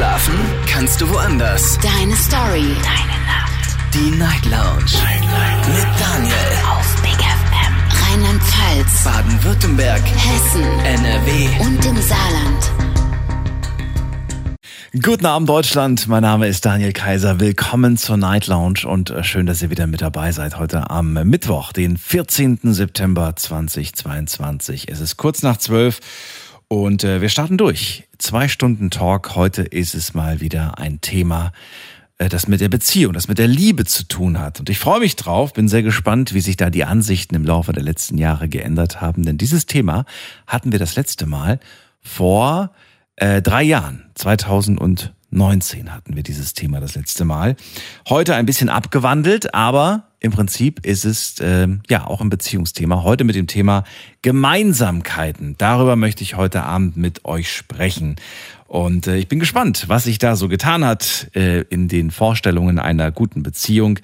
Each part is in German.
Schlafen kannst du woanders. Deine Story. Deine Nacht. Die Night Lounge. Night, Night. Mit Daniel. Auf Big FM. Rheinland-Pfalz. Baden-Württemberg. Hessen. NRW. Und im Saarland. Guten Abend Deutschland, mein Name ist Daniel Kaiser. Willkommen zur Night Lounge und äh, schön, dass ihr wieder mit dabei seid heute am Mittwoch, den 14. September 2022. Es ist kurz nach zwölf und äh, wir starten durch. Zwei Stunden Talk. Heute ist es mal wieder ein Thema, äh, das mit der Beziehung, das mit der Liebe zu tun hat. Und ich freue mich drauf, bin sehr gespannt, wie sich da die Ansichten im Laufe der letzten Jahre geändert haben. Denn dieses Thema hatten wir das letzte Mal vor äh, drei Jahren, 2019 hatten wir dieses Thema das letzte Mal. Heute ein bisschen abgewandelt, aber im Prinzip ist es äh, ja auch ein Beziehungsthema. Heute mit dem Thema Gemeinsamkeiten. Darüber möchte ich heute Abend mit euch sprechen. Und äh, ich bin gespannt, was sich da so getan hat äh, in den Vorstellungen einer guten Beziehung.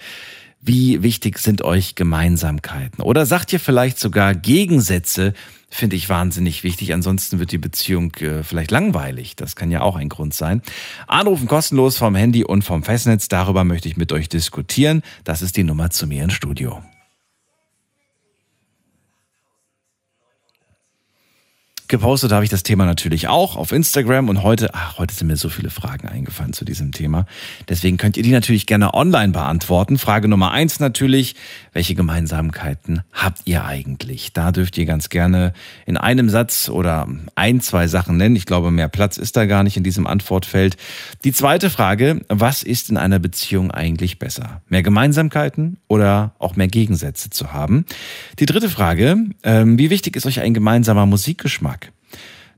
Wie wichtig sind euch Gemeinsamkeiten? Oder sagt ihr vielleicht sogar Gegensätze, finde ich wahnsinnig wichtig. Ansonsten wird die Beziehung äh, vielleicht langweilig. Das kann ja auch ein Grund sein. Anrufen kostenlos vom Handy und vom Festnetz. Darüber möchte ich mit euch diskutieren. Das ist die Nummer zu mir ins Studio. Gepostet habe ich das Thema natürlich auch auf Instagram und heute, ach, heute sind mir so viele Fragen eingefallen zu diesem Thema. Deswegen könnt ihr die natürlich gerne online beantworten. Frage Nummer eins natürlich, welche Gemeinsamkeiten habt ihr eigentlich? Da dürft ihr ganz gerne in einem Satz oder ein, zwei Sachen nennen. Ich glaube, mehr Platz ist da gar nicht in diesem Antwortfeld. Die zweite Frage, was ist in einer Beziehung eigentlich besser? Mehr Gemeinsamkeiten oder auch mehr Gegensätze zu haben? Die dritte Frage, ähm, wie wichtig ist euch ein gemeinsamer Musikgeschmack?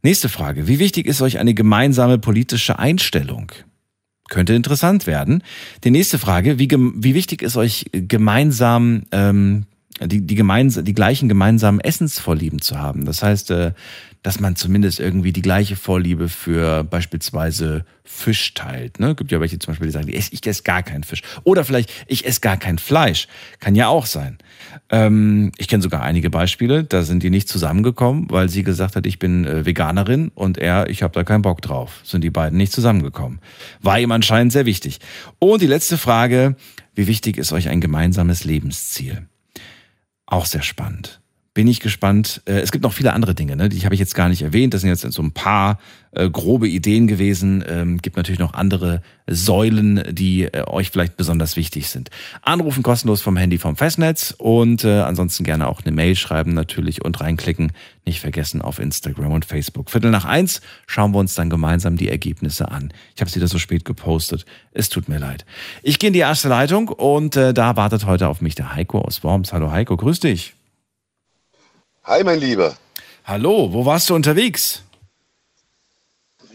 Nächste Frage. Wie wichtig ist euch eine gemeinsame politische Einstellung? Könnte interessant werden. Die nächste Frage. Wie, wie wichtig ist euch gemeinsam ähm, die, die, gemeinsam, die gleichen gemeinsamen Essensvorlieben zu haben? Das heißt, äh, dass man zumindest irgendwie die gleiche Vorliebe für beispielsweise Fisch teilt. Ne? Gibt ja welche zum Beispiel, die sagen, ich, ich esse gar keinen Fisch. Oder vielleicht, ich esse gar kein Fleisch. Kann ja auch sein. Ähm, ich kenne sogar einige Beispiele, da sind die nicht zusammengekommen, weil sie gesagt hat, ich bin äh, Veganerin und er, ich habe da keinen Bock drauf. Sind die beiden nicht zusammengekommen. War ihm anscheinend sehr wichtig. Und die letzte Frage, wie wichtig ist euch ein gemeinsames Lebensziel? Auch sehr spannend bin ich gespannt. Äh, es gibt noch viele andere Dinge, ne? die habe ich jetzt gar nicht erwähnt. Das sind jetzt so ein paar äh, grobe Ideen gewesen. Ähm, gibt natürlich noch andere Säulen, die äh, euch vielleicht besonders wichtig sind. Anrufen kostenlos vom Handy vom Festnetz und äh, ansonsten gerne auch eine Mail schreiben natürlich und reinklicken. Nicht vergessen auf Instagram und Facebook. Viertel nach eins schauen wir uns dann gemeinsam die Ergebnisse an. Ich habe es wieder so spät gepostet. Es tut mir leid. Ich gehe in die erste Leitung und äh, da wartet heute auf mich der Heiko aus Worms. Hallo Heiko, grüß dich. Hi, mein Lieber. Hallo, wo warst du unterwegs?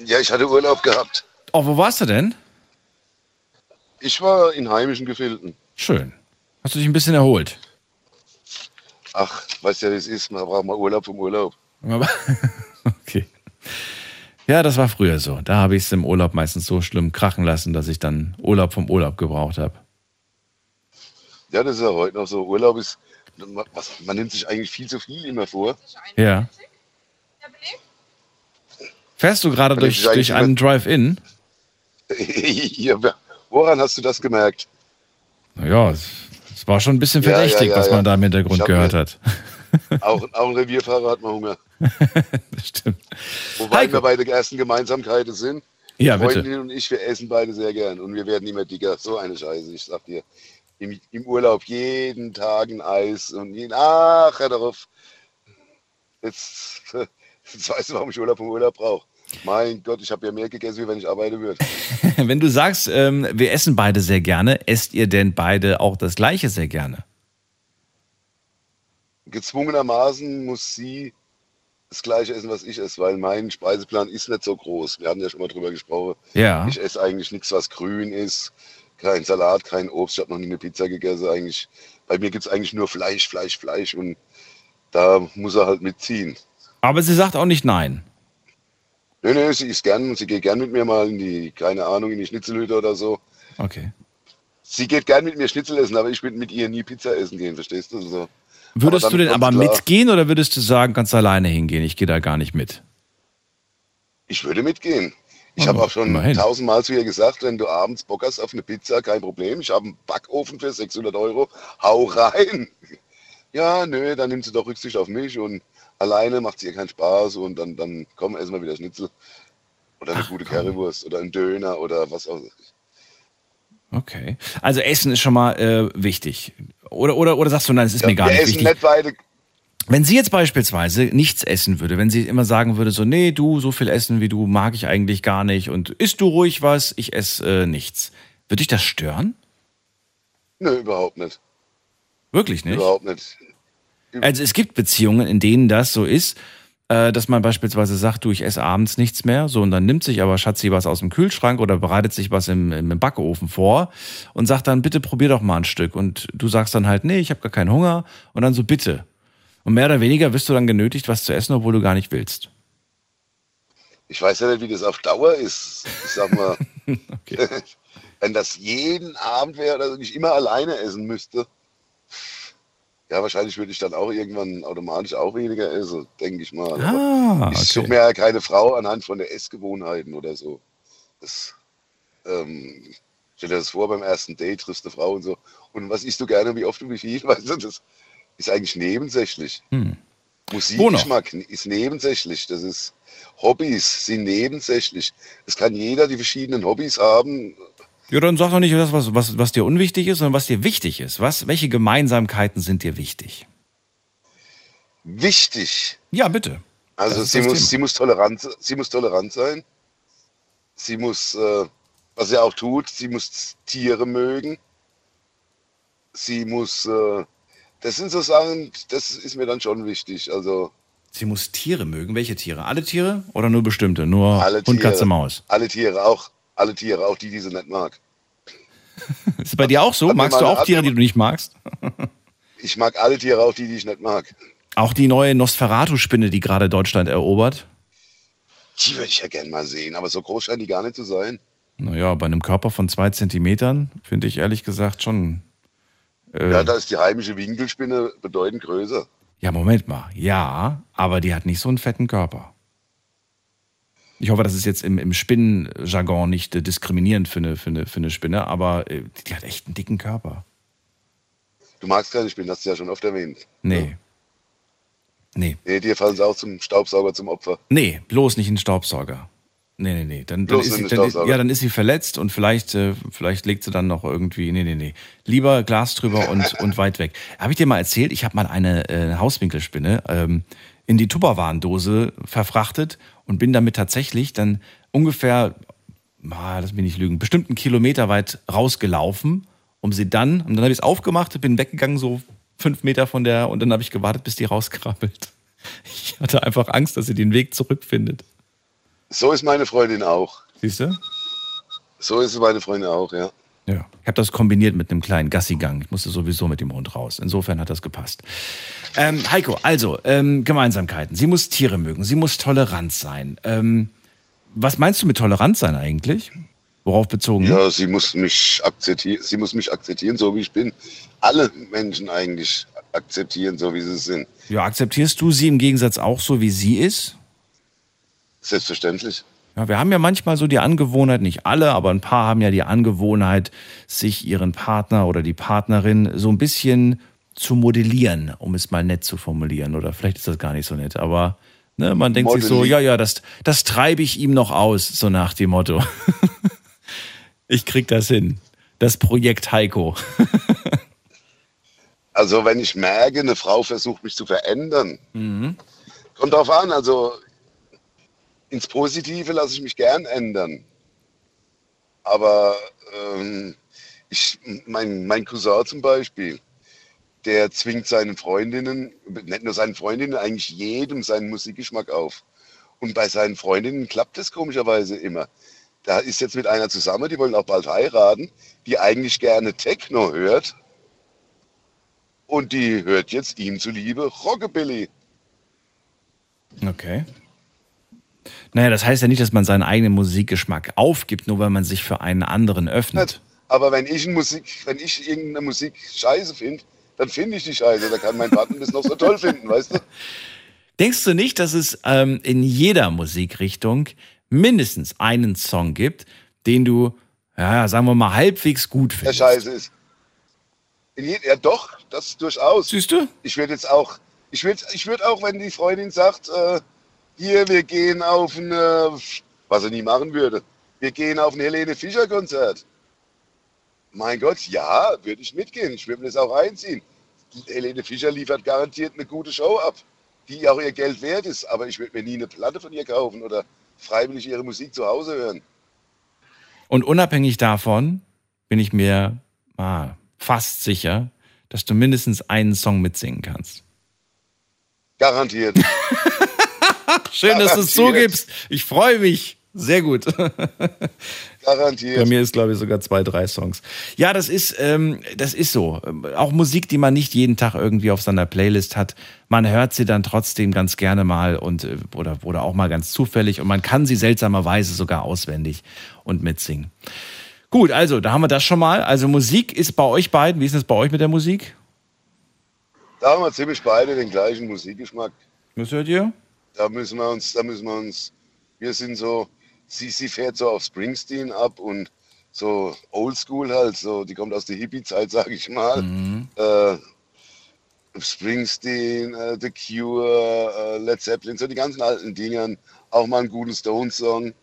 Ja, ich hatte Urlaub gehabt. Oh, wo warst du denn? Ich war in heimischen Gefilden. Schön. Hast du dich ein bisschen erholt? Ach, weißt ja, es ist. Man braucht mal Urlaub vom Urlaub. okay. Ja, das war früher so. Da habe ich es im Urlaub meistens so schlimm krachen lassen, dass ich dann Urlaub vom Urlaub gebraucht habe. Ja, das ist ja heute noch so. Urlaub ist was, man nimmt sich eigentlich viel zu viel immer vor. Ja. Fährst du gerade durch, durch einen Drive-In? ja, woran hast du das gemerkt? Naja, es war schon ein bisschen verdächtig, ja, ja, ja, was man da im Hintergrund gehört hat. Auch, auch ein Revierfahrer hat mal Hunger. stimmt. Wobei Heiko. wir beide ersten Gemeinsamkeiten sind. Ja, Freundin bitte. und ich, wir essen beide sehr gern und wir werden immer dicker. So eine Scheiße, ich sag dir im, im Urlaub jeden Tag ein Eis und jeden, ach, hör darauf. Jetzt, jetzt weißt du, warum ich Urlaub vom Urlaub brauche. Mein Gott, ich habe ja mehr gegessen, wie wenn ich arbeiten würde. wenn du sagst, ähm, wir essen beide sehr gerne, esst ihr denn beide auch das Gleiche sehr gerne? Gezwungenermaßen muss sie das Gleiche essen, was ich esse, weil mein Speiseplan ist nicht so groß. Wir hatten ja schon mal drüber gesprochen. Ja. Ich esse eigentlich nichts, was grün ist kein Salat, kein Obst. Ich habe noch nie eine Pizza gegessen. Eigentlich, bei mir gibt es eigentlich nur Fleisch, Fleisch, Fleisch. Und da muss er halt mitziehen. Aber sie sagt auch nicht nein. Nö, nö, sie ist gern, sie geht gern mit mir mal in die, keine Ahnung, in die Schnitzelhütte oder so. Okay. Sie geht gern mit mir Schnitzel essen, aber ich würde mit ihr nie Pizza essen gehen, verstehst du? So. Würdest du denn aber klar. mitgehen oder würdest du sagen, kannst alleine hingehen? Ich gehe da gar nicht mit. Ich würde mitgehen. Ich habe auch schon immerhin. tausendmal zu ihr gesagt, wenn du abends Bock hast auf eine Pizza, kein Problem. Ich habe einen Backofen für 600 Euro. Hau rein. Ja, nö, dann nimmt sie doch Rücksicht auf mich und alleine macht es ihr keinen Spaß und dann, dann komm, essen wir wieder Schnitzel. Oder eine gute Currywurst oder ein Döner oder was auch. Okay. Also Essen ist schon mal äh, wichtig. Oder, oder, oder sagst du, nein, es ist mir gar wir nicht essen wichtig. nicht beide. Wenn sie jetzt beispielsweise nichts essen würde, wenn sie immer sagen würde, so, nee, du, so viel essen wie du mag ich eigentlich gar nicht und isst du ruhig was, ich esse äh, nichts. Würde dich das stören? Nö, überhaupt nicht. Wirklich nicht? Überhaupt nicht. Also es gibt Beziehungen, in denen das so ist, äh, dass man beispielsweise sagt, du, ich esse abends nichts mehr, so und dann nimmt sich aber Schatzi was aus dem Kühlschrank oder bereitet sich was im, im Backofen vor und sagt dann, bitte probier doch mal ein Stück und du sagst dann halt, nee, ich habe gar keinen Hunger und dann so, bitte. Und mehr oder weniger wirst du dann genötigt, was zu essen, obwohl du gar nicht willst. Ich weiß ja nicht, wie das auf Dauer ist. Ich sag mal, wenn das jeden Abend wäre oder ich immer alleine essen müsste, ja, wahrscheinlich würde ich dann auch irgendwann automatisch auch weniger essen, denke ich mal. Ah, ich suche okay. mir ja keine Frau anhand von der Essgewohnheiten oder so. Das, ähm, stell dir das vor, beim ersten Date triffst du eine Frau und so. Und was isst du gerne, wie oft und wie viel? Weißt du, das ist eigentlich nebensächlich. Hm. Musikgeschmack ist nebensächlich. Das ist Hobbys sind nebensächlich. Es kann jeder die verschiedenen Hobbys haben. Ja, dann sag doch nicht das, was, was, was dir unwichtig ist, sondern was dir wichtig ist. Was, welche Gemeinsamkeiten sind dir wichtig? Wichtig. Ja, bitte. Also sie muss, Thema. sie muss tolerant, sie muss tolerant sein. Sie muss, äh, was sie auch tut, sie muss Tiere mögen. Sie muss, äh, das sind so Sachen, das ist mir dann schon wichtig. Also Sie muss Tiere mögen. Welche Tiere? Alle Tiere oder nur bestimmte? Nur alle Hund, Tiere, Katze, Maus. alle Tiere, auch alle Tiere, auch die, die sie nicht mag. Ist es bei dir auch so? hat Magst du auch Tiere, die du nicht magst? Ich mag alle Tiere, auch die, die ich nicht mag. Auch die neue Nosferatu-Spinne, die gerade Deutschland erobert? Die würde ich ja gern mal sehen, aber so groß scheint die gar nicht zu sein. Naja, bei einem Körper von zwei Zentimetern finde ich ehrlich gesagt schon. Äh, Ja, da ist die heimische Winkelspinne bedeutend größer. ja, Moment mal. Ja, aber die hat nicht so einen fetten Körper. Ich hoffe, das ist jetzt im, im Spinnenjargon nicht äh, diskriminierend für eine, für, eine, für eine Spinne, aber äh, die hat echt einen dicken Körper. Du magst keine Spinnen, hast du ja schon oft erwähnt. Nee. Nee. Nee, dir fallen sie auch zum Staubsauger zum Opfer. Nee, bloß nicht ein Staubsauger. Nee, nee, nee. Dann, dann, ist sie, dann, Staubsauger. ja, dann ist sie verletzt und vielleicht, äh, vielleicht legt sie dann noch irgendwie. Nee, nee, nee. Lieber Glas drüber und, und weit weg. Habe ich dir mal erzählt, ich habe mal eine äh, Hauswinkelspinne ähm, in die Tupperwarendose verfrachtet und bin damit tatsächlich dann ungefähr, ah, lass mich nicht lügen, bestimmt einen Kilometer weit rausgelaufen, um sie dann, und dann habe ich es aufgemacht, bin weggegangen, so fünf Meter von der, und dann habe ich gewartet, bis die rauskrabbelt. Ich hatte einfach Angst, dass sie den Weg zurückfindet. So ist meine Freundin auch. Siehst du? So ist meine Freundin auch, ja. Ja. Ich habe das kombiniert mit einem kleinen Gassigang. Ich musste sowieso mit dem Hund raus. Insofern hat das gepasst. Ähm, Heiko, also ähm, Gemeinsamkeiten. Sie muss Tiere mögen. Sie muss tolerant sein. Ähm, was meinst du mit tolerant sein eigentlich? Worauf bezogen? Ja, sie muss mich akzeptieren, sie muss mich akzeptieren, so wie ich bin. Alle Menschen eigentlich akzeptieren, so wie sie sind. Ja, akzeptierst du sie im Gegensatz auch so, wie sie ist? Selbstverständlich. Ja, wir haben ja manchmal so die Angewohnheit, nicht alle, aber ein paar haben ja die Angewohnheit, sich ihren Partner oder die Partnerin so ein bisschen zu modellieren, um es mal nett zu formulieren. Oder vielleicht ist das gar nicht so nett, aber ne, man denkt sich so, ja, ja, das, das treibe ich ihm noch aus, so nach dem Motto. ich krieg das hin. Das Projekt Heiko. Also wenn ich merke, eine Frau versucht mich zu verändern, kommt drauf an, also ins Positive lasse ich mich gern ändern. Aber ähm, ich, mein, mein Cousin zum Beispiel, der zwingt seinen Freundinnen, nicht nur seinen Freundinnen, eigentlich jedem seinen Musikgeschmack auf. Und bei seinen Freundinnen klappt das komischerweise immer. Da ist jetzt mit einer zusammen, die wollen auch bald heiraten, die eigentlich gerne Techno hört. Und die hört jetzt ihm zuliebe Rockabilly. Okay. Naja, das heißt ja nicht, dass man seinen eigenen Musikgeschmack aufgibt, nur weil man sich für einen anderen öffnet. Aber wenn ich, Musik, wenn ich irgendeine Musik scheiße finde, dann finde ich die scheiße. Da kann mein Partner das noch so toll finden, weißt du? Denkst du nicht, dass es ähm, in jeder Musikrichtung mindestens einen Song gibt, den du, ja, sagen wir mal, halbwegs gut Der findest. Scheiße ist. Je, ja, doch, das durchaus. Siehst du? Ich würde jetzt auch, ich würde ich würd auch, wenn die Freundin sagt, äh, hier, wir gehen auf ein, was er nie machen würde, wir gehen auf ein Helene Fischer Konzert. Mein Gott, ja, würde ich mitgehen. Ich würde mir das auch reinziehen. Helene Fischer liefert garantiert eine gute Show ab, die auch ihr Geld wert ist. Aber ich würde mir nie eine Platte von ihr kaufen oder freiwillig ihre Musik zu Hause hören. Und unabhängig davon bin ich mir ah, fast sicher, dass du mindestens einen Song mitsingen kannst. Garantiert. Schön, dass du es zugibst. Ich freue mich. Sehr gut. Bei Garantiert. mir ist, glaube ich, sogar zwei, drei Songs. Ja, das ist, ähm, das ist so. Auch Musik, die man nicht jeden Tag irgendwie auf seiner Playlist hat. Man hört sie dann trotzdem ganz gerne mal und äh, oder, oder auch mal ganz zufällig und man kann sie seltsamerweise sogar auswendig und mitsingen. Gut, also, da haben wir das schon mal. Also Musik ist bei euch beiden, wie ist es bei euch mit der Musik? Da haben wir ziemlich beide den gleichen Musikgeschmack. Was hört ihr? Da müssen wir uns, da müssen wir uns, wir sind so, sie, sie fährt so auf Springsteen ab und so oldschool halt, so, die kommt aus der Hippie-Zeit, sag ich mal. Äh, Springsteen, äh, The Cure, äh, Led Zeppelin, so die ganzen alten Dingern, auch mal einen guten Stones-Song.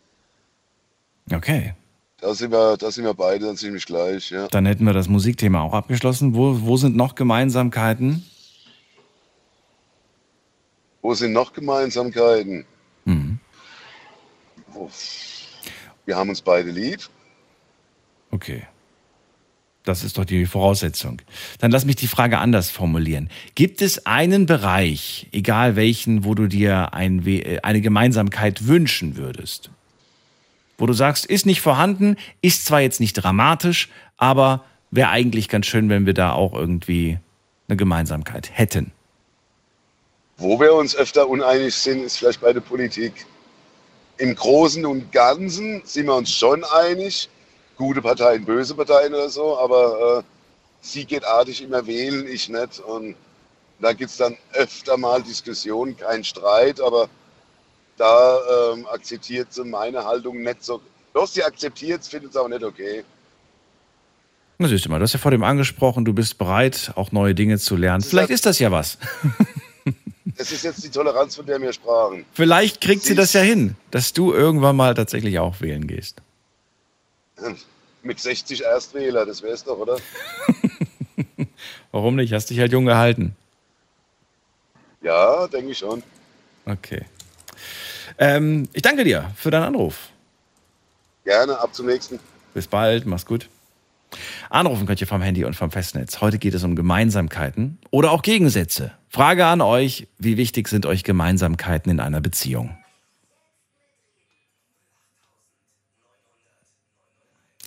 Okay. Da sind wir, da sind wir beide dann ziemlich gleich, ja. Dann hätten wir das Musikthema auch abgeschlossen. Wo, wo sind noch Gemeinsamkeiten? Wo sind noch Gemeinsamkeiten? Mhm. Wir haben uns beide lieb. Okay. Das ist doch die Voraussetzung. Dann lass mich die Frage anders formulieren. Gibt es einen Bereich, egal welchen, wo du dir ein, äh, eine Gemeinsamkeit wünschen würdest? Wo du sagst, ist nicht vorhanden, ist zwar jetzt nicht dramatisch, aber wäre eigentlich ganz schön, wenn wir da auch irgendwie eine Gemeinsamkeit hätten. Wo wir uns öfter uneinig sind, ist vielleicht bei der Politik. Im Großen und Ganzen sind wir uns schon einig. Gute Parteien, böse Parteien oder so, aber äh, sie geht artig immer wählen, ich nicht. Und da gibt es dann öfter mal Diskussionen, kein Streit, aber da ähm, akzeptiert sie meine Haltung nicht so. Doch, sie akzeptiert es, findet es auch nicht okay. Na siehst du mal, du hast ja vor dem angesprochen, du bist bereit, auch neue Dinge zu lernen. Vielleicht ist das ja was. Es ist jetzt die Toleranz, von der wir sprachen. Vielleicht kriegt sie Sie das ja hin, dass du irgendwann mal tatsächlich auch wählen gehst. Mit 60 Erstwähler, das wäre es doch, oder? Warum nicht? Hast dich halt jung gehalten. Ja, denke ich schon. Okay. Ähm, ich danke dir für deinen Anruf. Gerne, ab zum nächsten. Bis bald, mach's gut. Anrufen könnt ihr vom Handy und vom Festnetz. Heute geht es um Gemeinsamkeiten oder auch Gegensätze. Frage an euch, wie wichtig sind euch Gemeinsamkeiten in einer Beziehung?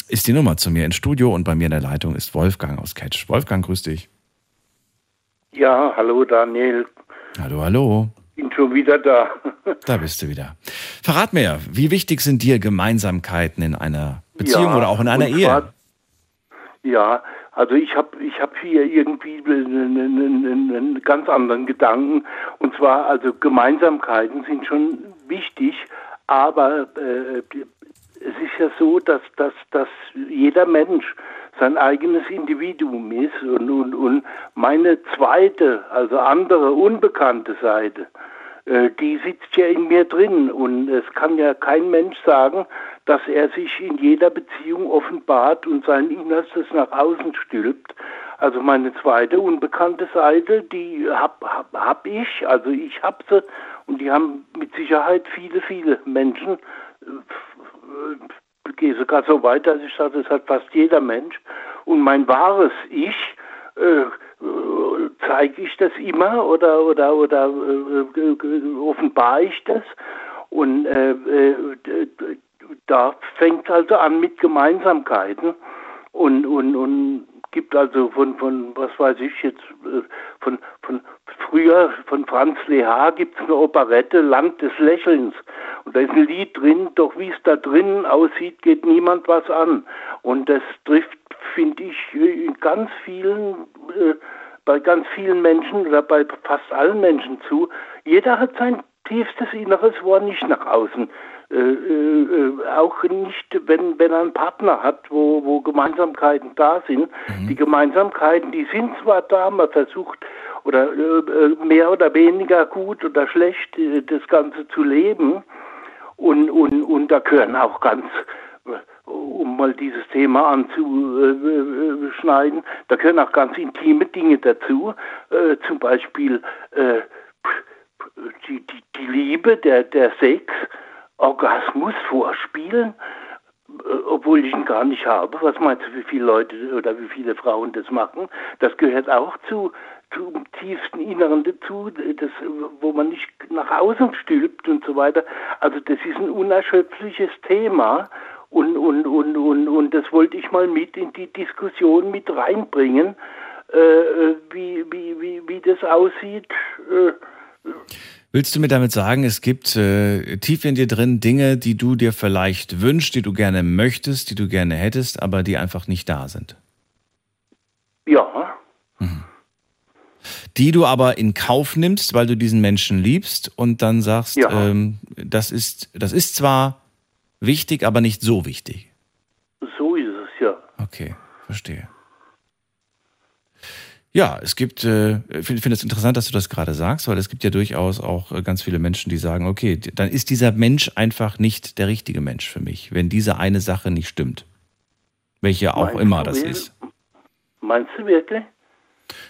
Ist die Nummer zu mir ins Studio und bei mir in der Leitung ist Wolfgang aus Catch. Wolfgang, grüß dich. Ja, hallo Daniel, Hallo, hallo. bin schon wieder da. Da bist du wieder. Verrat mir, wie wichtig sind dir Gemeinsamkeiten in einer Beziehung Ja, oder auch in einer Ehe? zwar- Ja, also ich habe ich hab hier irgendwie einen, einen, einen, ganz anderen Gedanken. Und zwar, also Gemeinsamkeiten sind schon wichtig, aber äh, es ist ja so, dass, dass, dass jeder Mensch sein eigenes Individuum ist und, und, und meine zweite, also andere, unbekannte Seite, äh, die sitzt ja in mir drin und es kann ja kein Mensch sagen, dass er sich in jeder Beziehung offenbart und sein Innerstes nach außen stülpt. Also meine zweite unbekannte Seite, die hab, hab, hab ich, also ich hab sie und die haben mit Sicherheit viele, viele Menschen. Äh, Ich gehe sogar so weit, dass ich sage, das hat fast jeder Mensch. Und mein wahres Ich, äh, zeige ich das immer oder oder oder äh, äh, offenbare ich das und äh, äh, da fängt also an mit Gemeinsamkeiten und und und gibt also von von was weiß ich jetzt äh, von von früher von Franz Lehar gibt es eine Operette Land des Lächelns und da ist ein Lied drin, doch wie es da drin aussieht, geht niemand was an und das trifft finde ich in ganz vielen äh, bei ganz vielen Menschen oder bei fast allen Menschen zu. Jeder hat sein tiefstes Inneres, wo er nicht nach außen äh, äh, auch nicht, wenn, wenn er einen Partner hat, wo, wo Gemeinsamkeiten da sind. Die Gemeinsamkeiten, die sind zwar da, man versucht oder äh, mehr oder weniger gut oder schlecht äh, das Ganze zu leben. Und, und, und da gehören auch ganz, äh, um mal dieses Thema anzuschneiden, da gehören auch ganz intime Dinge dazu. Äh, zum Beispiel äh, die, die, die Liebe, der, der Sex, Orgasmus vorspielen, äh, obwohl ich ihn gar nicht habe. Was meinst du, wie viele Leute oder wie viele Frauen das machen? Das gehört auch zu, zum tiefsten Inneren dazu, das, wo man nicht nach außen stülpt und so weiter. Also das ist ein unerschöpfliches Thema und, und, und, und, und das wollte ich mal mit in die Diskussion mit reinbringen, äh, wie, wie, wie, wie das aussieht. Äh, Willst du mir damit sagen, es gibt äh, tief in dir drin Dinge, die du dir vielleicht wünschst, die du gerne möchtest, die du gerne hättest, aber die einfach nicht da sind? Ja. Die du aber in Kauf nimmst, weil du diesen Menschen liebst und dann sagst, Ja. ähm, das, ist, das ist zwar wichtig, aber nicht so wichtig. So ist es ja. Okay, verstehe. Ja, es gibt, äh, ich finde find es interessant, dass du das gerade sagst, weil es gibt ja durchaus auch äh, ganz viele Menschen, die sagen, okay, dann ist dieser Mensch einfach nicht der richtige Mensch für mich, wenn diese eine Sache nicht stimmt. Welche auch Meinst immer das wirklich? ist. Meinst du wirklich?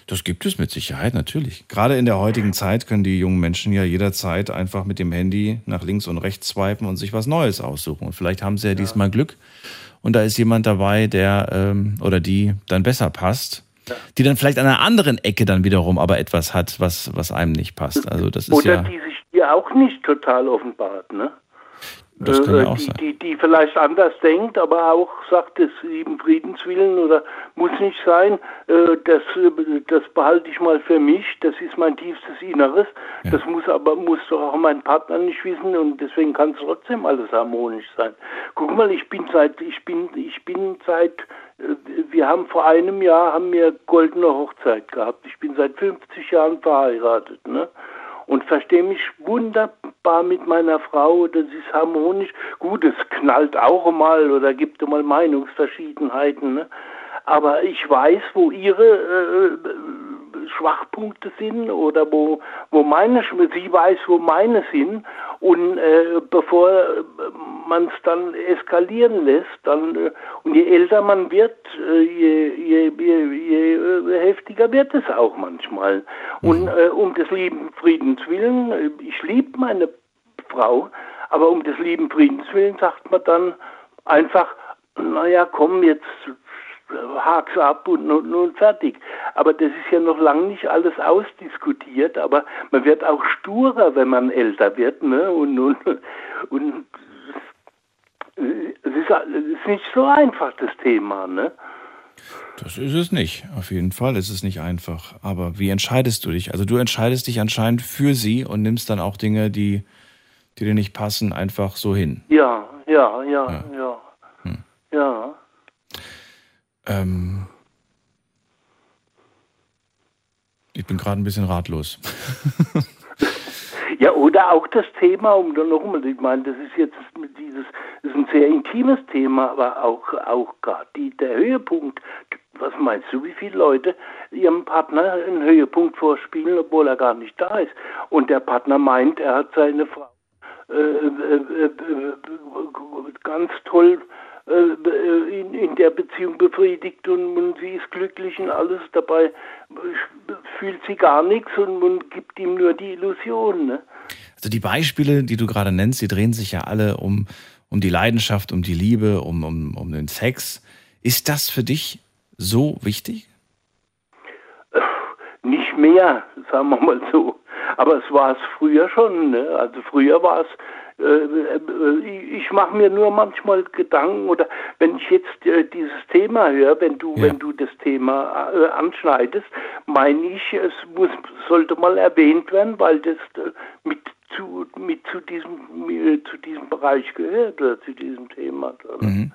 Das gibt es mit Sicherheit, natürlich. Gerade in der heutigen Zeit können die jungen Menschen ja jederzeit einfach mit dem Handy nach links und rechts swipen und sich was Neues aussuchen. Und vielleicht haben sie ja, diesmal Glück und da ist jemand dabei, der ähm, oder die dann besser passt, die dann vielleicht an einer anderen Ecke dann wiederum aber etwas hat, was, was einem nicht passt. Also das ist Oder ja, die sich dir auch nicht total offenbart, ne? das kann ja Äh, auch die, sein. Die, die vielleicht anders denkt, aber auch sagt, des lieben Friedenswillen oder muss nicht sein, äh, das, äh, das behalte ich mal für mich, das ist mein tiefstes Inneres, Ja. das muss aber, muss doch auch mein Partner nicht wissen und deswegen kann es trotzdem alles harmonisch sein. Guck mal, ich bin seit, ich bin, ich bin seit, äh, wir haben vor einem Jahr, haben wir goldene Hochzeit gehabt, ich bin seit 50 Jahren verheiratet, ne? und verstehe mich wunderbar mit meiner Frau. Das ist harmonisch. Gut, es knallt auch mal oder gibt mal Meinungsverschiedenheiten. Ne? Aber ich weiß, wo ihre äh, Schwachpunkte sind oder wo, wo meine, sie weiß, wo meine sind. Und äh, bevor man es dann eskalieren lässt, dann, äh, und je älter man wird, äh, je, je, je, je äh, heftiger wird es auch manchmal. Und äh, um des lieben Friedens willen, äh, ich liebe meine Frau, aber um des lieben Friedens willen sagt man dann einfach, naja, komm, jetzt äh, hak's ab und, und fertig. Aber das ist ja noch lange nicht alles ausdiskutiert, aber man wird auch sturer, wenn man älter wird, ne? Und, und, und äh, es ist, es ist nicht so einfach, das Thema, ne? Das ist es nicht. Auf jeden Fall ist es nicht einfach. Aber wie entscheidest du dich? Also du entscheidest dich anscheinend für sie und nimmst dann auch Dinge, die, die dir nicht passen, einfach so hin. Ja, ja, ja, ja. Ja. Ähm, ich bin gerade ein bisschen ratlos. Ja, oder auch das Thema, um dann nochmal, ich meine, das ist jetzt dieses, ist ein sehr intimes Thema, aber auch, auch gerade der Höhepunkt. Was meinst du, wie viele Leute ihrem Partner einen Höhepunkt vorspielen, obwohl er gar nicht da ist? Und der Partner meint, er hat seine Frau äh, äh, äh, äh, ganz toll in, in der Beziehung befriedigt und, und sie ist glücklich und alles dabei fühlt sie gar nichts und, und gibt ihm nur die Illusion. Ne? Also die Beispiele, die du gerade nennst, die drehen sich ja alle um, um die Leidenschaft, um die Liebe, um, um, um den Sex. Ist das für dich so wichtig? Nicht mehr, sagen wir mal so. Aber es war es früher schon. Ne? Also früher war es, äh, äh, ich mache mir nur manchmal Gedanken oder wenn ich jetzt äh, dieses Thema höre, wenn du, Ja. wenn du das Thema äh, anschneidest, meine ich, es muss, sollte mal erwähnt werden, weil das äh, mit zu, mit zu diesem, mit, zu diesem Bereich gehört oder zu diesem Thema. Mhm.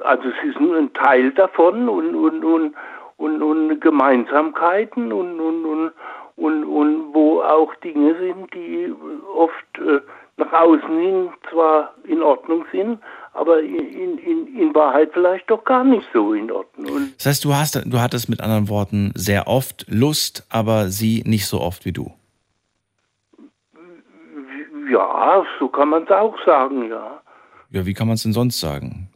Also es ist nur ein Teil davon und, und, und, und, und Gemeinsamkeiten und, und, und, und, und wo auch Dinge sind, die oft äh, nach außen hin zwar in Ordnung sind, aber in, in, in Wahrheit vielleicht doch gar nicht so in Ordnung. Und Das heißt, du hast, du hattest mit anderen Worten sehr oft Lust, aber sie nicht so oft wie du. ja, so kann man es auch sagen, ja. Ja, wie kann man es denn sonst sagen?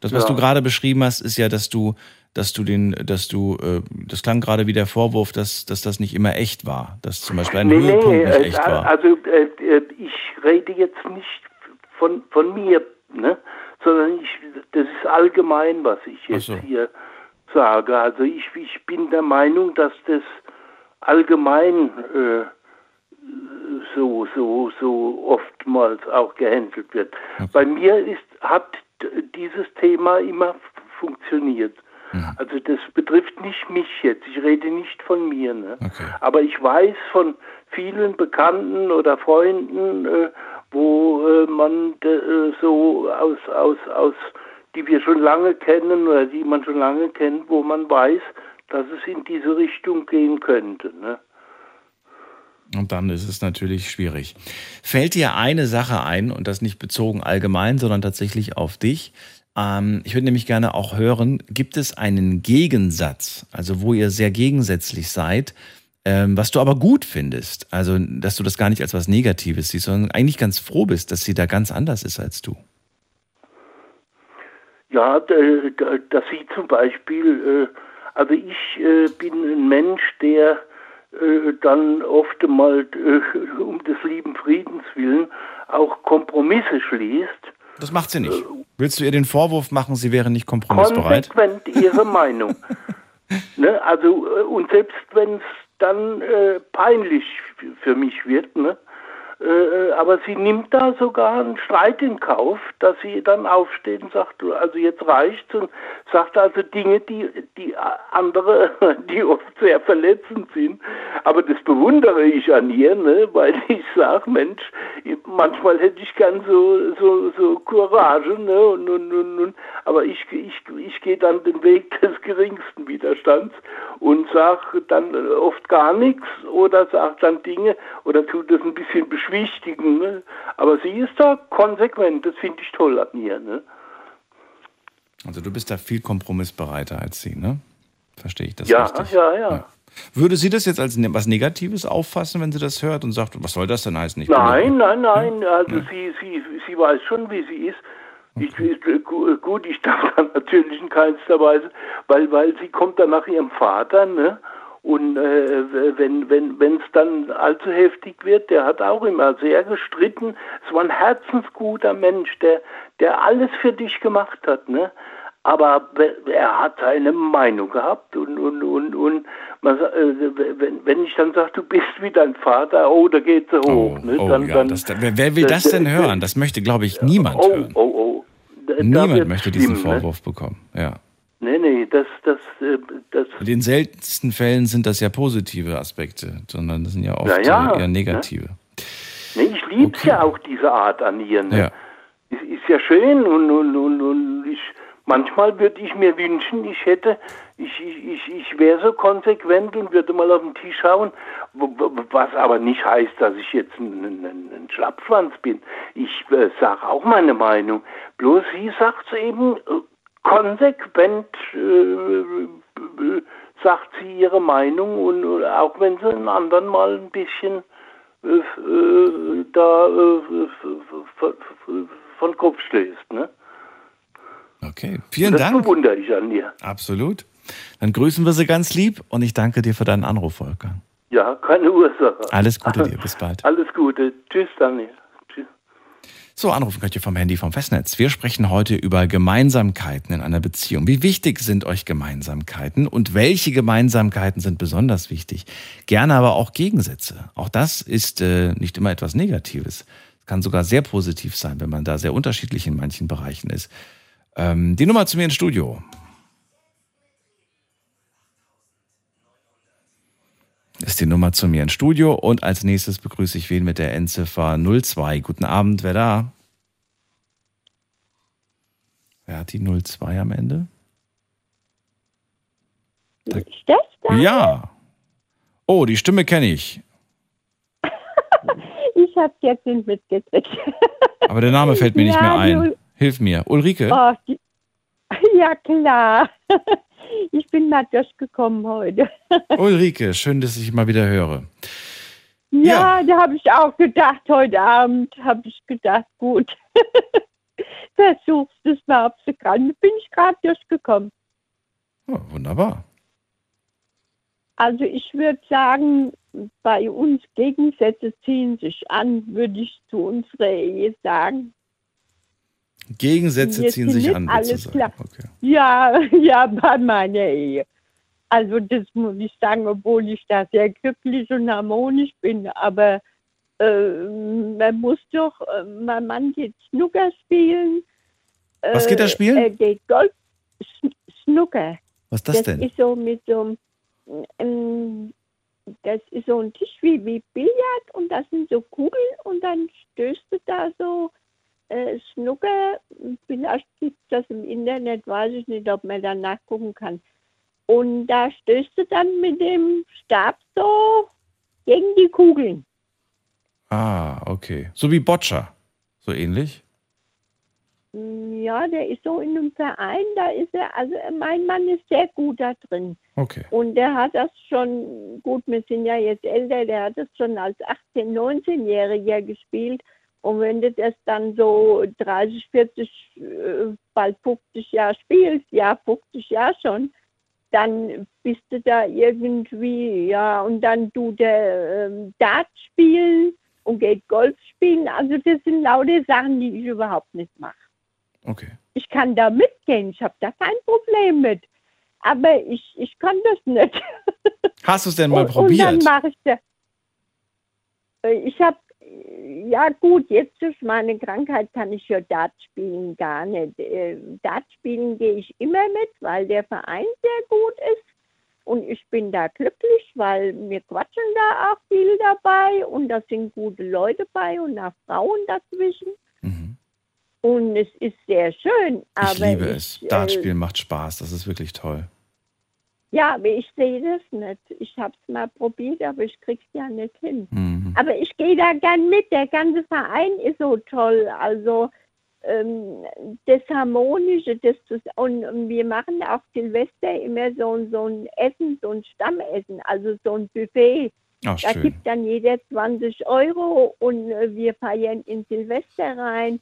Das, was Ja. du gerade beschrieben hast, ist ja, dass du, dass du den, dass du, äh, das klang gerade wie der Vorwurf, dass, dass das nicht immer echt war, dass zum Beispiel ein Nee, Höhepunkt nee, nicht äh, echt war. also äh, äh, ich rede jetzt nicht von, von mir, ne? sondern ich, das ist allgemein, was ich jetzt so. hier sage. Also ich, ich bin der Meinung, dass das allgemein äh, so, so, so oftmals auch gehandelt wird. Bei mir ist, hat dieses Thema immer f- funktioniert. Also das betrifft nicht mich jetzt, ich rede nicht von mir. Ne? Okay. Aber ich weiß von vielen Bekannten oder Freunden, äh, wo äh, man äh, so aus, aus, aus, die wir schon lange kennen oder die man schon lange kennt, wo man weiß, dass es in diese Richtung gehen könnte. Ne? Und dann ist es natürlich schwierig. Fällt dir eine Sache ein, und das nicht bezogen allgemein, sondern tatsächlich auf dich? Ähm, ich würde nämlich gerne auch hören, gibt es einen Gegensatz, also wo ihr sehr gegensätzlich seid, ähm, was du aber gut findest? Also, dass du das gar nicht als was Negatives siehst, sondern eigentlich ganz froh bist, dass sie da ganz anders ist als du. Ja, dass Sie zum Beispiel, äh, also ich äh, bin ein Mensch, der äh, dann oft mal um des lieben Friedens willen auch Kompromisse schließt. Das macht sie nicht. Willst du ihr den Vorwurf machen, sie wäre nicht kompromissbereit? konsequent ihre Meinung. ne? Also, äh, und selbst wenn es dann äh, peinlich für mich wird, ne? Äh, aber sie nimmt da sogar einen Streit in Kauf, dass sie dann aufsteht und sagt, also jetzt reicht's und sagt also Dinge, die, die andere, die oft sehr verletzend sind. Aber das bewundere ich an ihr, ne? weil ich sage, Mensch, manchmal hätte ich gern so, so, so Courage, ne? Und, und, und, und, aber ich, ich, ich gehe dann den Weg des geringsten Widerstands und sage dann oft gar nichts oder sage dann Dinge oder tut das ein bisschen beschwichtigen. Ne? Aber sie ist da konsequent, das finde ich toll an ihr. Ne? Also du bist da viel kompromissbereiter als sie, ne? Verstehe ich das Ja, richtig? ja, ja. Würde sie das jetzt als ne- was Negatives auffassen, wenn sie das hört und sagt, was soll das denn heißen? Ich Nein, nein, nein. Also sie, sie, sie weiß schon, wie sie ist. Ich, ich, äh, gu- gut, ich darf dann natürlich in keinster Weise, weil, weil sie kommt dann nach ihrem Vater, ne? Und äh, wenn wenn wenn es dann allzu heftig wird, der hat auch immer sehr gestritten. Es war ein herzensguter Mensch, der der alles für dich gemacht hat, ne? Aber er hat seine Meinung gehabt und und und und man, äh, wenn wenn ich dann sage, du bist wie dein Vater, oh, da geht sie hoch, Oh, ne? oh, dann, ja, dann, das, wer, will das denn hören? Das möchte, glaube ich, niemand oh, hören. oh, oh. Niemand möchte diesen ne? Vorwurf bekommen. Ja. Nee, nee, das, das, äh, das, In den seltensten Fällen sind das ja positive Aspekte, sondern das sind ja oft Ja, äh, eher negative. nee, ich lieb's Okay. ja auch, diese Art an ihr, ne? Ja. Ist, ist ja schön und, und, und, und ich, manchmal würde ich mir wünschen, ich hätte, ich, ich, ich, ich wäre so konsequent und würde mal auf den Tisch schauen, was aber nicht heißt, dass ich jetzt ein, ein, ein Schlappschwanz bin. Ich äh, sage auch meine Meinung. Bloß sie sagt eben äh, konsequent, äh, sagt sie ihre Meinung und auch wenn sie einen anderen mal ein bisschen äh, äh, da äh, von Kopf stößt. Ne? Okay, vielen das Dank. bewundere ich an ihr. Absolut. Dann grüßen wir sie ganz lieb und ich danke dir für deinen Anruf, Volker. Ja, keine Ursache. Alles Gute dir, bis bald. Alles Gute. Tschüss, Daniel. So, anrufen könnt ihr vom Handy vom Festnetz. Wir sprechen heute über Gemeinsamkeiten in einer Beziehung. Wie wichtig sind euch Gemeinsamkeiten und welche Gemeinsamkeiten sind besonders wichtig? Gerne aber auch Gegensätze. Auch das ist äh, nicht immer etwas Negatives. Es kann sogar sehr positiv sein, wenn man da sehr unterschiedlich in manchen Bereichen ist. Ähm, die Nummer zu mir ins Studio. Ist die Nummer zu mir ins Studio und als nächstes begrüße ich wen mit der Endziffer 02. Guten Abend, wer da? Wer hat die 02 am Ende? Da- Ist das da? Ja. Oh, die Stimme kenne ich. Ich habe jetzt nicht mitgekriegt. Aber der Name fällt mir nicht mehr Ja, ein. Hilf mir. Ulrike? Oh, die, ja, klar. Ich bin mal durchgekommen heute. Ulrike, schön, dass ich mal wieder höre. Ja, da habe ich auch gedacht, heute Abend habe ich gedacht, gut. Versuchst es mal, ob sie kann. Bin ich gerade durchgekommen. Oh, wunderbar. Also ich würde sagen, bei uns Gegensätze ziehen sich an, würde ich zu unserer Ehe sagen. Gegensätze Wir ziehen sich an, alles klar. Okay. Ja, ja, bei meiner Ehe. Also das muss ich sagen, obwohl ich da sehr glücklich und harmonisch bin. Aber äh, man muss doch, äh, mein Mann geht Snooker spielen. Was geht er spielen? Er geht Golf, Sn- Snooker. Was ist das, denn? ist so mit so ähm, das ist so ein Tisch wie, wie Billard und das sind so Kugeln und dann stößt du da so äh, Snooker. Vielleicht gibt es das im Internet, weiß ich nicht, ob man da nachgucken kann. Und da stößt du dann mit dem Stab so gegen die Kugeln. Ah, okay. So wie Boccia. So ähnlich? Mm, Ja, der ist so in einem Verein, da ist er, also mein Mann ist sehr gut da drin. Okay. Und der hat das schon, gut, wir sind ja jetzt älter, der hat das schon als 18-, 19-Jähriger gespielt. Und wenn du das dann so 30, 40, äh, bald 50 Jahre spielst, ja, 50 Jahre schon, dann bist du da irgendwie, ja, und dann du der ähm, Dart spielen und geht Golf spielen. Also das sind lauter Sachen, die ich überhaupt nicht mache. Okay. Ich kann da mitgehen, ich habe da kein Problem mit. Aber ich, ich kann das nicht. Hast du es denn mal und, und dann probiert? mache ich da. Äh, Ich habe, ja gut, jetzt durch meine Krankheit kann ich ja Dart spielen gar nicht. Äh, Dart spielen gehe ich immer mit, weil der Verein sehr gut ist. Und ich bin da glücklich, weil wir quatschen da auch viel dabei und da sind gute Leute bei und auch Frauen dazwischen. Mhm. Und es ist sehr schön. Ich liebe es. äh, Dartspielen macht Spaß. Das ist wirklich toll. Ja, aber ich sehe das nicht. Ich habe es mal probiert, aber ich krieg's ja nicht hin. Mhm. Aber ich gehe da gern mit. Der ganze Verein ist so toll. Also ähm, das Harmonische, das und, und wir machen auch Silvester immer so, ein- so ein Essen, so ein Stammessen, also so ein Buffet. Ach, Da schön. gibt dann jeder 20 Euro und äh, wir feiern in Silvester rein.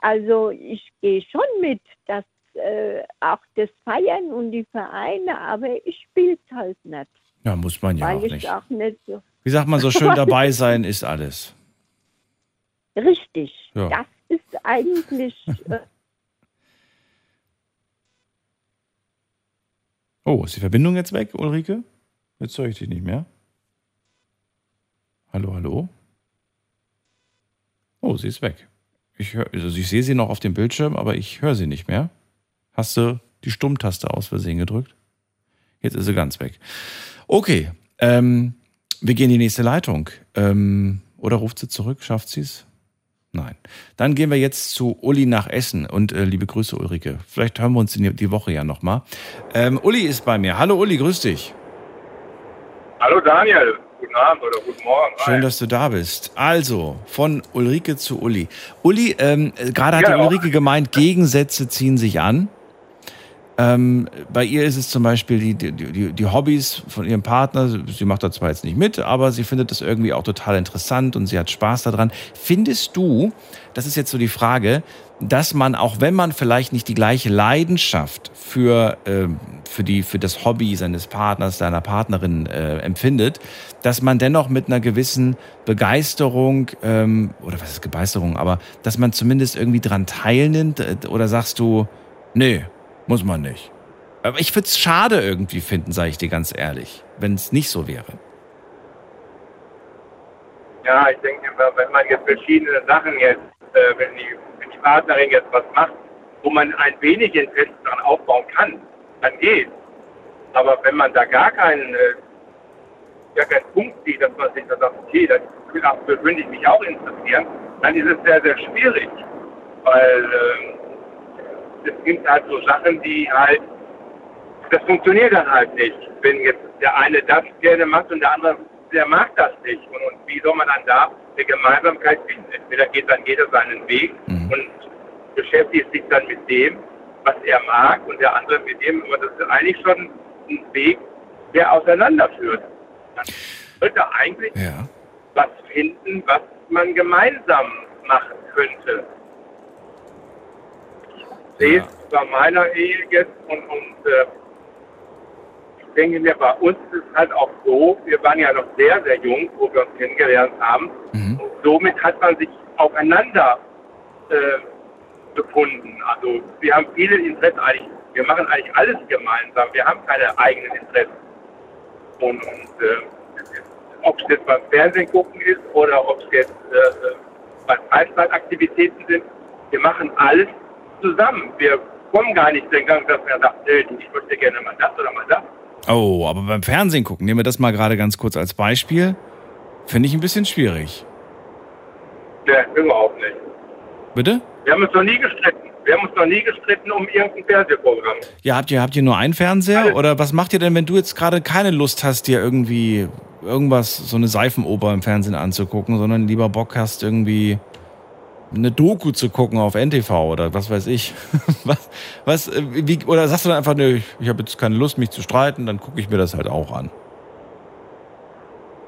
Also ich gehe schon mit, dass äh, auch das Feiern und die Vereine, aber ich spiele es halt nicht, Ja, muss man ja weil auch ich nicht. auch nicht so Wie sagt man so schön, dabei sein ist alles. richtig. Ja. Das ist eigentlich äh, Oh, ist die Verbindung jetzt weg, Ulrike? Jetzt höre ich dich nicht mehr. Hallo, hallo? Oh, sie ist weg. Ich, hör, also ich sehe sie noch auf dem Bildschirm, aber ich höre sie nicht mehr. Hast du die Stummtaste aus Versehen gedrückt? Jetzt ist sie ganz weg. Okay, ähm, wir gehen in die nächste Leitung. Ähm, oder ruft sie zurück? Schafft sie es? Nein. Dann gehen wir jetzt zu Uli nach Essen. Und äh, liebe Grüße, Ulrike. Vielleicht hören wir uns die, die Woche ja nochmal. Ähm, Uli ist bei mir. Hallo Uli, grüß dich. Hallo Daniel, guten Abend oder guten Morgen. Schön, dass du da bist. Also, von Ulrike zu Uli. Uli, ähm, äh, gerade hat Ja. die Ulrike gemeint, Gegensätze ziehen sich an. Ähm, bei ihr ist es zum Beispiel die, die, die, die Hobbys von ihrem Partner. Sie macht da zwar jetzt nicht mit, aber sie findet das irgendwie auch total interessant und sie hat Spaß daran. Findest du, das ist jetzt so die Frage, dass man, auch wenn man vielleicht nicht die gleiche Leidenschaft für, ähm, für, die, für das Hobby seines Partners, seiner Partnerin äh, empfindet, dass man dennoch mit einer gewissen Begeisterung, ähm, oder was ist Begeisterung, aber dass man zumindest irgendwie dran teilnimmt, äh, oder sagst du, nee, muss man nicht. Aber ich würde es schade irgendwie finden, sage ich dir ganz ehrlich, wenn es nicht so wäre. Ja, ich denke, wenn man jetzt verschiedene Sachen jetzt, äh, wenn, die, wenn die Partnerin jetzt was macht, wo man ein wenig Interesse daran aufbauen kann, dann geht. Aber wenn man da gar keinen, äh, gar keinen Punkt sieht, dass man sich da sagt, okay, das dafür würde ich mich auch interessieren, dann ist es sehr, sehr schwierig. Weil ähm, es gibt halt so Sachen, die halt, das funktioniert dann halt nicht. Wenn jetzt der eine das gerne macht und der andere der mag das nicht. Und, und wie soll man dann da eine Gemeinsamkeit finden? Entweder geht dann jeder seinen Weg Mhm. und beschäftigt sich dann mit dem, was er mag und der andere mit dem. Aber das ist eigentlich schon ein Weg, der auseinanderführt. Man sollte eigentlich Ja. was finden, was man gemeinsam machen könnte. Sehe Ja. es bei meiner Ehe jetzt und, und äh, ich denke mir, bei uns ist es halt auch so, wir waren ja noch sehr, sehr jung, wo wir uns kennengelernt haben. Mhm. Und somit hat man sich aufeinander äh, gefunden. Also wir haben viele Interessen eigentlich, wir machen eigentlich alles gemeinsam. Wir haben keine eigenen Interessen. Und, und äh, ob es jetzt beim Fernsehen gucken ist oder ob es jetzt äh, äh, bei Freizeitaktivitäten sind, wir machen alles zusammen. Wir kommen gar nicht den Gang, dass er sagt, nee, ich möchte gerne mal das oder mal das. Oh, aber beim Fernsehen gucken, nehmen wir das mal gerade ganz kurz als Beispiel. Finde ich ein bisschen schwierig. Nee, überhaupt nicht. Bitte? Wir haben uns noch nie gestritten. Wir haben uns noch nie gestritten um irgendein Fernsehprogramm. Ja, habt ihr, habt ihr nur einen Fernseher? Alles. Oder was macht ihr denn, wenn du jetzt gerade keine Lust hast, dir irgendwie irgendwas, so eine Seifenoper im Fernsehen anzugucken, sondern lieber Bock hast, irgendwie eine Doku zu gucken auf NTV oder was weiß ich. was, was, äh, wie, oder sagst du dann einfach, nö, ich habe jetzt keine Lust, mich zu streiten, dann gucke ich mir das halt auch an.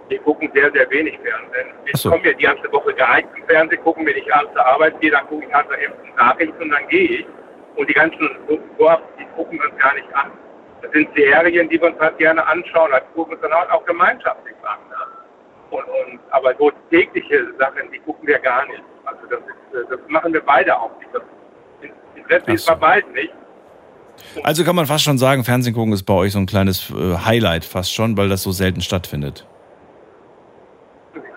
Wir gucken sehr, sehr wenig Fernsehen. Ich so. komme ja die ganze Woche geheim im Fernsehen, gucken, wenn ich abends zur Arbeit gehe, dann gucke ich halt eben Nachrichten und dann gehe ich. Und die ganzen Vorab, die gucken wir uns gar nicht an. Das sind Serien, die wir uns halt gerne anschauen. Das gucken wir uns dann halt auch gemeinschaftlich an. Ne? Und, und, aber so tägliche Sachen, die gucken wir gar nicht. Also das, ist, äh, das machen wir beide auch nicht. Das Interesse ist bei beiden nicht. Also kann man fast schon sagen, Fernsehen gucken ist bei euch so ein kleines äh, Highlight fast schon, weil das so selten stattfindet.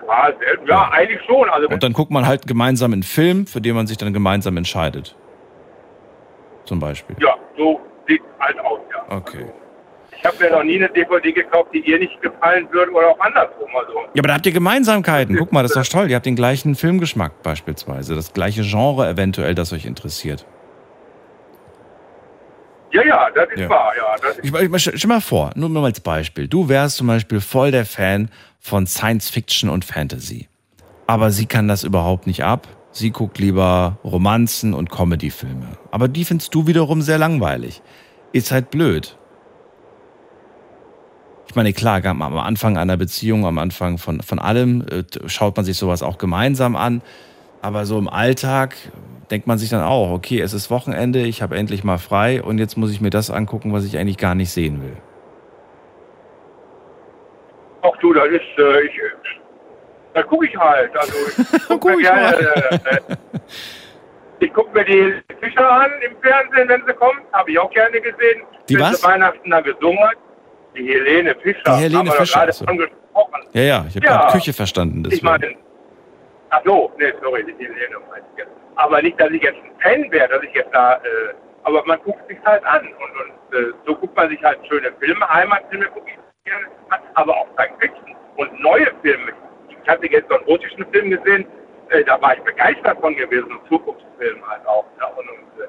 Ja, selten. ja, eigentlich schon. Also Und dann guckt man halt gemeinsam einen Film, für den man sich dann gemeinsam entscheidet. Zum Beispiel. ja, so sieht es halt aus, ja. Okay. Ich habe mir noch nie eine DVD gekauft, die ihr nicht gefallen würde oder auch andersrum. Also, Ja, aber da habt ihr Gemeinsamkeiten. Guck mal, das ist doch toll. Ihr habt den gleichen Filmgeschmack beispielsweise. Das gleiche Genre eventuell, das euch interessiert. ja, ja, das ist Ja. wahr, ja. Das ist, Ich, ich, stell mal vor, nur mal als Beispiel. Du wärst zum Beispiel voll der Fan von Science Fiction und Fantasy. Aber sie kann das überhaupt nicht ab. Sie guckt lieber Romanzen und Comedy-Filme. Aber die findest du wiederum sehr langweilig. Ist halt blöd. Ich meine, klar, am Anfang einer Beziehung, am Anfang von, von allem, äh, schaut man sich sowas auch gemeinsam an. Aber so im Alltag denkt man sich dann auch, okay, es ist Wochenende, ich habe endlich mal frei und jetzt muss ich mir das angucken, was ich eigentlich gar nicht sehen will. auch du, das ist, äh, ich, da gucke ich halt. Also, ich gucke Guck mir äh, äh, ich gucke mir die Fischer an im Fernsehen, wenn sie kommt. Habe ich auch gerne gesehen. Die wenn was? Weihnachten da gesungen hat. Die Helene Fischer. Die Helene Fischer, gesprochen. Ja, ja, ich habe Ja. Küche verstanden. Ich Deswegen. meine, ach so, nee, sorry, die Helene meinte ich jetzt. Aber nicht, dass ich jetzt ein Fan wäre, dass ich jetzt da, äh, aber man guckt sich halt an und, und äh, so guckt man sich halt schöne Filme, Heimatfilme gucke ich gerne aber auch Science Fiction und neue Filme. Ich hatte jetzt so einen russischen Film gesehen, äh, da war ich begeistert von gewesen, ein Zukunftsfilm halt auch. Ja, und, und, äh,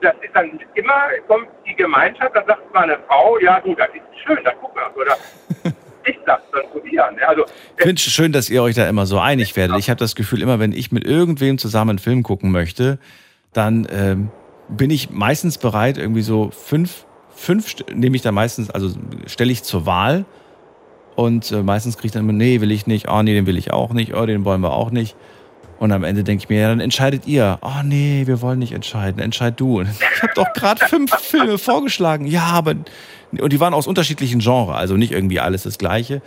das ist dann immer, kommt die Gemeinschaft, da sagt meine Frau, ja du, das ist schön, da gucken wir. Oder ich sag's dann ihr. Ne? Also, Ich finde es schön, dass ihr euch da immer so einig werdet. Ich habe das Gefühl, immer wenn ich mit irgendwem zusammen einen Film gucken möchte, dann ähm, bin ich meistens bereit, irgendwie so fünf, fünf nehme ich da meistens, also stelle ich zur Wahl und äh, meistens kriege ich dann immer, nee, will ich nicht, oh nee, den will ich auch nicht, oh, den wollen wir auch nicht. Und am Ende denke ich mir, ja, dann entscheidet ihr. Oh nee, wir wollen nicht entscheiden, entscheid du. Ich habe doch gerade fünf Filme vorgeschlagen. Ja, aber und die waren aus unterschiedlichen Genres, also nicht irgendwie alles das gleiche.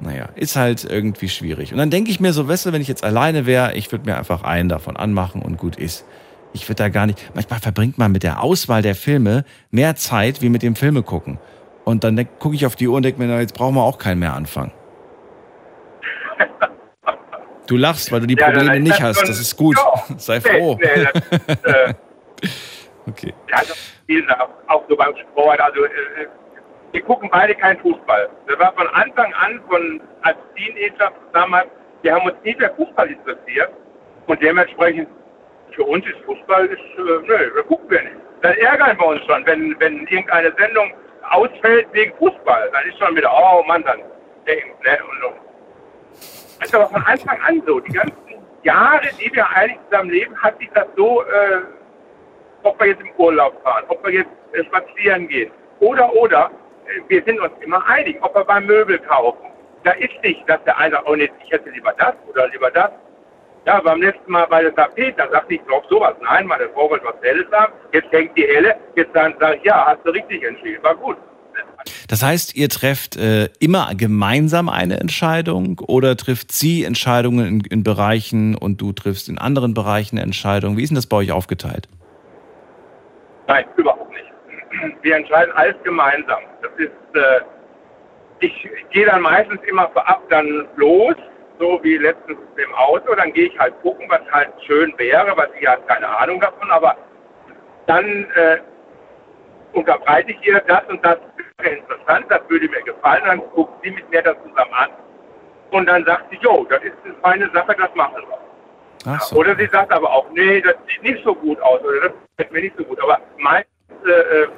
Naja, ist halt irgendwie schwierig. Und dann denke ich mir so, weißt du, wenn ich jetzt alleine wäre, ich würde mir einfach einen davon anmachen und gut ist. Ich würde da gar nicht. Manchmal verbringt man mit der Auswahl der Filme mehr Zeit wie mit dem Filme gucken. Und dann gucke ich auf die Uhr und denke mir, na, jetzt brauchen wir auch keinen mehr anfangen. Du lachst, weil du die Ja, Probleme ist nicht hast. Das ist gut. Ja. Sei Nee, froh. nee, das, äh, Okay. Ja, das auch, so beim Sport. Also äh, äh, wir gucken beide keinen Fußball. Das war von Anfang an, von als Teenager damals, wir haben uns nie für Fußball interessiert. Und dementsprechend, für uns ist Fußball, ist, äh, nö, da gucken wir nicht. Dann ärgern wir uns schon, wenn, wenn irgendeine Sendung ausfällt wegen Fußball. Dann ist schon wieder, oh Mann, dann. Ne? Und, und. Das ist aber von Anfang an so. Die ganzen Jahre, die wir eigentlich zusammen leben, hat sich das so, äh, ob wir jetzt im Urlaub fahren, ob wir jetzt äh, spazieren gehen oder, oder, äh, wir sind uns immer einig, ob wir beim Möbel kaufen. Da ist nicht, dass der eine, oh nee, ich hätte lieber das oder lieber das. Ja, beim letzten Mal bei der Tapete, da sagte ich drauf sowas. Nein, meine Frau wollte was Helles haben. Jetzt hängt die Helle. Jetzt sage ich, ja, hast du richtig entschieden. War gut. Das heißt, ihr trefft äh, immer gemeinsam eine Entscheidung oder trifft sie Entscheidungen in, in, Bereichen und du triffst in anderen Bereichen Entscheidungen? Wie ist denn das bei euch aufgeteilt? Nein, überhaupt nicht. Wir entscheiden alles gemeinsam. Das ist, äh, ich gehe dann meistens immer vorab dann los so wie letztens im Auto. Dann gehe ich halt gucken, was halt schön wäre, weil sie hat keine Ahnung davon, aber dann äh, unterbreite ich ihr das und das wäre interessant, das würde mir gefallen, dann guckt sie mit mir das zusammen an und dann sagt sie, jo, das ist eine feine Sache, das machen wir. So. Oder sie sagt aber auch, nee, das sieht nicht so gut aus oder das gefällt mir nicht so gut. Aber meistens, äh, äh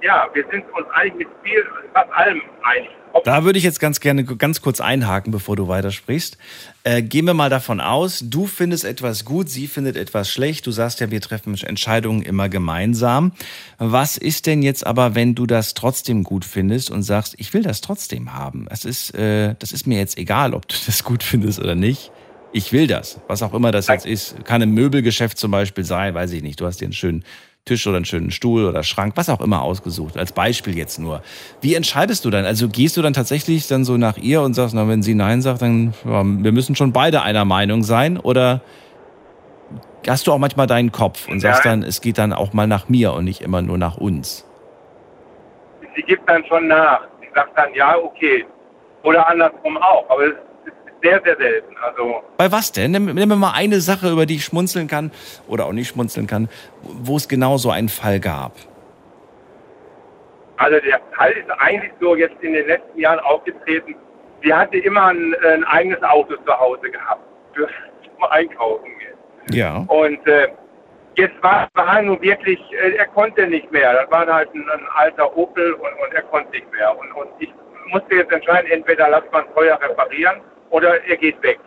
ja, wir sind uns eigentlich mit viel, fast allem einig. Da würde ich jetzt ganz gerne ganz kurz einhaken, bevor du weitersprichst. Äh, gehen wir mal davon aus, du findest etwas gut, sie findet etwas schlecht. Du sagst ja, wir treffen Entscheidungen immer gemeinsam. Was ist denn jetzt aber, wenn du das trotzdem gut findest und sagst, ich will das trotzdem haben? Es ist, äh, das ist mir jetzt egal, ob du das gut findest oder nicht. Ich will das, was auch immer das jetzt ist. Kann im Möbelgeschäft zum Beispiel sein, weiß ich nicht. Du hast dir einen schönen Tisch oder einen schönen Stuhl oder Schrank, was auch immer ausgesucht, als Beispiel jetzt nur. Wie entscheidest du dann? Also gehst du dann tatsächlich dann so nach ihr und sagst, na, wenn sie Nein sagt, dann ja, wir müssen schon beide einer Meinung sein oder hast du auch manchmal deinen Kopf und sagst dann, es geht dann auch mal nach mir und nicht immer nur nach uns? Sie gibt dann schon nach. Sie sagt dann, ja, okay. Oder andersrum auch. Aber es sehr, sehr selten. Also Bei was denn? Nimm, nimm mir mal eine Sache, über die ich schmunzeln kann oder auch nicht schmunzeln kann, wo es genau so einen Fall gab. Also der Fall ist eigentlich so jetzt in den letzten Jahren aufgetreten. Sie hatte immer ein, ein eigenes Auto zu Hause gehabt für zum Einkaufen gehen. Ja. Und äh, jetzt war, war nun wirklich, äh, er konnte nicht mehr. Das war halt ein, ein alter Opel und, und, er konnte nicht mehr. Und, und ich musste jetzt entscheiden, entweder lass man teuer reparieren oder er geht weg.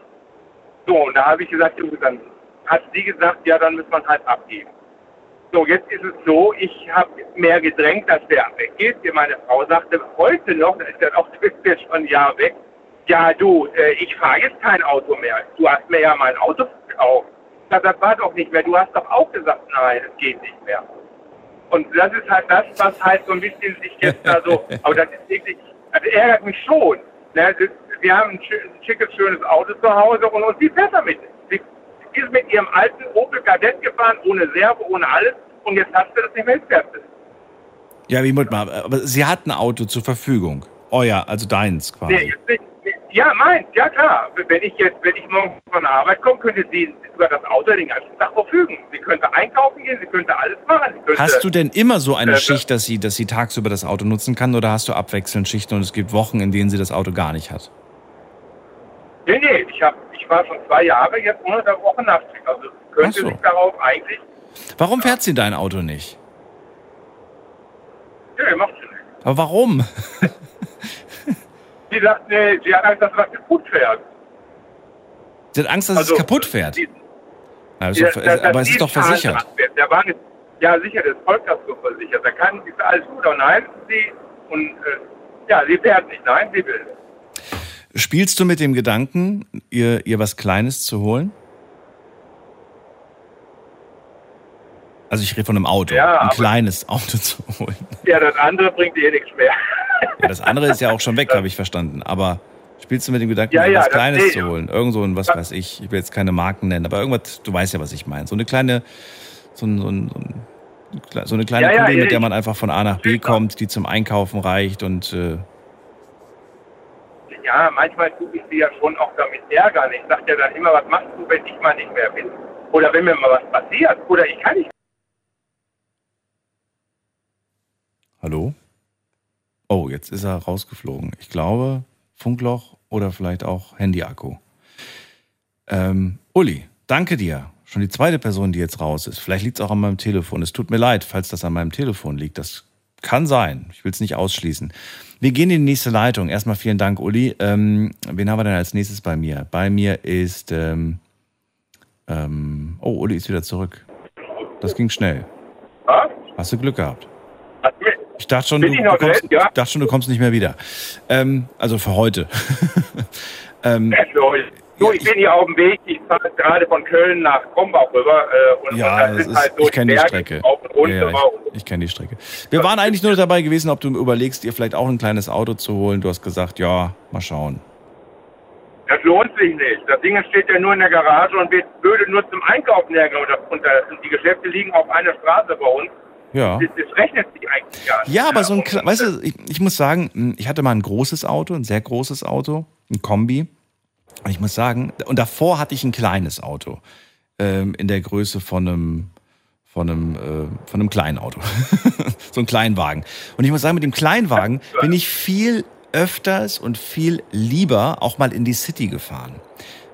So, und da habe ich gesagt, dann hat sie gesagt, ja, dann muss man halt abgeben. So, jetzt ist es so, ich habe mehr gedrängt, dass der weggeht. Meine Frau sagte heute noch, das ist ja auch jetzt schon ein Jahr weg, ja du, äh, ich fahre jetzt kein Auto mehr. Du hast mir ja mein Auto gekauft. Das, das war doch nicht mehr. Du hast doch auch gesagt, nein, es geht nicht mehr. Und das ist halt das, was halt so ein bisschen sich jetzt da so, aber das ist wirklich, das ärgert mich schon. Ne? Wir haben ein schickes, schönes Auto zu Hause und uns die fährt damit. Sie ist mit ihrem alten Opel Kadett gefahren, ohne Servo, ohne alles und jetzt hast du das nicht mehr fährt. Ja, wie mal, aber sie hat ein Auto zur Verfügung. Euer, also deins quasi. Nee, ja, meins, ja klar. Wenn ich jetzt, wenn ich morgen von der Arbeit komme, könnte sie über das Auto den ganzen Tag verfügen. Sie könnte einkaufen gehen, sie könnte alles machen. Könnte, hast du denn immer so eine äh, Schicht, dass sie, dass sie tagsüber das Auto nutzen kann oder hast du abwechselnd Schichten und es gibt Wochen, in denen sie das Auto gar nicht hat? Nee, nee, ich, hab, ich war schon zwei Jahre jetzt unter der Woche Nachtschicht. Also könnte so. sich darauf eigentlich. Warum fährt sie dein Auto nicht? Nee, macht sie nicht. Aber warum? sie sagt, nee, sie hat Angst, dass das kaputt fährt. Sie hat Angst, dass also, es kaputt fährt? Die, Na, die, doch, das, aber es ist doch versichert. Der war nicht, ja, sicher, das Vollkasko versichert. Da kann sie alles gut oder nein, sie und äh, ja, sie fährt nicht, nein, sie will. Spielst du mit dem Gedanken, ihr, ihr was Kleines zu holen? Also ich rede von einem Auto, ja, ein kleines Auto zu holen. Ja, das andere bringt dir nichts mehr. Ja, das andere ist ja auch schon weg, habe ich verstanden. Aber spielst du mit dem Gedanken, ja, ja, was Kleines zu holen? Irgend so ein, was weiß ich, ich will jetzt keine Marken nennen, aber irgendwas, du weißt ja, was ich meine. So eine kleine, so, ein, so, ein, so eine kleine Kugel, mit der man einfach von A nach B kommt, die zum Einkaufen reicht und äh, ja, manchmal tue ich sie ja schon auch damit ärgern. Ich sage ja dann immer, was machst du, wenn ich mal nicht mehr bin? Oder wenn mir mal was passiert? Oder ich kann nicht. Hallo? Oh, jetzt ist er rausgeflogen. Ich glaube, Funkloch oder vielleicht auch Handyakku. Ähm, Uli, danke dir. Schon die zweite Person, die jetzt raus ist. Vielleicht liegt es auch an meinem Telefon. Es tut mir leid, falls das an meinem Telefon liegt. Das Kann sein. Ich will es nicht ausschließen. Wir gehen in die nächste Leitung. Erstmal vielen Dank, Uli. Ähm, wen haben wir denn als nächstes bei mir? Bei mir ist. Ähm, ähm, oh, Uli ist wieder zurück. Das ging schnell. Was? Hast du Glück gehabt? Ich dachte schon, Bin du, du kommst? Ja. dachte schon, du kommst nicht mehr wieder. Ähm, also für heute. ähm, So, ich ich- bin hier auf dem Weg. Ich fahre gerade von Köln nach Krombach rüber. Äh, und, ja, und das ist ist, halt so ich kenne die Strecke. Ja, ja, ich ich kenne die Strecke. Wir waren eigentlich nur dabei gewesen, ob du überlegst, dir vielleicht auch ein kleines Auto zu holen. Du hast gesagt, ja, mal schauen. Das lohnt sich nicht. Das Ding steht ja nur in der Garage und wird blöde nur zum Einkaufen hergenommen. Und das- die Geschäfte liegen auf einer Straße bei uns. Ja. Das, das rechnet sich eigentlich gar nicht. Ja, aber so ein, weißt du, ich, ich muss sagen, hm, ich hatte mal ein großes Auto, ein sehr großes Auto, ein Kombi. Und ich muss sagen, und davor hatte ich ein kleines Auto ähm, in der Größe von einem, von einem, äh, von einem kleinen Auto, so ein Kleinwagen. Und ich muss sagen, mit dem Kleinwagen bin ich viel öfters und viel lieber auch mal in die City gefahren.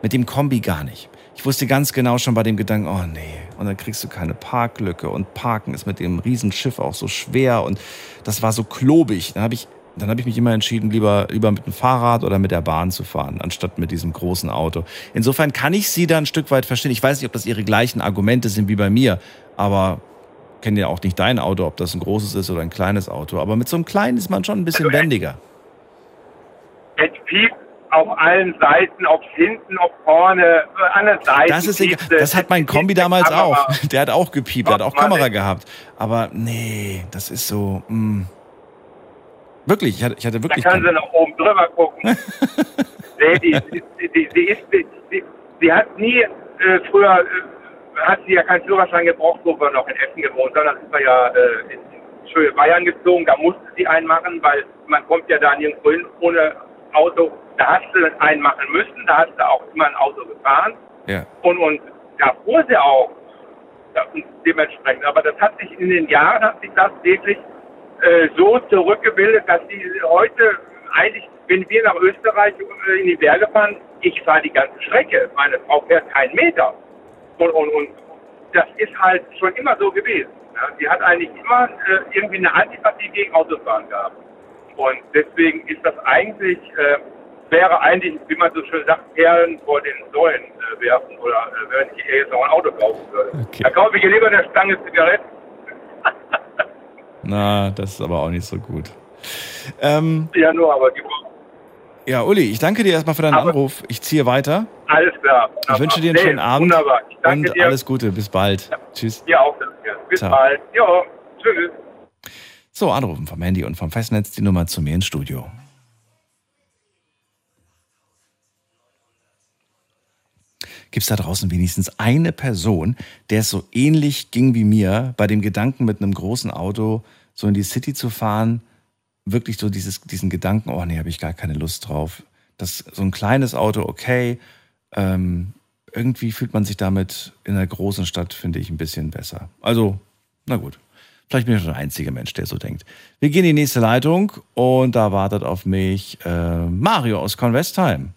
Mit dem Kombi gar nicht. Ich wusste ganz genau schon bei dem Gedanken, oh nee, und dann kriegst du keine Parklücke und Parken ist mit dem Riesenschiff auch so schwer und das war so klobig. Dann habe ich, dann habe ich mich immer entschieden, lieber, lieber mit dem Fahrrad oder mit der Bahn zu fahren, anstatt mit diesem großen Auto. Insofern kann ich Sie da ein Stück weit verstehen. Ich weiß nicht, ob das Ihre gleichen Argumente sind wie bei mir, aber kenne ja auch nicht dein Auto, ob das ein großes ist oder ein kleines Auto. Aber mit so einem kleinen ist man schon ein bisschen Also, wendiger. Es piept auf allen Seiten, ob hinten, ob vorne, äh, an den Seiten. Das ist egal. Das hat mein Kombi damals auch. Der hat auch gepiept, der hat auch Kamera gehabt. Aber nee, das ist so. Mh. Wirklich, ich hatte, ich hatte Da wirklich. kann sie nach oben drüber gucken. nee, die, die, die, ist, die, die, hat nie, äh, früher äh, hat sie ja keinen Führerschein gebraucht, wo wir noch in Essen gewohnt haben. Dann ist wir ja äh, in schöne Bayern gezogen. Da musste sie einen machen, weil man kommt ja da nirgendwo hin ohne Auto. Da hast du einen machen müssen. Da hast du auch immer ein Auto gefahren. ja. Und, und da fuhr sie auch ja, dementsprechend. Aber das hat sich in den Jahren, hat sich das wirklich äh, so zurückgebildet, dass die heute eigentlich, wenn wir nach Österreich äh, in die Berge fahren, ich fahre die ganze Strecke. Meine Frau fährt keinen Meter. Und, und, und das ist halt schon immer so gewesen. Ja. Sie hat eigentlich immer äh, irgendwie eine Antipathie gegen Autofahren gehabt. Und deswegen ist das eigentlich, äh, wäre eigentlich, wie man so schön sagt, Perlen vor den Säulen äh, werfen oder äh, wenn ich jetzt noch ein Auto kaufen würde. Okay. Da kaufe ich lieber eine Stange Zigaretten. Na, das ist aber auch nicht so gut. Ähm, Ja, nur, aber die ja, Uli, ich danke dir erstmal für deinen Aber- Anruf. Ich ziehe weiter. alles klar. Ich wünsche dir einen schönen Abend Wunderbar. Ich danke und dir. alles Gute. Bis bald. Tschüss. Dir auch. Danke. Bis Ciao. bald. Jo, tschüss. So, anrufen vom Handy und vom Festnetz die Nummer zu mir ins Studio. Gibt es da draußen wenigstens eine Person, der es so ähnlich ging wie mir, bei dem Gedanken mit einem großen Auto so in die City zu fahren, wirklich so dieses, diesen Gedanken, oh nee, habe ich gar keine Lust drauf. Das so ein kleines Auto, okay. Ähm, irgendwie fühlt man sich damit in einer großen Stadt, finde ich, ein bisschen besser. Also, na gut. Vielleicht bin ich der einzige Mensch, der so denkt. Wir gehen in die nächste Leitung und da wartet auf mich äh, Mario aus Convestheim.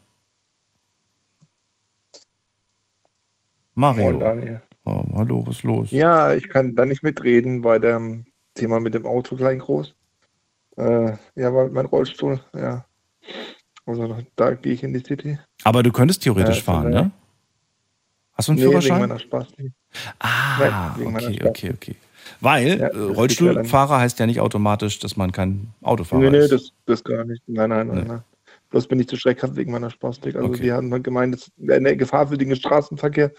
Mario. Moin, Daniel. Oh, hallo, was ist los? Ja, ich kann da nicht mitreden bei dem Thema mit dem Auto klein groß. Äh, ja, weil mein Rollstuhl, ja. Also da gehe ich in die City. Aber du könntest theoretisch Ja, von fahren, ne? Hast du einen Nee, wegen Führerschein? meiner Spasti. Ah, Nein, wegen meiner okay, Stadt. okay, okay. Weil Ja, äh, Rollstuhlfahrer heißt ja nicht automatisch, dass man kein Autofahrer Nee, nee, ist. das, das gar nicht. Nein, nein, nein, Nee. nein. Bloß bin ich zu schreckhaft wegen meiner Spastik. Also Okay. die haben gemeint, das wäre eine Gefahr für den Straßenverkehr.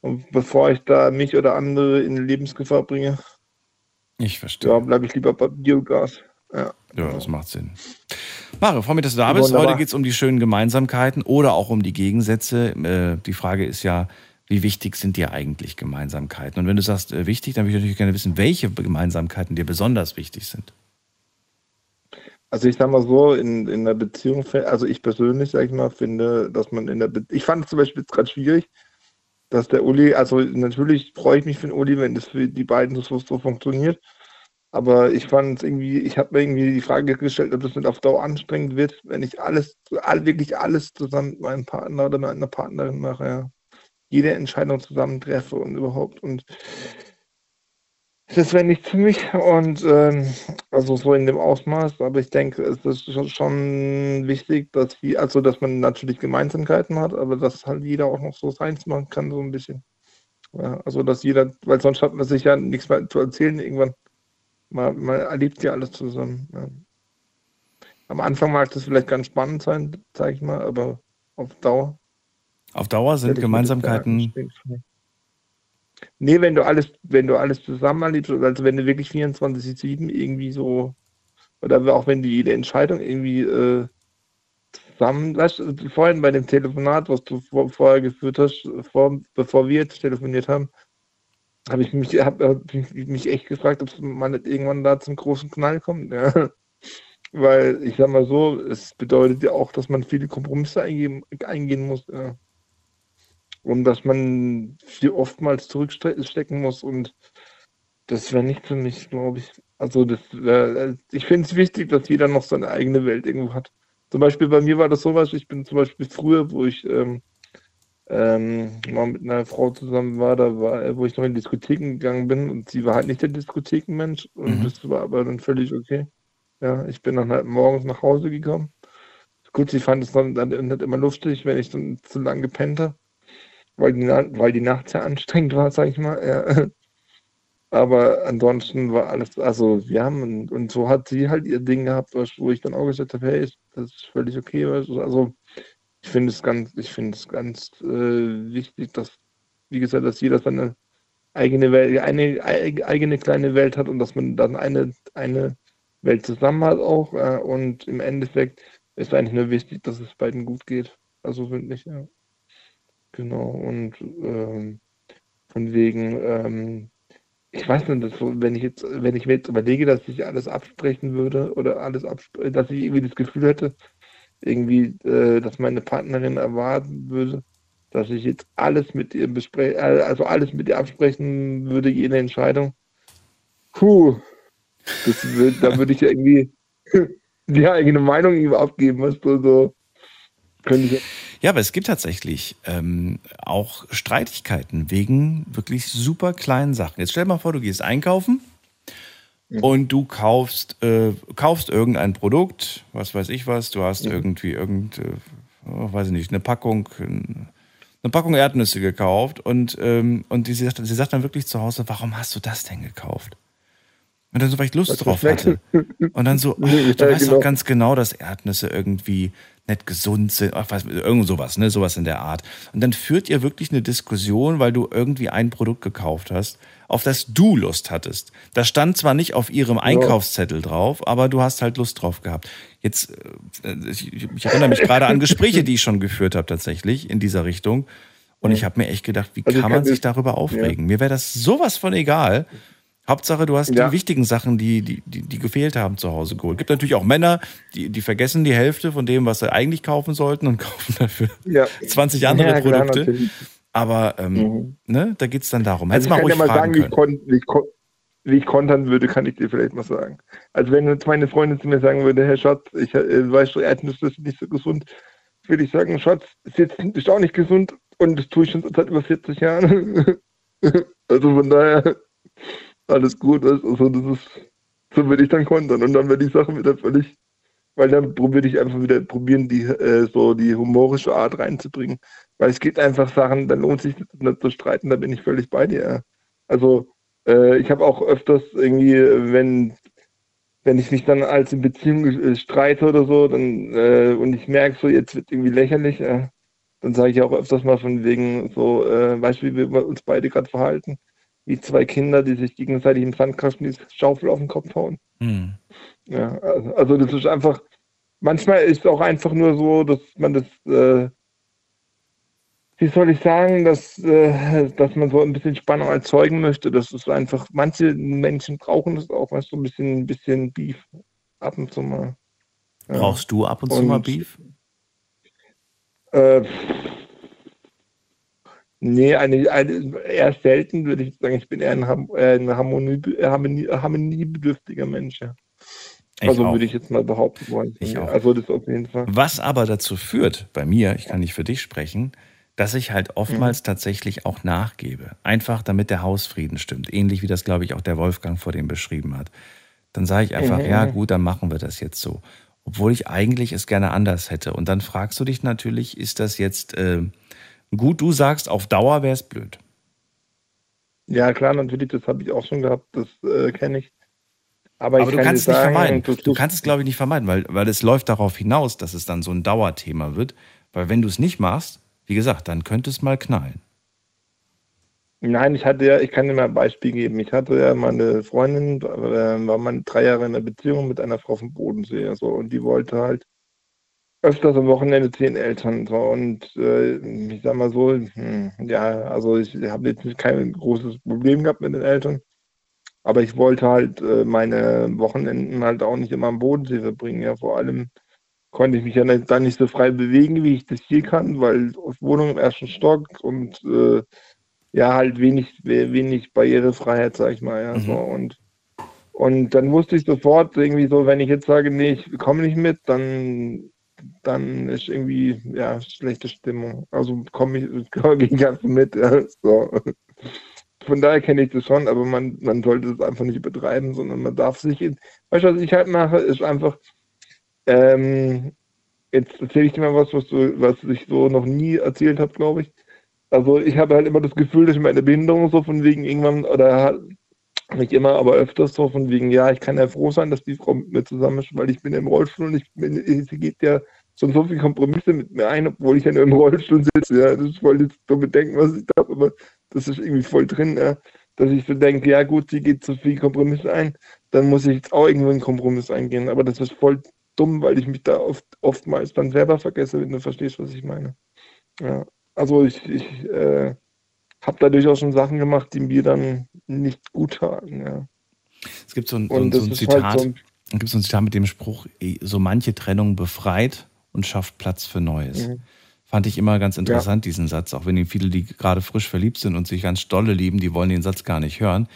Und bevor ich da mich oder andere in Lebensgefahr bringe, Ich verstehe. ja, bleibe ich lieber bei Biogas. Ja. Ja, das macht Sinn. Mario, freue mich, dass du da bist. Wunderbar. Heute geht es um die schönen Gemeinsamkeiten oder auch um die Gegensätze. Äh, die Frage ist ja, wie wichtig sind dir eigentlich Gemeinsamkeiten? Und wenn du sagst, äh, wichtig, dann würde ich natürlich gerne wissen, welche Gemeinsamkeiten dir besonders wichtig sind. Also ich sag mal so, in, in der Beziehung, also ich persönlich, sag ich mal, finde, dass man in der Be ich fand es zum Beispiel jetzt gerade schwierig, dass der Uli, also natürlich freue ich mich für den Uli, wenn das für die beiden so, so funktioniert. Aber ich fand es irgendwie, ich habe mir irgendwie die Frage gestellt, ob das nicht auf Dauer anstrengend wird, wenn ich alles, all, wirklich alles zusammen mit meinem Partner oder mit einer Partnerin mache, ja. Jede Entscheidung zusammen treffe und überhaupt. Und Das wäre nicht für mich und ähm, also so in dem Ausmaß, aber ich denke, es ist schon, wichtig, dass wir, also dass man natürlich Gemeinsamkeiten hat, aber dass halt jeder auch noch so seins machen kann, so ein bisschen. Ja, also dass jeder, weil sonst hat man sich ja nichts mehr zu erzählen irgendwann. Man, man erlebt ja alles zusammen. Ja. Am Anfang mag das vielleicht ganz spannend sein, sage ich mal, aber auf Dauer. Auf Dauer sind Gemeinsamkeiten. Nee, wenn du alles, wenn du alles zusammen erlebst, also wenn du wirklich 24-7 irgendwie so, oder auch wenn du jede Entscheidung irgendwie äh, zusammen, weißt du, vorhin bei dem Telefonat, was du vor, vorher geführt hast, vor, bevor wir jetzt telefoniert haben, habe ich mich, hab, hab mich echt gefragt, ob man nicht irgendwann da zum großen Knall kommt. Ja. Weil ich sag mal so, es bedeutet ja auch, dass man viele Kompromisse eingehen, eingehen muss. Ja und dass man viel oftmals zurückstecken muss und das wäre nicht für mich, glaube ich. Also das, äh, ich finde es wichtig, dass jeder noch seine eigene Welt irgendwo hat. Zum Beispiel bei mir war das sowas, ich bin zum Beispiel früher, wo ich ähm, ähm, mal mit einer Frau zusammen war, da war, wo ich noch in Diskotheken gegangen bin und sie war halt nicht der Diskothekenmensch und mhm. das war aber dann völlig okay. Ja, ich bin dann halt morgens nach Hause gekommen. Gut, sie fand es dann, dann nicht immer lustig, wenn ich dann zu lange gepennt habe weil die, weil die Nacht sehr anstrengend war, sag ich mal. Ja. Aber ansonsten war alles, also wir haben, und so hat sie halt ihr Ding gehabt, wo ich dann auch gesagt habe, hey, das ist völlig okay. Also ich finde es ganz, ich finde es ganz äh, wichtig, dass, wie gesagt, dass jeder seine eigene Welt, eine eigene kleine Welt hat und dass man dann eine, eine Welt zusammen hat auch. Äh, und im Endeffekt ist eigentlich nur wichtig, dass es beiden gut geht. Also finde ich, ja. Genau, und ähm, von wegen, ähm, ich weiß nicht, dass, wenn ich jetzt, wenn ich mir jetzt überlege, dass ich alles absprechen würde oder alles absprechen, dass ich irgendwie das Gefühl hätte, irgendwie, äh, dass meine Partnerin erwarten würde, dass ich jetzt alles mit ihr bespreche, äh, also alles mit ihr absprechen würde, jede Entscheidung. Puh, das würd, da würde ich ja irgendwie die eigene Meinung irgendwie abgeben, was du so könnte ich ja, aber es gibt tatsächlich ähm, auch Streitigkeiten wegen wirklich super kleinen Sachen. Jetzt stell dir mal vor, du gehst einkaufen mhm. und du kaufst, äh, kaufst irgendein Produkt, was weiß ich was, du hast mhm. irgendwie irgend, äh, oh, weiß ich nicht, eine Packung, eine Packung Erdnüsse gekauft und, ähm, und die, sie, sagt, sie sagt dann wirklich zu Hause, warum hast du das denn gekauft? Und dann so, weil ich Lust drauf hatte. Und dann so, ach, du weißt doch ganz genau, dass Erdnüsse irgendwie nicht gesund sind, ach, was, irgend sowas, ne, sowas in der Art. Und dann führt ihr wirklich eine Diskussion, weil du irgendwie ein Produkt gekauft hast, auf das du Lust hattest. Das stand zwar nicht auf ihrem Einkaufszettel drauf, aber du hast halt Lust drauf gehabt. Jetzt, äh, ich, ich erinnere mich gerade an Gespräche, die ich schon geführt habe tatsächlich in dieser Richtung. Und ich habe mir echt gedacht, wie also kann man sich darüber aufregen? Ja. Mir wäre das sowas von egal. Hauptsache, du hast ja. die wichtigen Sachen, die, die, die, die gefehlt haben, zu Hause geholt. Gibt natürlich auch Männer, die, die vergessen die Hälfte von dem, was sie eigentlich kaufen sollten und kaufen dafür ja. 20 andere ja, Produkte. Klar, Aber ähm, mhm. ne, da geht es dann darum. Also Hättest mal ruhig sagen, wie ich, kon wie, ich wie ich kontern würde, kann ich dir vielleicht mal sagen. Also wenn jetzt meine Freundin zu mir sagen würde, Herr Schatz, ich äh, weiß, du Erdnüsse ist nicht so gesund, würde ich sagen, Schatz, ist jetzt ist auch nicht gesund und das tue ich schon seit über 40 Jahren. also von daher alles gut ist. Also das ist, so würde ich dann kontern. Und dann werde die Sachen wieder völlig, weil dann probiere ich einfach wieder probieren, die äh, so die humorische Art reinzubringen. Weil es gibt einfach Sachen, dann lohnt sich nicht zu streiten, da bin ich völlig bei dir. Also äh, ich habe auch öfters irgendwie, wenn wenn ich mich dann als in Beziehung äh, streite oder so, dann äh, und ich merke so, jetzt wird irgendwie lächerlich, äh, dann sage ich auch öfters mal von wegen so, äh, weißt du, wie wir uns beide gerade verhalten wie zwei Kinder, die sich gegenseitig im Sandkasten die Schaufel auf den Kopf hauen. Hm. Ja, also, also, das ist einfach, manchmal ist es auch einfach nur so, dass man das, äh, wie soll ich sagen, dass, äh, dass man so ein bisschen Spannung erzeugen möchte. Das ist einfach, manche Menschen brauchen das auch, weißt du, so ein bisschen, ein bisschen Beef ab und zu mal. Ja. Brauchst du ab und zu und, mal Beef? Äh, Nee, eine, eine, eher selten würde ich sagen, ich bin eher ein, ein Harmonie, Harmonie, harmoniebedürftiger Mensch. Ja. Ich also auch. würde ich jetzt mal behaupten wollen. Ich auch. Also das auf jeden Fall. Was aber dazu führt, bei mir, ich kann nicht für dich sprechen, dass ich halt oftmals mhm. tatsächlich auch nachgebe. Einfach damit der Hausfrieden stimmt. Ähnlich wie das, glaube ich, auch der Wolfgang vor dem beschrieben hat. Dann sage ich einfach, mhm. ja gut, dann machen wir das jetzt so. Obwohl ich eigentlich es gerne anders hätte. Und dann fragst du dich natürlich, ist das jetzt äh, gut? Du sagst, auf Dauer wäre es blöd. Ja, klar, natürlich, das habe ich auch schon gehabt, das äh, kenne ich. Aber, Aber du kannst es nicht sagen, vermeiden. Du, du kannst es, glaube ich, nicht vermeiden, weil, weil es läuft darauf hinaus, dass es dann so ein Dauerthema wird. Weil wenn du es nicht machst, wie gesagt, dann könnte es mal knallen. Nein, ich hatte ja, ich kann dir mal ein Beispiel geben. Ich hatte ja meine Freundin, äh, war mal drei Jahre in einer Beziehung mit einer Frau vom Bodensee. So, und die wollte halt öfters am Wochenende zu den Eltern. So, und äh, ich sag mal so, hm, ja, also ich habe jetzt kein großes Problem gehabt mit den Eltern. Aber ich wollte halt äh, meine Wochenenden halt auch nicht immer am Bodensee verbringen. Ja, vor allem konnte ich mich ja nicht, dann nicht so frei bewegen, wie ich das hier kann, weil Wohnung im ersten Stock und äh, ja, halt wenig, wenig Barrierefreiheit, sag ich mal. Ja, mhm. so. und, und dann wusste ich sofort irgendwie so, wenn ich jetzt sage, nee, ich komme nicht mit, dann, dann ist irgendwie ja schlechte Stimmung. Also komme ich, komm ich ganz mit. Ja, so von daher kenne ich das schon, aber man, man sollte es einfach nicht übertreiben, sondern man darf sich. In, weißt du, was ich halt mache, ist einfach, ähm, jetzt erzähle ich dir mal was, was, du, was ich so noch nie erzählt habe, glaube ich. Also ich habe halt immer das Gefühl, dass ich meine Behinderung so von wegen irgendwann, oder nicht immer, aber öfters so von wegen, ja, ich kann ja froh sein, dass die Frau mit mir zusammen ist, weil ich bin im Rollstuhl und ich bin, sie geht ja schon so viele Kompromisse mit mir ein, obwohl ich ja nur im Rollstuhl sitze. Ja, das wollte jetzt so bedenken, was ich habe, aber das ist irgendwie voll drin, ja, dass ich so denke, ja gut, sie geht zu viel Kompromisse ein, dann muss ich jetzt auch irgendwo einen Kompromiss eingehen. Aber das ist voll dumm, weil ich mich da oft, oftmals dann selber vergesse, wenn du verstehst, was ich meine. Ja, also ich, ich äh, habe da durchaus schon Sachen gemacht, die mir dann nicht gut taten. Ja. Es gibt so ein, so ein, so ein Zitat, halt so ein, gibt so ein Zitat mit dem Spruch, so manche Trennung befreit und schafft Platz für Neues. Mhm. Fand ich immer ganz interessant, ja. diesen Satz, auch wenn viele, die gerade frisch verliebt sind und sich ganz dolle lieben, die wollen den Satz gar nicht hören.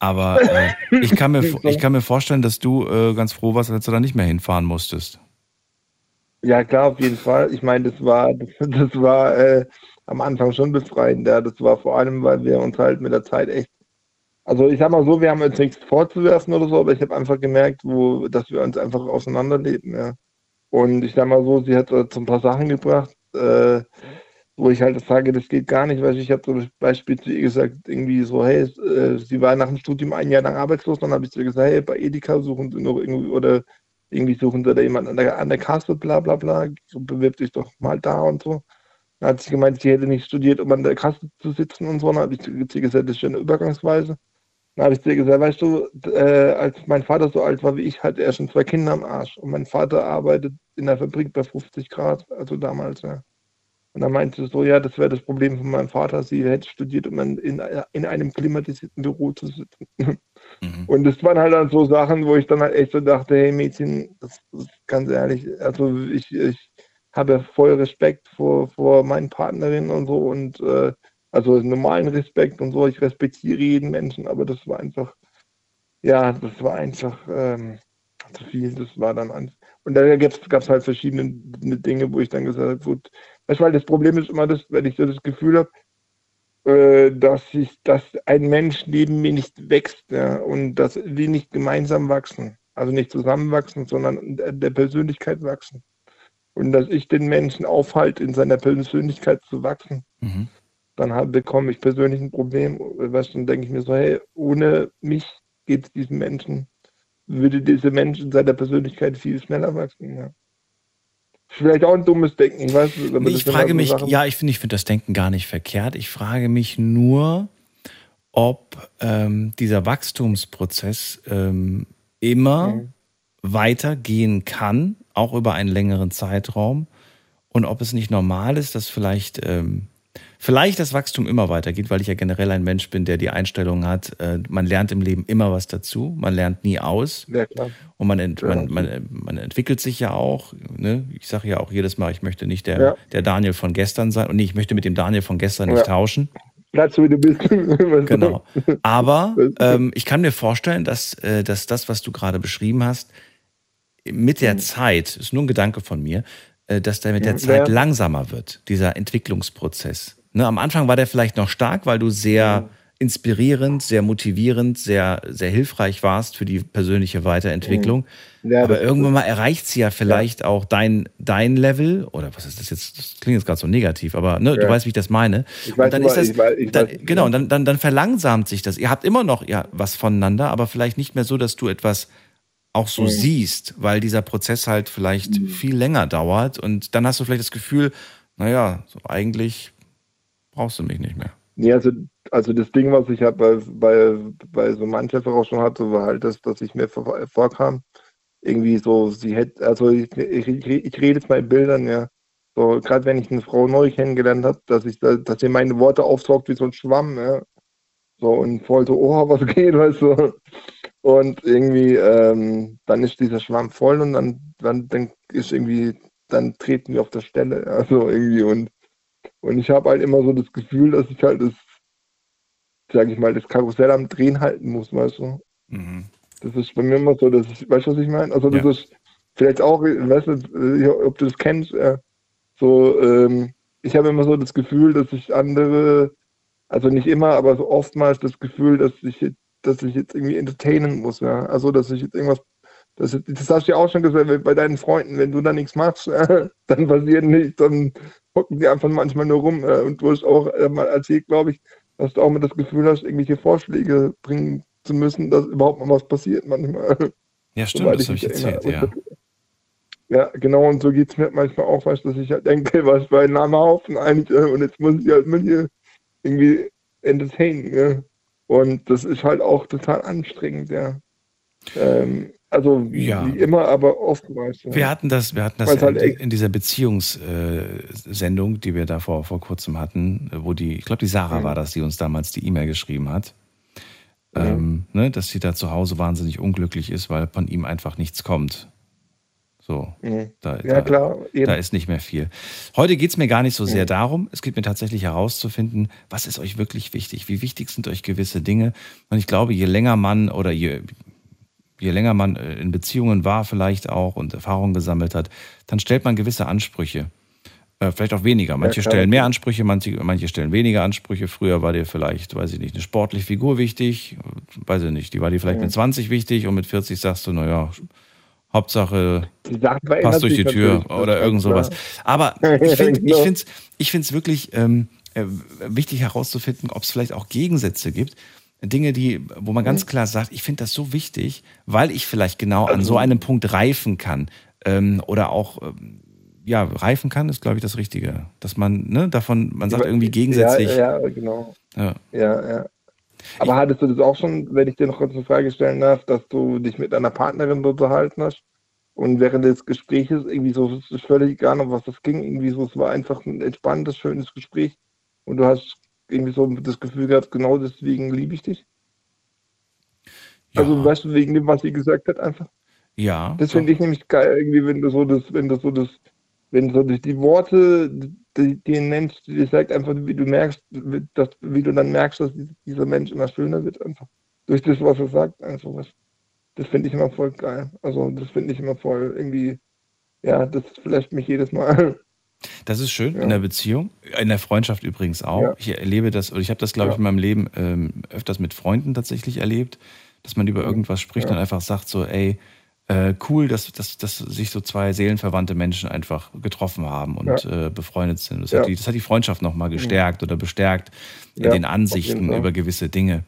Aber äh, ich, kann mir, ich kann mir vorstellen, dass du äh, ganz froh warst, als du da nicht mehr hinfahren musstest. Ja, klar, auf jeden Fall. Ich meine, das war, das, das war äh, am Anfang schon befreiend. Ja. Das war vor allem, weil wir uns halt mit der Zeit echt. Also ich sag mal so, wir haben jetzt nichts vorzuwerfen oder so, aber ich habe einfach gemerkt, wo, dass wir uns einfach auseinanderleben. Ja. Und ich sag mal so, sie hat so ein paar Sachen gebracht, äh, wo ich halt sage, das geht gar nicht, weil ich habe zum Beispiel zu ihr gesagt, irgendwie so, hey, äh, sie war nach dem Studium ein Jahr lang arbeitslos, dann habe ich zu ihr gesagt, hey, bei Edeka suchen sie noch irgendwie, oder irgendwie suchen sie da jemanden an der, an der Kasse, bla bla bla, so bewirbt sich doch mal da und so. Dann hat sie gemeint, sie hätte nicht studiert, um an der Kasse zu sitzen und so. Dann habe ich zu ihr gesagt, das ist ja eine Übergangsweise. Dann habe ich ihr gesagt, weißt du, äh, als mein Vater so alt war wie ich, hatte er schon zwei Kinder am Arsch. Und mein Vater arbeitet in der Fabrik bei 50 Grad, also damals, ja. Und dann meinte sie so, ja, das wäre das Problem von meinem Vater. Sie hätte studiert, um in, in einem klimatisierten Büro zu sitzen. Mhm. Und das waren halt dann so Sachen, wo ich dann halt echt so dachte, hey Mädchen, das, das ganz ehrlich, also ich, ich habe voll Respekt vor, vor meinen Partnerinnen und so und äh, also normalen Respekt und so. Ich respektiere jeden Menschen, aber das war einfach, ja, das war einfach ähm, zu viel. Das war dann einfach. Und da gab es halt verschiedene Dinge, wo ich dann gesagt habe, gut, weißt weil das Problem ist immer das, wenn ich so das Gefühl habe, äh, dass ich, dass ein Mensch neben mir nicht wächst, ja, und dass wir nicht gemeinsam wachsen. Also nicht zusammenwachsen, sondern der Persönlichkeit wachsen. Und dass ich den Menschen aufhalte, in seiner Persönlichkeit zu wachsen. Mhm dann bekomme ich persönlich ein Problem. Weißt, dann denke ich mir so, hey, ohne mich geht es diesem Menschen, würde dieser Mensch in seiner Persönlichkeit viel schneller wachsen. Ja. Vielleicht auch ein dummes Denken, ich weiß nee, Ich frage mich, Sachen ja, ich finde ich find das Denken gar nicht verkehrt. Ich frage mich nur, ob ähm, dieser Wachstumsprozess ähm, immer mhm. weitergehen kann, auch über einen längeren Zeitraum. Und ob es nicht normal ist, dass vielleicht ähm, vielleicht das Wachstum immer weitergeht, weil ich ja generell ein Mensch bin, der die Einstellung hat, äh, man lernt im Leben immer was dazu, man lernt nie aus. Ja, klar. Und man, ent, man, man, man, entwickelt sich ja auch. Ne? Ich sage ja auch jedes Mal, ich möchte nicht der, ja. der Daniel von gestern sein. Und nee, ich möchte mit dem Daniel von gestern nicht tauschen. Bleib so, wie du bist. genau. Aber ähm, ich kann mir vorstellen, dass, äh, dass das, was du gerade beschrieben hast, mit der mhm. Zeit, ist nur ein Gedanke von mir, dass der mit der Ja. Zeit Ja. langsamer wird, dieser Entwicklungsprozess. Ne, am Anfang war der vielleicht noch stark, weil du sehr inspirierend, sehr motivierend, sehr, sehr hilfreich warst für die persönliche Weiterentwicklung. Ja, Aber irgendwann mal erreicht sie ja vielleicht auch dein, dein Level, oder was ist das jetzt? Das klingt jetzt gerade so negativ, aber ne, du Ja. weißt, wie ich das meine. Ich weiß und dann ist das, ich weiß- ich dann, weiß- genau, und dann, dann, dann verlangsamt sich das. Ihr habt immer noch ja, was voneinander, aber vielleicht nicht mehr so, dass du etwas auch so Mhm. siehst, weil dieser Prozess halt vielleicht viel länger dauert und dann hast du vielleicht das Gefühl, naja, so eigentlich brauchst du mich nicht mehr. Nee, also, also das Ding, was ich halt bei, bei, bei so mancher auch schon hatte, war halt das, dass ich mir vor- vorkam, irgendwie so, sie hätte, also ich, ich, ich rede jetzt mal in Bildern, ja. So, gerade wenn ich eine Frau neu kennengelernt habe, dass ich da, dass sie meine Worte aufsaugt wie so ein Schwamm, ja. So und voll so, oh, was geht, weißt du. Und irgendwie, ähm, dann ist dieser Schwamm voll und dann, dann, dann ist irgendwie, dann treten wir auf der Stelle, also irgendwie und und ich habe halt immer so das Gefühl, dass ich halt das, sage ich mal, das Karussell am Drehen halten muss, weißt du. Mhm. Das ist bei mir immer so, dass ich, weißt du, was ich meine? Also das Ja. ist vielleicht auch, weißt du, äh, ob du das kennst, äh, so, ähm, ich habe immer so das Gefühl, dass ich andere, also nicht immer, aber so oftmals das Gefühl, dass ich, dass ich jetzt irgendwie entertainen muss, ja. Also dass ich jetzt irgendwas, das, das hast du ja auch schon gesagt, bei deinen Freunden, wenn du da nichts machst, äh, dann passiert nichts, dann hocken die einfach manchmal nur rum. Äh, und du hast auch äh, mal erzählt, glaube ich, dass du auch mit das Gefühl hast, irgendwelche Vorschläge bringen zu müssen, dass überhaupt mal was passiert manchmal. Ja, stimmt, Soweit das habe ich erzählt, ja. Das- Ja, genau, und so geht es mir manchmal auch, weißt dass ich halt denke, was bei einem Haufen eigentlich, äh, und jetzt muss ich halt mit hier irgendwie entertainen, ja. Und das ist halt auch total anstrengend, ja. Ähm, also Ja. wie immer, aber oftmals. Ja. Wir hatten das, wir hatten das halt in, echt- in dieser Beziehungssendung, die wir da vor, vor kurzem hatten, wo die, ich glaube, die Sarah Mhm. war das, die uns damals die E-Mail geschrieben hat. Ähm, ne, dass sie da zu Hause wahnsinnig unglücklich ist, weil von ihm einfach nichts kommt. So, Mhm. da, Ja, da, klar, eben. da ist nicht mehr viel. Heute geht es mir gar nicht so sehr darum. Es geht mir tatsächlich herauszufinden, was ist euch wirklich wichtig? Wie wichtig sind euch gewisse Dinge? Und ich glaube, je länger man oder je, je länger man äh, in Beziehungen war vielleicht auch und Erfahrungen gesammelt hat, dann stellt man gewisse Ansprüche. Äh, Vielleicht auch weniger. Manche klar. stellen mehr Ansprüche, manche, manche stellen weniger Ansprüche. Früher war dir vielleicht, weiß ich nicht, eine sportliche Figur wichtig. Weiß ich nicht, die war dir vielleicht mit 20 wichtig und mit 40 sagst du, naja, Hauptsache passt durch die Tür oder irgend sowas. Aber ich finde Genau. ich find's, ich find's wirklich ähm, äh, wichtig herauszufinden, ob es vielleicht auch Gegensätze gibt. Dinge, die, wo man Mhm. ganz klar sagt, ich finde das so wichtig, weil ich vielleicht genau an so einem Punkt reifen kann. Ähm, oder auch, ähm, ja, reifen kann, ist, glaube ich, das Richtige. Dass man, ne, davon, man sagt irgendwie gegensätzlich. Ja, ja genau. Ja. Ja, ja. Aber hattest du das auch schon, wenn ich dir noch kurz eine Frage stellen darf, dass du dich mit deiner Partnerin so unterhalten hast und während des Gespräches irgendwie so, es ist völlig egal, um was das ging, irgendwie so, es war einfach ein entspanntes, schönes Gespräch und du hast irgendwie so das Gefühl gehabt, genau deswegen liebe ich dich? Also, Ja. weißt du, wegen dem, was sie gesagt hat, einfach? Ja. Das finde ich nämlich geil, irgendwie, wenn du so das, wenn du so das, wenn so die, die Worte, die, die nennst, die sagt einfach, wie du merkst, wie- dass, wie du dann merkst, dass dieser Mensch immer schöner wird, einfach. Durch das, was er sagt, einfach was. Das finde ich immer voll geil. Also, das finde ich immer voll irgendwie, ja, das flasht mich jedes Mal. Das ist schön Ja. in der Beziehung, in der Freundschaft übrigens auch. Ja. Ich erlebe das, oder ich habe das, glaube ich, Ja. in meinem Leben ähm, öfters mit Freunden tatsächlich erlebt, dass man über irgendwas spricht und einfach sagt so, ey, äh, cool, dass, dass, dass sich so zwei seelenverwandte Menschen einfach getroffen haben und äh, befreundet sind. Das, Ja. hat die, das hat die Freundschaft nochmal gestärkt oder bestärkt in Ja, den Ansichten über gewisse Dinge.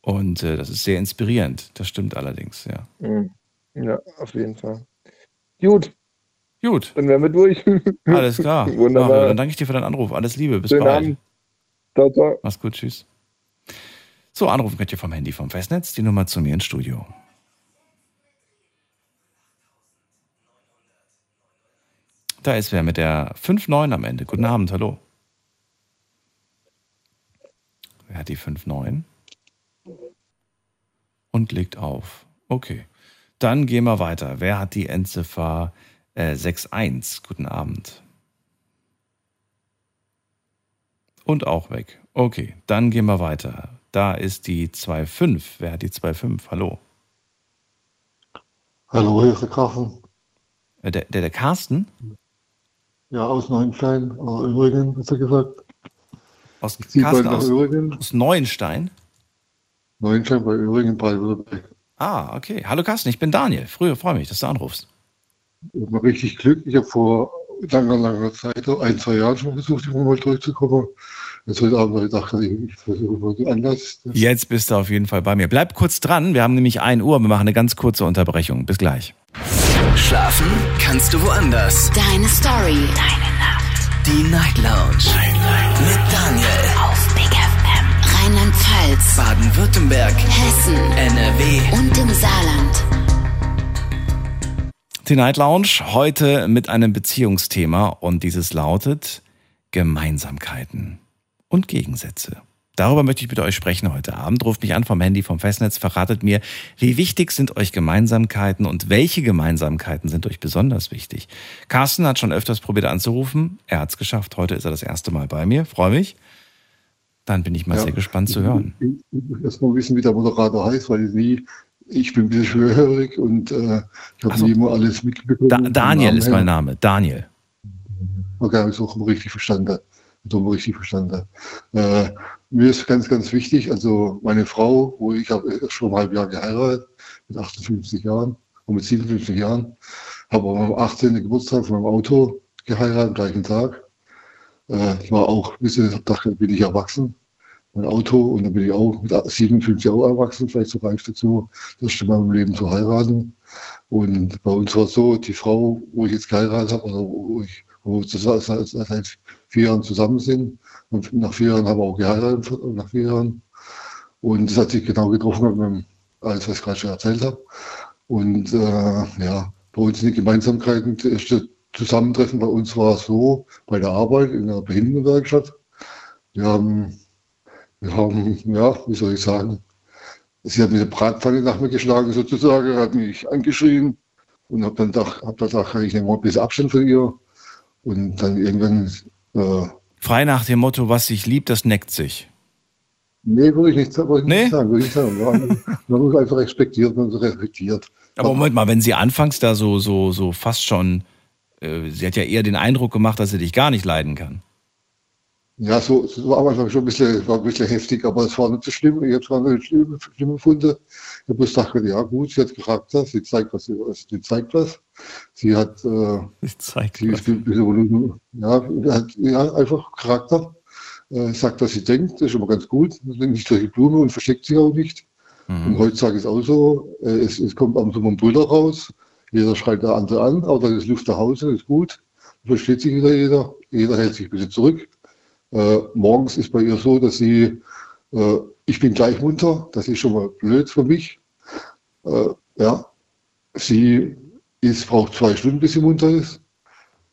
Und äh, das ist sehr inspirierend. Das stimmt allerdings, ja. Mhm. Ja, auf jeden Fall. Gut, Gut, dann wären wir durch. alles klar. Wunderbar. Mario, dann danke ich dir für deinen Anruf. Alles Liebe, bis Schönen bald. Abend. Ciao, ciao. Mach's gut, tschüss. So, anrufen könnt ihr vom Handy vom Festnetz, die Nummer zu mir ins Studio. Da ist wer mit der 5-9 am Ende. Guten Abend, hallo. Wer hat die 5-9? Und legt auf. Okay. Dann gehen wir weiter. Wer hat die Endziffer äh, 6-1? Guten Abend. Und auch weg. Okay, dann gehen wir weiter. Da ist die 2.5. Wer hat die 2.5? Hallo. Hallo, hier ist der Carsten. Äh, Der, der, der Carsten? Ja, aus Neuenstein, oder Übrigen, besser gesagt. Aus, nach aus, Übrigen? aus Neuenstein? Neuenstein bei Übrigen, Baden-Württemberg. Ah, okay. Hallo Carsten, ich bin Daniel. Früher freue mich, dass du anrufst. Ich habe richtig Glück. Ich habe vor langer, langer Zeit, ein, zwei Jahren schon versucht, irgendwo mal durchzukommen. Jetzt heute Abend habe ich gedacht, ich versuche mal anders. Jetzt bist du auf jeden Fall bei mir. Bleib kurz dran. Wir haben nämlich 1 Uhr. Wir machen eine ganz kurze Unterbrechung. Bis gleich. Schlafen kannst du woanders. Deine Story. Deine Nacht. Die Night Lounge. Mit Daniel. Auf Big FM. Rheinland-Pfalz. Baden-Württemberg. Hessen. NRW. Und im Saarland. Die Night Lounge heute mit einem Beziehungsthema und dieses lautet Gemeinsamkeiten und Gegensätze. Darüber möchte ich mit euch sprechen heute Abend. Ruft mich an vom Handy vom Festnetz, verratet mir, wie wichtig sind euch Gemeinsamkeiten und welche Gemeinsamkeiten sind euch besonders wichtig. Carsten hat schon öfters probiert anzurufen. Er hat es geschafft. Heute ist er das erste Mal bei mir. Freue mich. Dann bin ich mal Ja. sehr gespannt zu hören. Ich, ich muss erst mal wissen, wie der Moderator heißt, weil ich nie, ich bin ein bisschen schwerhörig und äh, ich habe so. nie immer alles mitbekommen. Da, Daniel ist mein Name. Daniel. Okay, habe ich es auch richtig verstanden. Ich habe richtig verstanden. Äh, mir ist ganz, ganz wichtig, also meine Frau, wo ich habe schon ein halbes Jahr geheiratet, mit 58 Jahren und mit 57 Jahren, habe am 18. Geburtstag von meinem Auto geheiratet, am gleichen Tag. Äh, ich war auch ein bisschen, dachte, bin ich erwachsen, mein Auto, und dann bin ich auch mit 57 auch erwachsen, vielleicht so reif dazu, das erste Mal im Leben zu heiraten. Und bei uns war es so, die Frau, wo ich jetzt geheiratet habe, oder wo ich wo wir seit vier Jahren zusammen sind. Und nach vier Jahren haben wir auch geheiratet, nach vier Jahren. Und das hat sich genau getroffen mit alles, was ich gerade schon erzählt habe. Und äh, ja, bei uns sind die Gemeinsamkeiten, das erste Zusammentreffen bei uns war so, bei der Arbeit in der Behindertenwerkstatt. Wir haben, wir haben, ja, wie soll ich sagen, sie hat mir eine Bratpfanne nach mir geschlagen sozusagen, hat mich angeschrien und habe dann gedacht, hab gedacht, ich nehme mal ein bisschen Abstand von ihr. Und dann irgendwann, äh, Frei nach dem Motto, was sich liebt, das neckt sich. nee, würde ich nicht, würde ich Nee? nicht sagen, würde ich sagen. Man man muss einfach respektiert, man respektiert. Aber Moment mal, wenn sie anfangs da so, so, so fast schon, äh, sie hat ja eher den Eindruck gemacht, dass sie dich gar nicht leiden kann. Ja, so, so war manchmal schon ein bisschen, war ein bisschen heftig, aber es war nicht so schlimm. Ich habe es gar nicht schlimm, schlimm gefunden. Ich habe bloß gedacht, ja gut, sie hat Charakter, sie zeigt was, sie, sie zeigt was. Sie hat, äh, Ich zeig sie bisschen, ja, hat, ja, einfach Charakter. Äh, sagt, was sie denkt, das ist immer ganz gut. Nicht durch die Blume und versteckt sich auch nicht. Und heutzutage ist es auch so, äh, es, es kommt zu mal ein Brüller raus, jeder schreit der andere an, aber dann ist Luft nach Hause, das ist gut. Versteht sich wieder jeder, jeder hält sich ein bisschen zurück. Äh, morgens ist bei ihr so, dass sie, äh, ich bin gleich munter, das ist schon mal blöd für mich. Äh, ja, sie ist, braucht zwei Stunden, bis sie munter ist.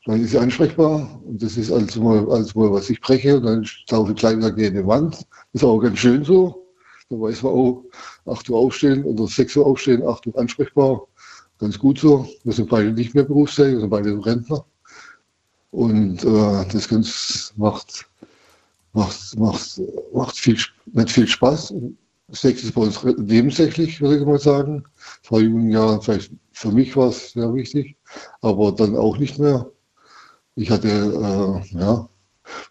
Dann ist sie ansprechbar und das ist also mal, also mal was ich breche und dann laufe ich gleich wieder gegen die Wand. Das ist auch ganz schön so. Da weiß man auch, 8 Uhr aufstehen oder 6 Uhr aufstehen, 8 Uhr ansprechbar. Ganz gut so. Wir sind beide nicht mehr berufstätig, wir sind beide Rentner. Und äh, das ganz macht, macht, macht, macht viel, nicht viel Spaß. Sex ist bei uns nebensächlich, würde ich mal sagen. Vor jungen Jahren, vielleicht für mich war es sehr wichtig, aber dann auch nicht mehr. Ich hatte, äh, ja,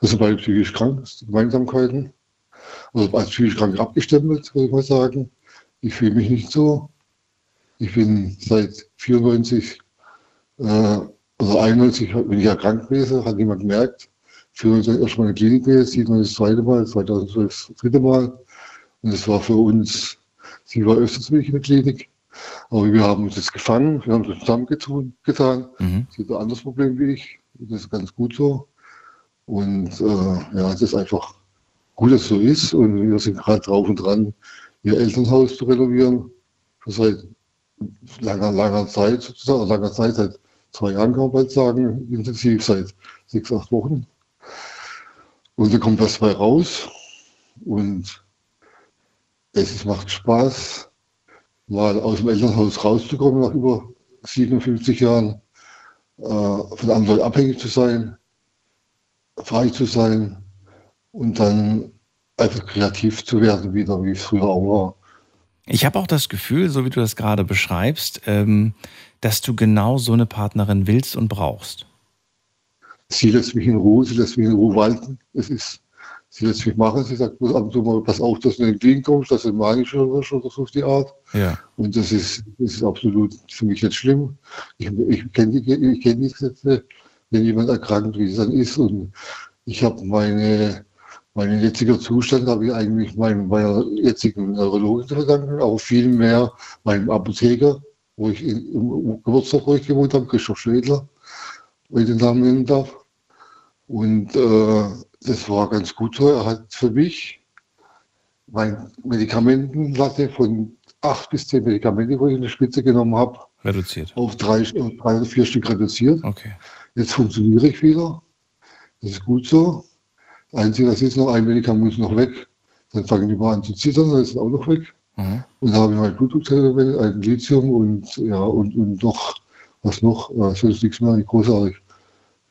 wir sind beide psychisch krank, Gemeinsamkeiten. Also als psychisch krank abgestempelt, würde ich mal sagen. Ich fühle mich nicht so. Ich bin seit 94 äh, oder 91 bin ich ja krank gewesen, hat niemand gemerkt. 94 erst mal in die Klinik gewesen, 97 das zweite Mal, 2012 das dritte Mal. Und es war für uns, sie war öfters mit in der Klinik. Aber wir haben uns jetzt gefangen, wir haben uns zusammengetan. Getan. Mhm. Sie hat ein anderes Problem wie ich. Das ist ganz gut so. Und äh, ja, es ist einfach gut, dass es so ist. Und wir sind gerade drauf und dran, ihr Elternhaus zu renovieren. Schon seit langer, langer Zeit, sozusagen, langer Zeit, seit zwei Jahren kann man bald sagen, intensiv seit sechs, acht Wochen. Und da kommt was bei raus. Und es macht Spaß, mal aus dem Elternhaus rauszukommen nach über 57 Jahren, äh, von anderen abhängig zu sein, frei zu sein und dann einfach kreativ zu werden wieder, wie es früher auch war. Ich habe auch das Gefühl, so wie du das gerade beschreibst, ähm, dass du genau so eine Partnerin willst und brauchst. Sie lässt mich in Ruhe, sie lässt mich in Ruhe walten. Es ist, sie lässt mich machen. Sie sagt ab und zu mal, pass auf, dass du nicht entgegenkommst, dass du magischer wirst oder so auf die Art. Ja. Und das ist, das ist absolut für mich nicht schlimm. Ich, ich kenne die, ich kenn die Gesetze, wenn jemand erkrankt, wie es dann ist. Und ich habe meine, meinen jetziger Zustand habe ich eigentlich meinem, meiner jetzigen Neurologin zu verdanken, aber viel mehr meinem Apotheker, wo ich in, im Geburtstag, wo ich gewohnt habe, Christoph Schwedler, wenn ich den Namen nennen darf. Und äh, das war ganz gut so. Er hat für mich meine Medikamentenlatte von acht bis zehn Medikamente, wo ich in der Spitze genommen habe, Reduziert. auf drei, drei oder vier Stück reduziert. Okay. Jetzt funktioniere ich wieder. Das ist gut so. Das Einzige, das ist noch, ein Medikament muss noch weg. Dann fangen die mal an zu zittern, dann ist es auch noch weg. Mhm. Und da habe ich mein Blutdruckzelle, ein Lithium und ja, und, und noch, was noch, äh, sonst nichts mehr, nicht großartig.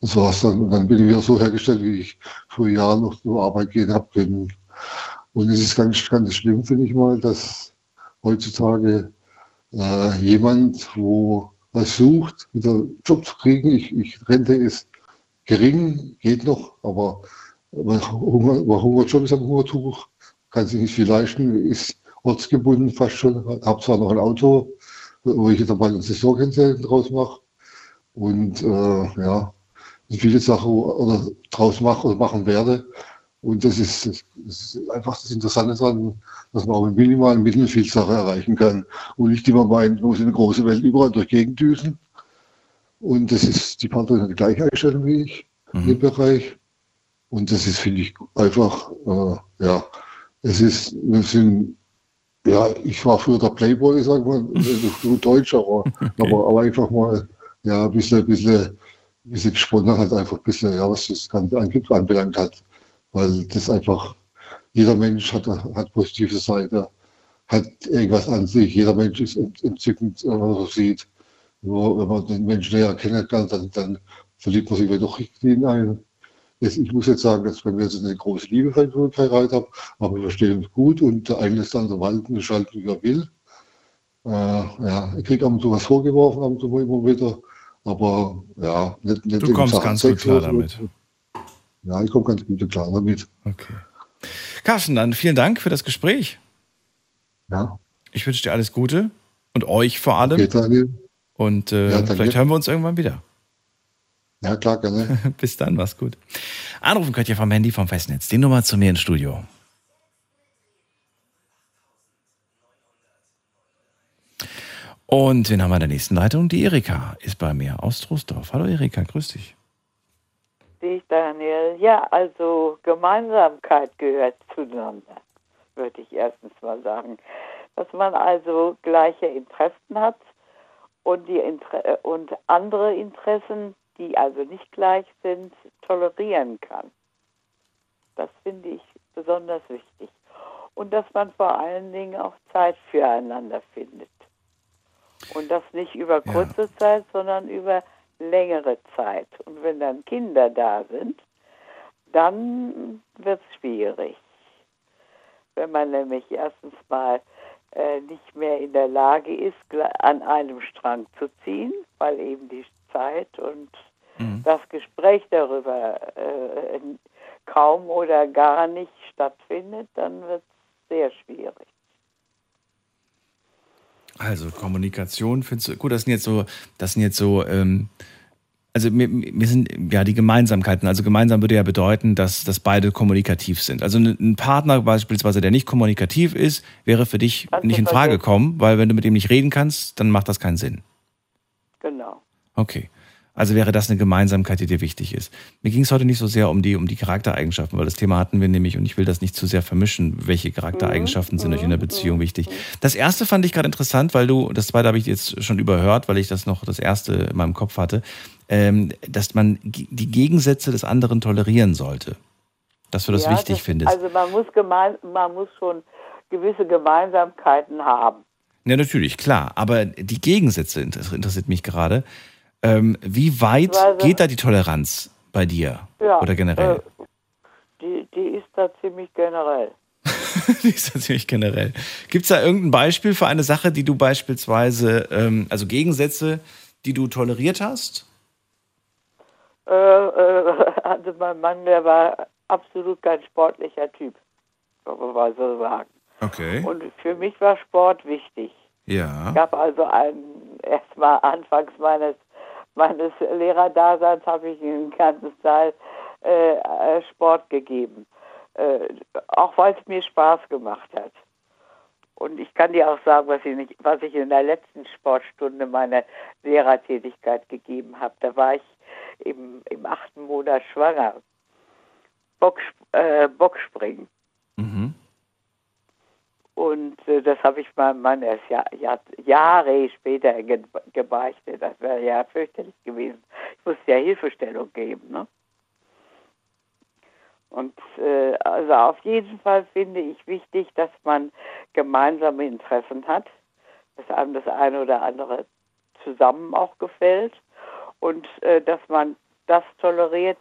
Das war's dann. Und dann bin ich wieder so hergestellt, wie ich vor Jahren noch zur Arbeit gehen habe. Und es ist ganz, ganz schlimm, finde ich mal, dass heutzutage äh, jemand, wo was sucht, wieder einen Job zu kriegen, ich, ich Rente ist gering, geht noch, aber aber Hunger, aber Hungerjob ist am Hungertuch, kann sich nicht viel leisten, ist ortsgebunden fast schon, habe zwar noch ein Auto, wo ich jetzt mal ein Saisonkennzeichen draus mache und äh, ja, viele Sachen oder draus mache oder machen werde. Und das ist, das ist einfach das Interessante daran, dass man auch mit minimalen Mitteln viel Sache erreichen kann. Und nicht immer meinen, man muss in eine große Welt überall durch Gegend düsen. Und das ist, die Partnerin hat die gleiche Einstellung wie ich in dem Bereich. Und das ist, finde ich, einfach, äh, ja, es ist, wir sind, ja, ich war früher der Playboy, sag mal, Deutsch, aber, aber, aber einfach mal, ja, ein bisschen, ein bisschen, bisschen gesponnen hat, einfach ein bisschen, ja, was das Ganze anbelangt hat. Weil das einfach, jeder Mensch hat, hat positive Seite, hat irgendwas an sich, jeder Mensch ist ent- entzückend, wenn man so sieht. Nur wenn man den Menschen näher kennenlernt, dann, dann verliebt man sich doch richtig in einen. Jetzt, ich muss jetzt sagen, dass wir jetzt eine große Liebe verheiratet haben, aber wir verstehen uns gut und der eine lässt dann so walten, der schaltet, wie er will. Äh, ja, ich kriege ab und zu was vorgeworfen, ab und zu immer wieder. Aber ja, nicht, nicht Du kommst ganz gut klar damit. Ja, ich komme ganz gut klar damit. Okay. Carsten, dann vielen Dank für das Gespräch. Ja, Ich wünsche dir alles Gute und euch vor allem. okay, Daniel. Und äh, Ja, vielleicht hören wir uns irgendwann wieder. Ja, klar, gerne. Bis dann, mach's gut. Anrufen könnt ihr vom Handy vom Festnetz. Die Nummer zu mir ins Studio. Und wen haben wir in der nächsten Leitung? Die Erika ist bei mir aus Troisdorf. Hallo Erika, grüß dich. Ich, Daniel. Ja, also Gemeinsamkeit gehört zueinander, würde ich erstens mal sagen. Dass man also gleiche Interessen hat und, die Inter äh, und andere Interessen, die also nicht gleich sind, tolerieren kann. Das finde ich besonders wichtig. Und dass man vor allen Dingen auch Zeit füreinander findet. Und das nicht über Ja. kurze Zeit, sondern über längere Zeit. Und wenn dann Kinder da sind, dann wird es schwierig. Wenn man nämlich erstens mal äh, nicht mehr in der Lage ist, an einem Strang zu ziehen, weil eben die Zeit und das Gespräch darüber äh, kaum oder gar nicht stattfindet, dann wird es sehr schwierig. Also Kommunikation findest du gut, das sind jetzt so, das sind jetzt so, ähm, also mir, mir sind ja die Gemeinsamkeiten. Also gemeinsam würde ja bedeuten, dass, dass beide kommunikativ sind. Also ein Partner beispielsweise, der nicht kommunikativ ist, wäre für dich du nicht in Frage vergessen. kommen, weil wenn du mit ihm nicht reden kannst, dann macht das keinen Sinn. Genau. Okay. Also wäre das eine Gemeinsamkeit, die dir wichtig ist. Mir ging es heute nicht so sehr um die, um die Charaktereigenschaften, weil das Thema hatten wir nämlich und ich will das nicht zu sehr vermischen. Welche Charaktereigenschaften sind euch in der Beziehung wichtig? Das erste fand ich gerade interessant, weil du, das zweite habe ich jetzt schon überhört, weil ich das noch das erste in meinem Kopf hatte, ähm, dass man die Gegensätze des anderen tolerieren sollte. Dass du das Ja, wichtig findest. Also man muss, gemein, man muss schon gewisse Gemeinsamkeiten haben. Ja, natürlich, klar. Aber die Gegensätze inter- interessiert mich gerade. Ähm, wie weit Also- geht da die Toleranz bei dir? Ja, Oder generell? Äh, die, die ist da ziemlich generell. Die ist natürlich generell. Gibt es da irgendein Beispiel für eine Sache, die du beispielsweise, ähm, also Gegensätze, die du toleriert hast? Äh, äh, also mein Mann, der war absolut kein sportlicher Typ, kann man mal so sagen. Okay. Und für mich war Sport wichtig. Ja. Ich habe also einen, erstmal anfangs meines, meines Lehrerdaseins habe ich einen ganzen Teil äh, äh, Sport gegeben. Äh, auch weil es mir Spaß gemacht hat. Und ich kann dir auch sagen, was ich, nicht, was ich in der letzten Sportstunde meiner Lehrertätigkeit gegeben habe. Da war ich im, im achten Monat schwanger. Box, äh, Boxspringen. Mhm. Und äh, das habe ich meinem Mann erst Jahr, Jahr, Jahre später ge gebeichtet. Das wäre ja fürchterlich gewesen. Ich musste ja Hilfestellung geben. Ne? Und äh, also auf jeden Fall finde ich wichtig, dass man gemeinsame Interessen hat, dass einem das eine oder andere zusammen auch gefällt und äh, dass man das toleriert,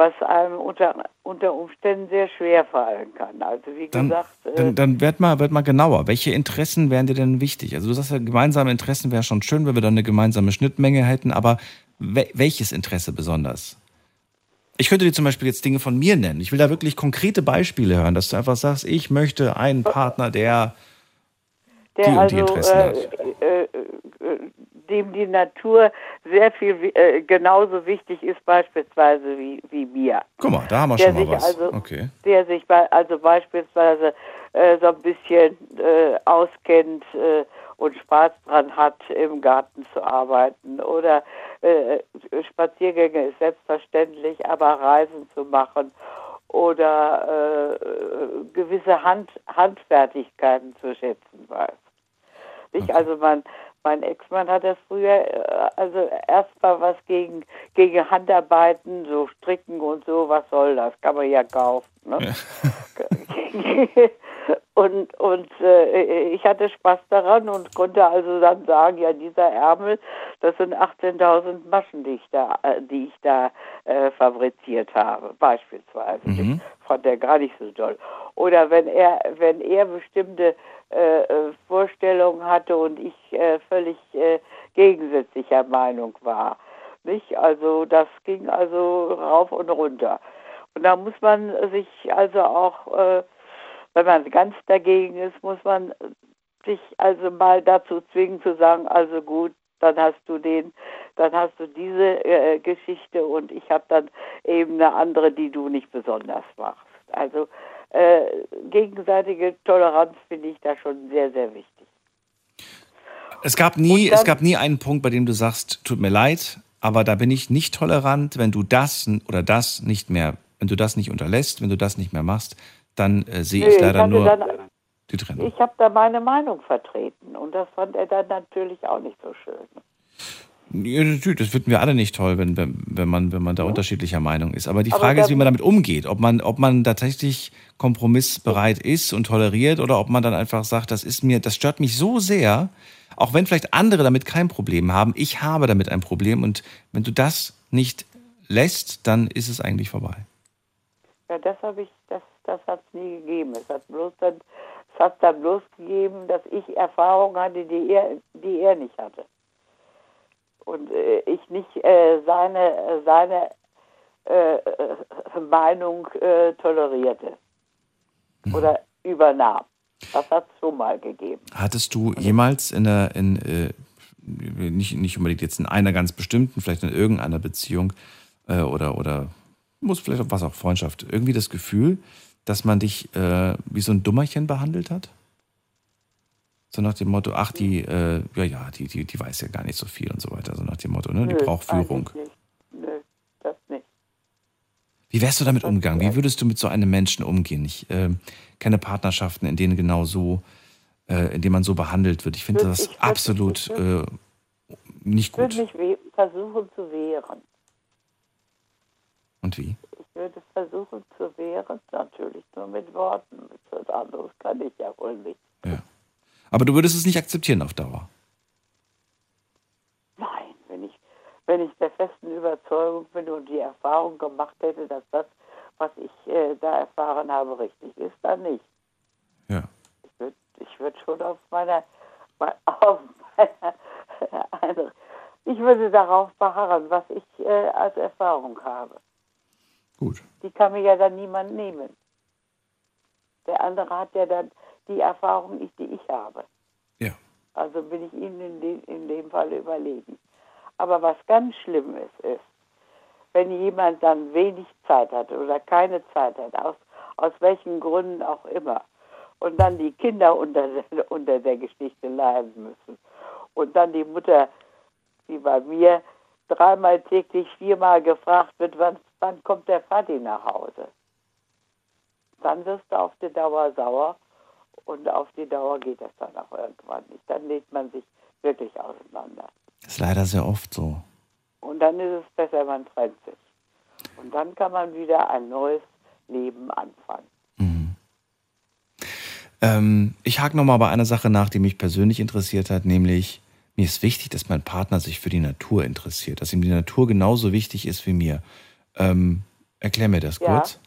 was einem unter, unter Umständen sehr schwer fallen kann. Also wie Dann, gesagt, äh, dann, dann werd, mal, werd mal genauer. Welche Interessen wären dir denn wichtig? Also du sagst ja, gemeinsame Interessen wäre schon schön, wenn wir dann eine gemeinsame Schnittmenge hätten, aber we welches Interesse besonders? Ich könnte dir zum Beispiel jetzt Dinge von mir nennen. Ich will da wirklich konkrete Beispiele hören, dass du einfach sagst, ich möchte einen Partner, der der die und also die Interessen äh, hat. äh, äh, dem die Natur sehr viel äh, genauso wichtig ist beispielsweise wie, wie mir. Guck mal, da haben wir der schon mal was. Also, okay. Der sich bei, also beispielsweise äh, so ein bisschen äh, auskennt äh, und Spaß dran hat, im Garten zu arbeiten. Oder äh, Spaziergänge ist selbstverständlich, aber Reisen zu machen oder äh, gewisse Hand, Handfertigkeiten zu schätzen weiß. Nicht? Also mein, mein Ex-Mann hat das früher, äh, also erstmal was gegen, gegen Handarbeiten, so Stricken und so, was soll das? Kann man ja kaufen. Ne? und und äh, ich hatte Spaß daran und konnte also dann sagen, ja, dieser Ärmel, das sind 18.000 Maschen, die ich da, äh, die ich da äh, fabriziert habe, beispielsweise. Mhm. Ich fand er gar nicht so toll. Oder wenn er, wenn er bestimmte äh, äh, Vorstellungen hatte und ich äh, völlig äh, gegensätzlicher Meinung war. Nicht? Also das ging also rauf und runter. Und da muss man sich also auch, wenn man ganz dagegen ist, muss man sich also mal dazu zwingen zu sagen, also gut, dann hast du den, dann hast du diese äh, Geschichte und ich habe dann eben eine andere, die du nicht besonders machst. Also äh, gegenseitige Toleranz finde ich da schon sehr, sehr wichtig. Es gab nie, dann- es gab nie einen Punkt, bei dem du sagst, tut mir leid, aber da bin ich nicht tolerant, wenn du das oder das nicht mehr, wenn du das nicht unterlässt, wenn du das nicht mehr machst, dann äh, sehe ich leider hatte nur dann, die Trennung. ich habe da meine Meinung vertreten und das fand er dann natürlich auch nicht so schön. Ja, das finden wir alle nicht toll, wenn, wenn, man, wenn man da unterschiedlicher Meinung ist. Aber die Aber Frage ist, dann- wie man damit umgeht. Ob man, ob man tatsächlich kompromissbereit ist und toleriert oder ob man dann einfach sagt, das ist mir, das stört mich so sehr, auch wenn vielleicht andere damit kein Problem haben. Ich habe damit ein Problem und wenn du das nicht lässt, dann ist es eigentlich vorbei. Ja, das habe ich, das, hat es nie gegeben. Es hat bloß dann, es hat dann bloß gegeben, dass ich Erfahrungen hatte, die er, die er nicht hatte. Und äh, ich nicht äh, seine, seine äh, Meinung äh, tolerierte oder übernahm. Das hat es schon mal gegeben. Hattest du jemals in der, in, äh, nicht, nicht unbedingt jetzt in einer ganz bestimmten, vielleicht in irgendeiner Beziehung äh, oder, oder muss vielleicht auch was auch Freundschaft, irgendwie das Gefühl, dass man dich äh, wie so ein Dummerchen behandelt hat? So nach dem Motto, ach, die, äh, ja, ja, die, die, die weiß ja gar nicht so viel und so weiter. So nach dem Motto, ne? Die Nö, braucht Führung. nicht. Nö, das nicht. Wie wärst du damit umgegangen? Wie würdest du mit so einem Menschen umgehen? Ich äh, kenne Partnerschaften, in denen genau so, äh, in denen man so behandelt wird. Ich finde Würd- das ich würd- absolut ich äh, nicht Ich würde gut. mich versuchen zu wehren. Und wie? Ich würde versuchen zu wehren, natürlich nur mit Worten. Was anderes kann ich ja wohl nicht. Aber du würdest es nicht akzeptieren auf Dauer. Nein, wenn ich, wenn ich der festen Überzeugung bin und die Erfahrung gemacht hätte, dass das, was ich äh, da erfahren habe, richtig ist, dann nicht. Ja. Ich würde ich würd schon auf meiner, mein- auf meiner eine, ich würde darauf beharren, was ich, äh, als Erfahrung habe. Gut. Die kann mir ja dann niemand nehmen. Der andere hat ja dann die Erfahrung nicht, die ich habe. Ja. Also bin ich ihnen in, de, in dem Fall überlegen. Aber was ganz schlimm ist, ist, wenn jemand dann wenig Zeit hat oder keine Zeit hat, aus, aus welchen Gründen auch immer, und dann die Kinder unter, unter der Geschichte leiden müssen. Und dann die Mutter, wie bei mir, dreimal täglich, viermal gefragt wird, wann, wann kommt der Vati nach Hause. Dann wirst du auf die Dauer sauer und auf die Dauer geht das dann auch irgendwann nicht. Dann lädt man sich wirklich auseinander. Das ist leider sehr oft so. Und dann ist es besser, man trennt sich. Und dann kann man wieder ein neues Leben anfangen. Ähm, ich hake nochmal bei einer Sache nach, die mich persönlich interessiert hat, nämlich mir ist wichtig, dass mein Partner sich für die Natur interessiert, dass ihm die Natur genauso wichtig ist wie mir. Ähm, erklär mir das Ja. kurz.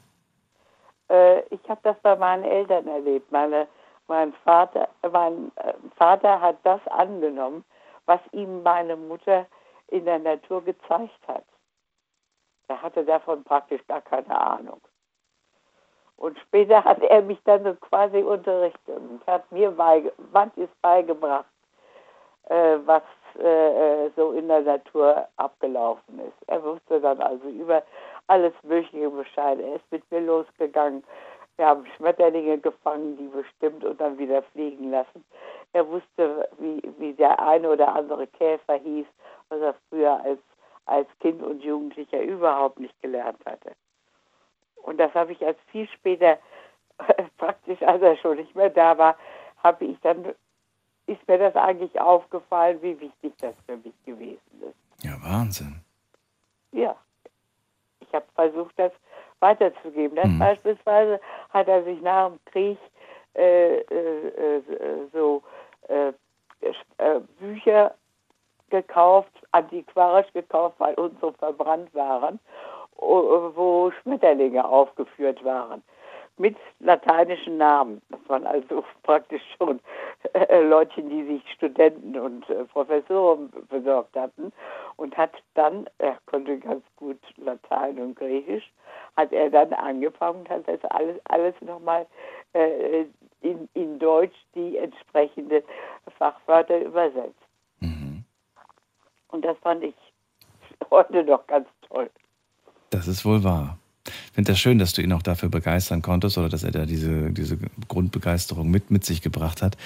Äh, ich habe das bei meinen Eltern erlebt. Meine, mein, Vater, mein äh, Vater hat das angenommen, was ihm meine Mutter in der Natur gezeigt hat. Er hatte davon praktisch gar keine Ahnung. Und später hat er mich dann so quasi unterrichtet und hat mir beige manches beigebracht, äh, was äh, äh, so in der Natur abgelaufen ist. Er wusste dann also über alles Mögliche Bescheid. Er ist mit mir losgegangen. Wir haben Schmetterlinge gefangen, die bestimmt und dann wieder fliegen lassen. Er wusste, wie, wie der eine oder andere Käfer hieß, was er früher als, als Kind und Jugendlicher überhaupt nicht gelernt hatte. Und das habe ich als viel später, praktisch als er schon nicht mehr da war, habe ich dann, ist mir das eigentlich aufgefallen, wie wichtig das für mich gewesen ist. Ja, Wahnsinn. Ja. Ich habe versucht, das weiterzugeben. Das Mhm. beispielsweise hat er sich nach dem Krieg äh, äh, äh, so äh, äh, Bücher gekauft, antiquarisch gekauft, weil unsere verbrannt waren, wo Schmetterlinge aufgeführt waren. Mit lateinischen Namen. Das waren also praktisch schon äh, Leutchen, die sich Studenten und äh, Professoren besorgt hatten. Und hat dann, er konnte ganz gut Latein und Griechisch, hat er dann angefangen und hat das alles, alles nochmal äh, in, in Deutsch die entsprechenden Fachwörter übersetzt. Und das fand ich heute noch ganz toll. Das ist wohl wahr. Ich finde das schön, dass du ihn auch dafür begeistern konntest oder dass er da diese, diese Grundbegeisterung mit, mit sich gebracht hat.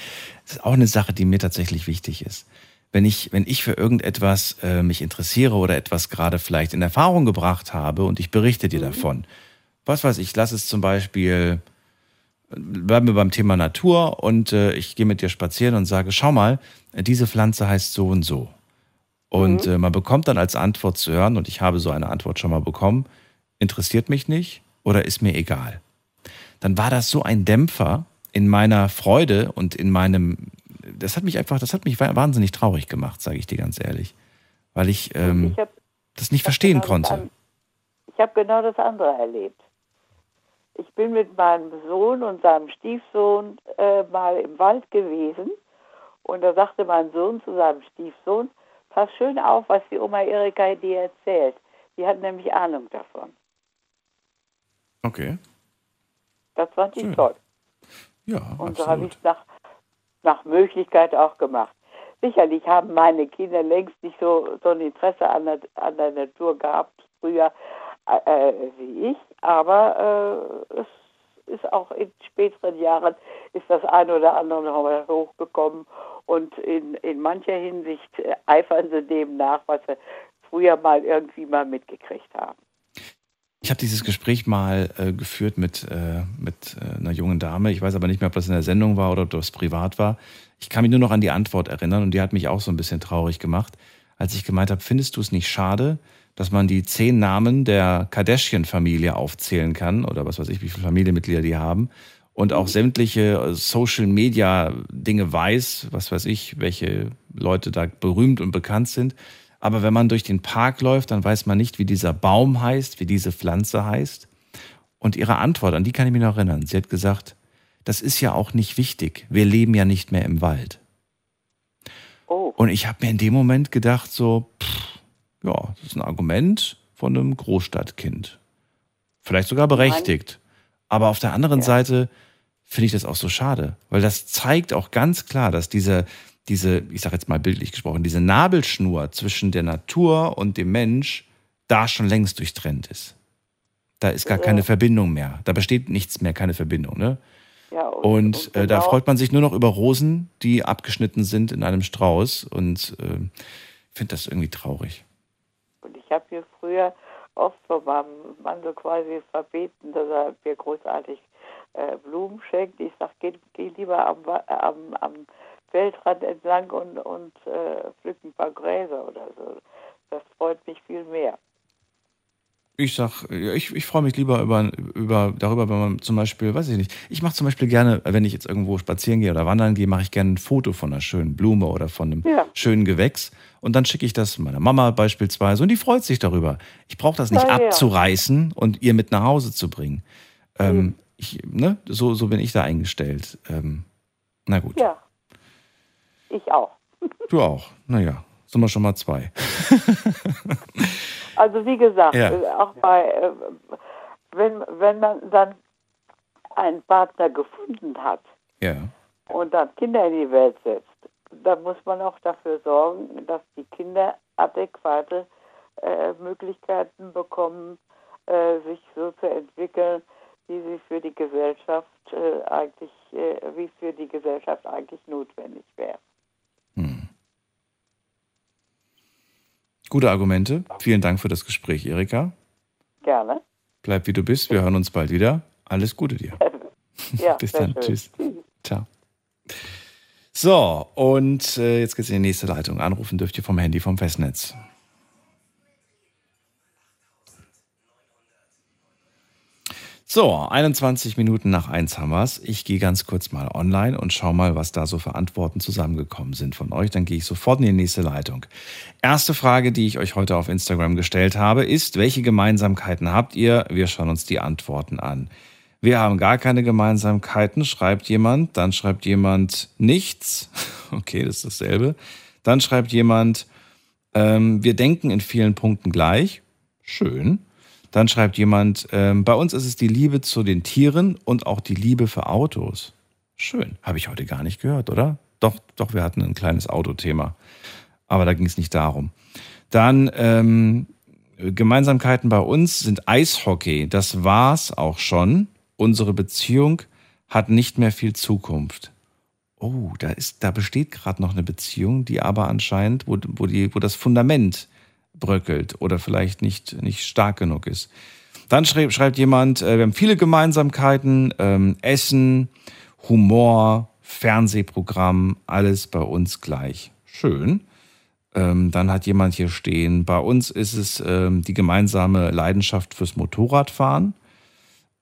Das ist auch eine Sache, die mir tatsächlich wichtig ist. Wenn ich, wenn ich für irgendetwas äh, mich interessiere oder etwas gerade vielleicht in Erfahrung gebracht habe und ich berichte dir davon, was weiß ich, lass es zum Beispiel, bleiben wir beim Thema Natur und äh, ich gehe mit dir spazieren und sage, schau mal, diese Pflanze heißt so und so. Und äh, man bekommt dann als Antwort zu hören, und ich habe so eine Antwort schon mal bekommen, interessiert mich nicht oder ist mir egal. Dann war das so ein Dämpfer in meiner Freude und in meinem, das hat mich einfach, das hat mich wa- wahnsinnig traurig gemacht, sage ich dir ganz ehrlich, weil ich ähm, Ich habe das nicht verstehen genau das konnte. an- Ich habe genau das andere erlebt. Ich bin mit meinem Sohn und seinem Stiefsohn äh, mal im Wald gewesen und da sagte mein Sohn zu seinem Stiefsohn, pass schön auf, was die Oma Erika dir erzählt. Die hat nämlich Ahnung davon. Okay, Das fand ich Schön. toll. ja, Und so habe absolut. ich es nach, nach Möglichkeit auch gemacht. Sicherlich haben meine Kinder längst nicht so, so ein Interesse an der, an der Natur gehabt, früher äh, wie ich, aber äh, es ist auch in späteren Jahren ist das ein oder andere noch mal hochgekommen und in, in mancher Hinsicht äh, eifern sie dem nach, was sie früher mal irgendwie mal mitgekriegt haben. Ich habe dieses Gespräch mal äh, geführt mit, äh, mit äh, einer jungen Dame. Ich weiß aber nicht mehr, ob das in der Sendung war oder ob das privat war. Ich kann mich nur noch an die Antwort erinnern und die hat mich auch so ein bisschen traurig gemacht, als ich gemeint habe, findest du es nicht schade, dass man die zehn Namen der Kardashian-Familie aufzählen kann oder was weiß ich, wie viele Familienmitglieder die haben und auch sämtliche äh, Social-Media-Dinge weiß, was weiß ich, welche Leute da berühmt und bekannt sind. Aber wenn man durch den Park läuft, dann weiß man nicht, wie dieser Baum heißt, wie diese Pflanze heißt. Und ihre Antwort, an die kann ich mich noch erinnern. Sie hat gesagt, das ist ja auch nicht wichtig. Wir leben ja nicht mehr im Wald. Oh. Und ich habe mir in dem Moment gedacht, so, pff, ja, das ist ein Argument von einem Großstadtkind. Vielleicht sogar berechtigt. Aber auf der anderen ja. Seite finde ich das auch so schade, weil das zeigt auch ganz klar, dass diese, diese, ich sage jetzt mal bildlich gesprochen, diese Nabelschnur zwischen der Natur und dem Mensch da schon längst durchtrennt ist. Da ist gar keine Verbindung mehr. Da besteht nichts mehr, keine Verbindung. Ne? Ja, und, und, und äh, da genau freut man sich nur noch über Rosen, die abgeschnitten sind in einem Strauß. Und äh, finde das irgendwie traurig. Und ich habe mir früher oft von meinem Mann so quasi verbeten, dass er mir großartig äh, Blumen schenkt. Ich sage, geh, geh, lieber am, am, am, Feldrand entlang und, und äh, pflück ein paar Gräser oder so. Das freut mich viel mehr. Ich sag, ich, ich freue mich lieber über, über, darüber, wenn man zum Beispiel, weiß ich nicht, ich mache zum Beispiel gerne, wenn ich jetzt irgendwo spazieren gehe oder wandern gehe, mache ich gerne ein Foto von einer schönen Blume oder von einem ja. schönen Gewächs und dann schicke ich das meiner Mama beispielsweise und die freut sich darüber. Ich brauche das nicht ja, abzureißen und ihr mit nach Hause zu bringen. Ähm, mhm. ich, ne, so, so bin ich da eingestellt. Ähm, na gut. Ja. Ich auch. Du auch. Naja, sind wir schon mal zwei. Also wie gesagt, ja. Äh, auch bei, äh, wenn, wenn man dann einen Partner gefunden hat ja. und dann Kinder in die Welt setzt, dann muss man auch dafür sorgen, dass die Kinder adäquate äh, Möglichkeiten bekommen, äh, sich so zu entwickeln, wie sie für die Gesellschaft äh, eigentlich, äh, wie für die Gesellschaft eigentlich notwendig wäre. Gute Argumente. Vielen Dank für das Gespräch, Erika. Gerne. Bleib wie du bist. Wir hören uns bald wieder. Alles Gute dir. ja, Bis dann. Schön. Tschüss. Ciao. So, und äh, jetzt geht's in die nächste Leitung. Anrufen dürft ihr vom Handy vom Festnetz. So, 21 Minuten nach eins haben wir's. Ich gehe ganz kurz mal online und schau mal, was da so für Antworten zusammengekommen sind von euch. Dann gehe ich sofort in die nächste Leitung. Erste Frage, die ich euch heute auf Instagram gestellt habe, ist, welche Gemeinsamkeiten habt ihr? Wir schauen uns die Antworten an. Wir haben gar keine Gemeinsamkeiten, schreibt jemand. Dann schreibt jemand nichts. Okay, das ist dasselbe. Dann schreibt jemand, ähm, wir denken in vielen Punkten gleich. Schön. Dann schreibt jemand, ähm, bei uns ist es die Liebe zu den Tieren und auch die Liebe für Autos. Schön. Habe ich heute gar nicht gehört, oder? Doch, doch, wir hatten ein kleines Autothema. Aber da ging es nicht darum. Dann ähm, Gemeinsamkeiten bei uns sind Eishockey. Das war's auch schon. Unsere Beziehung hat nicht mehr viel Zukunft. Oh, da ist, da besteht gerade noch eine Beziehung, die aber anscheinend, wo, wo, die, wo das Fundament bröckelt oder vielleicht nicht, nicht stark genug ist. Dann schreibt, schreibt jemand, äh, wir haben viele Gemeinsamkeiten, ähm, Essen, Humor, Fernsehprogramm, alles bei uns gleich. Schön. Ähm, dann hat jemand hier stehen, bei uns ist es ähm, die gemeinsame Leidenschaft fürs Motorradfahren.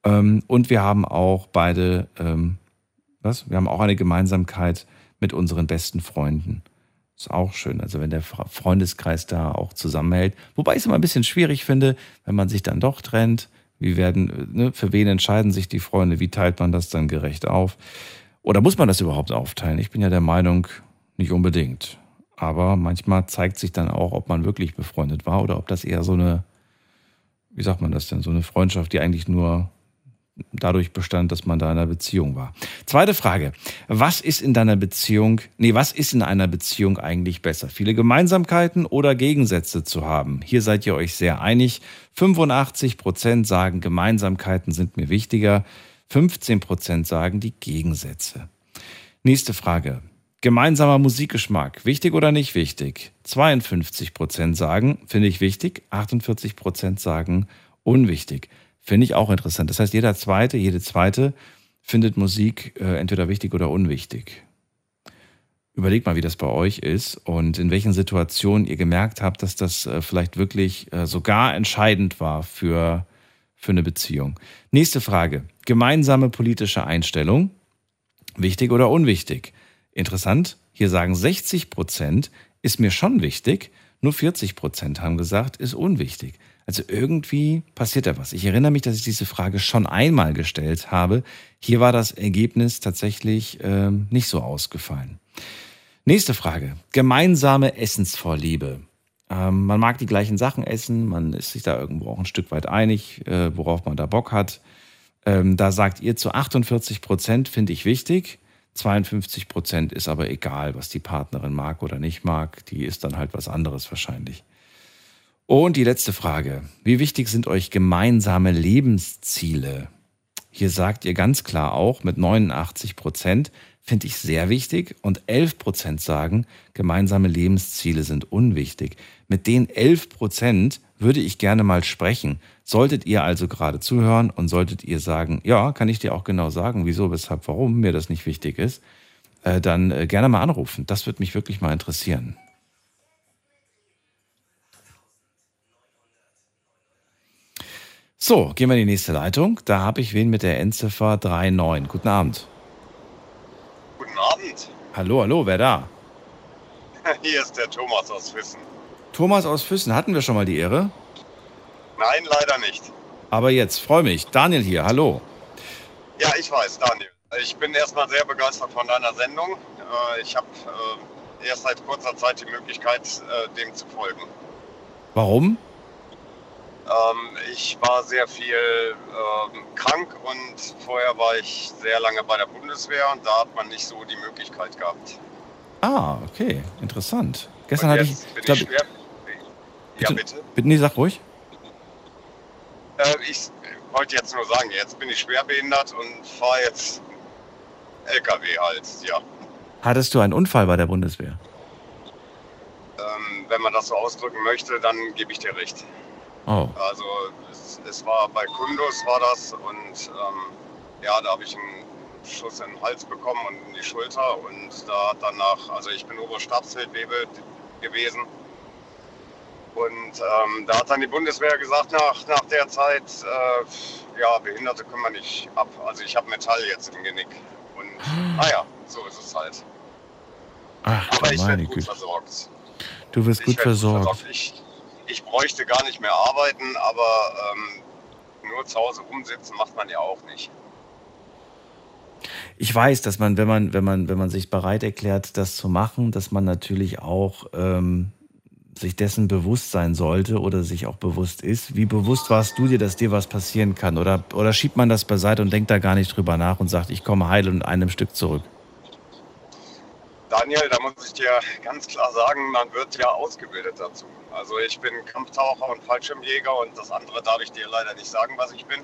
Ähm, und wir haben auch beide, ähm, was? Wir haben auch eine Gemeinsamkeit mit unseren besten Freunden. Ist auch schön, also wenn der Freundeskreis da auch zusammenhält. Wobei ich es immer ein bisschen schwierig finde, wenn man sich dann doch trennt. Wie werden, ne, für wen entscheiden sich die Freunde? Wie teilt man das dann gerecht auf? Oder muss man das überhaupt aufteilen? Ich bin ja der Meinung, nicht unbedingt. Aber manchmal zeigt sich dann auch, ob man wirklich befreundet war oder ob das eher so eine, wie sagt man das denn, so eine Freundschaft, die eigentlich nur dadurch bestand, dass man da in einer Beziehung war. Zweite Frage. Was ist in deiner Beziehung, nee, was ist in einer Beziehung eigentlich besser? Viele Gemeinsamkeiten oder Gegensätze zu haben? Hier seid ihr euch sehr einig. 85 Prozent sagen, Gemeinsamkeiten sind mir wichtiger. 15 Prozent sagen die Gegensätze. Nächste Frage. Gemeinsamer Musikgeschmack. Wichtig oder nicht wichtig? 52 Prozent sagen, finde ich wichtig. 48 Prozent sagen, unwichtig. Finde ich auch interessant. Das heißt, jeder Zweite, jede Zweite findet Musik äh, entweder wichtig oder unwichtig. Überlegt mal, wie das bei euch ist und in welchen Situationen ihr gemerkt habt, dass das äh, vielleicht wirklich äh, sogar entscheidend war für, für eine Beziehung. Nächste Frage. Gemeinsame politische Einstellung. Wichtig oder unwichtig? Interessant. Hier sagen 60 Prozent, ist mir schon wichtig. Nur 40 Prozent haben gesagt, ist unwichtig. Also irgendwie passiert da was. Ich erinnere mich, dass ich diese Frage schon einmal gestellt habe. Hier war das Ergebnis tatsächlich ähm, nicht so ausgefallen. Nächste Frage. Gemeinsame Essensvorliebe. Ähm, man mag die gleichen Sachen essen, man ist sich da irgendwo auch ein Stück weit einig, äh, worauf man da Bock hat. Ähm, da sagt ihr zu 48 Prozent finde ich wichtig. 52 Prozent ist aber egal, was die Partnerin mag oder nicht mag. Die ist dann halt was anderes wahrscheinlich. Und die letzte Frage. Wie wichtig sind euch gemeinsame Lebensziele? Hier sagt ihr ganz klar auch mit 89 Prozent, finde ich sehr wichtig. Und 11 Prozent sagen, gemeinsame Lebensziele sind unwichtig. Mit den 11 Prozent würde ich gerne mal sprechen. Solltet ihr also gerade zuhören und solltet ihr sagen, ja, kann ich dir auch genau sagen, wieso, weshalb, warum mir das nicht wichtig ist, äh, dann äh, gerne mal anrufen. Das würde mich wirklich mal interessieren. So, gehen wir in die nächste Leitung. Da habe ich wen mit der Endziffer 39. Guten Abend. Guten Abend. Hallo, hallo, wer da? Hier ist der Thomas aus Füssen. Thomas aus Füssen, hatten wir schon mal die Ehre? Nein, leider nicht. Aber jetzt, freue mich. Daniel hier, hallo. Ja, ich weiß, Daniel. Ich bin erstmal sehr begeistert von deiner Sendung. Äh, Ich habe äh, erst seit kurzer Zeit die Möglichkeit, äh, dem zu folgen. Warum? Ähm, Ich war sehr viel ähm, krank und vorher war ich sehr lange bei der Bundeswehr und da hat man nicht so die Möglichkeit gehabt. Ah, okay, interessant. Gestern hatte ich, ich glaub, ich schwer. Ja, bitte. bitte, nee, sag ruhig. Äh, ich wollte jetzt nur sagen, jetzt bin ich schwerbehindert und fahre jetzt LKW halt, ja. Hattest du einen Unfall bei der Bundeswehr? Ähm, wenn man das so ausdrücken möchte, dann gebe ich dir recht. Oh. Also es, es war bei Kundus war das und ähm, ja, da habe ich einen Schuss in den Hals bekommen und in die Schulter und da hat danach, also ich bin Oberstabsfeldwebel gewesen und ähm, da hat dann die Bundeswehr gesagt, nach, nach der Zeit, äh, ja, Behinderte können wir nicht ab. Also ich habe Metall jetzt im Genick und naja, so ist es halt. Ach, Aber du ich werde gut Güte. versorgt. Du wirst Ich gut werd versorgt. Ich, ich bräuchte gar nicht mehr arbeiten, aber ähm, nur zu Hause rumsitzen macht man ja auch nicht. Ich weiß, dass man, wenn man, wenn man, wenn man sich bereit erklärt, das zu machen, dass man natürlich auch ähm, sich dessen bewusst sein sollte oder sich auch bewusst ist. Wie bewusst warst du dir, dass dir was passieren kann? Oder, oder schiebt man das beiseite und denkt da gar nicht drüber nach und sagt, ich komme heil und in einem Stück zurück? Daniel, da muss ich dir ganz klar sagen, man wird ja ausgebildet dazu. Also ich bin Kampftaucher und Fallschirmjäger und das andere darf ich dir leider nicht sagen, was ich bin.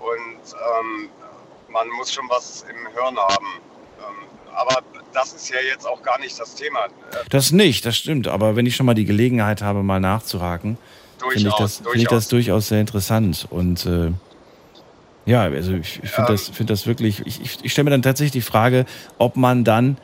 Und ähm, man muss schon was im Hirn haben. Ähm, aber das ist ja jetzt auch gar nicht das Thema. Äh, Das nicht, das stimmt. Aber wenn ich schon mal die Gelegenheit habe, mal nachzuhaken, finde ich, das, finde ich das durchaus sehr interessant. Und äh, ja, also ich, ich finde das, finde das wirklich, ich, ich, ich stelle mir dann tatsächlich die Frage, ob man dann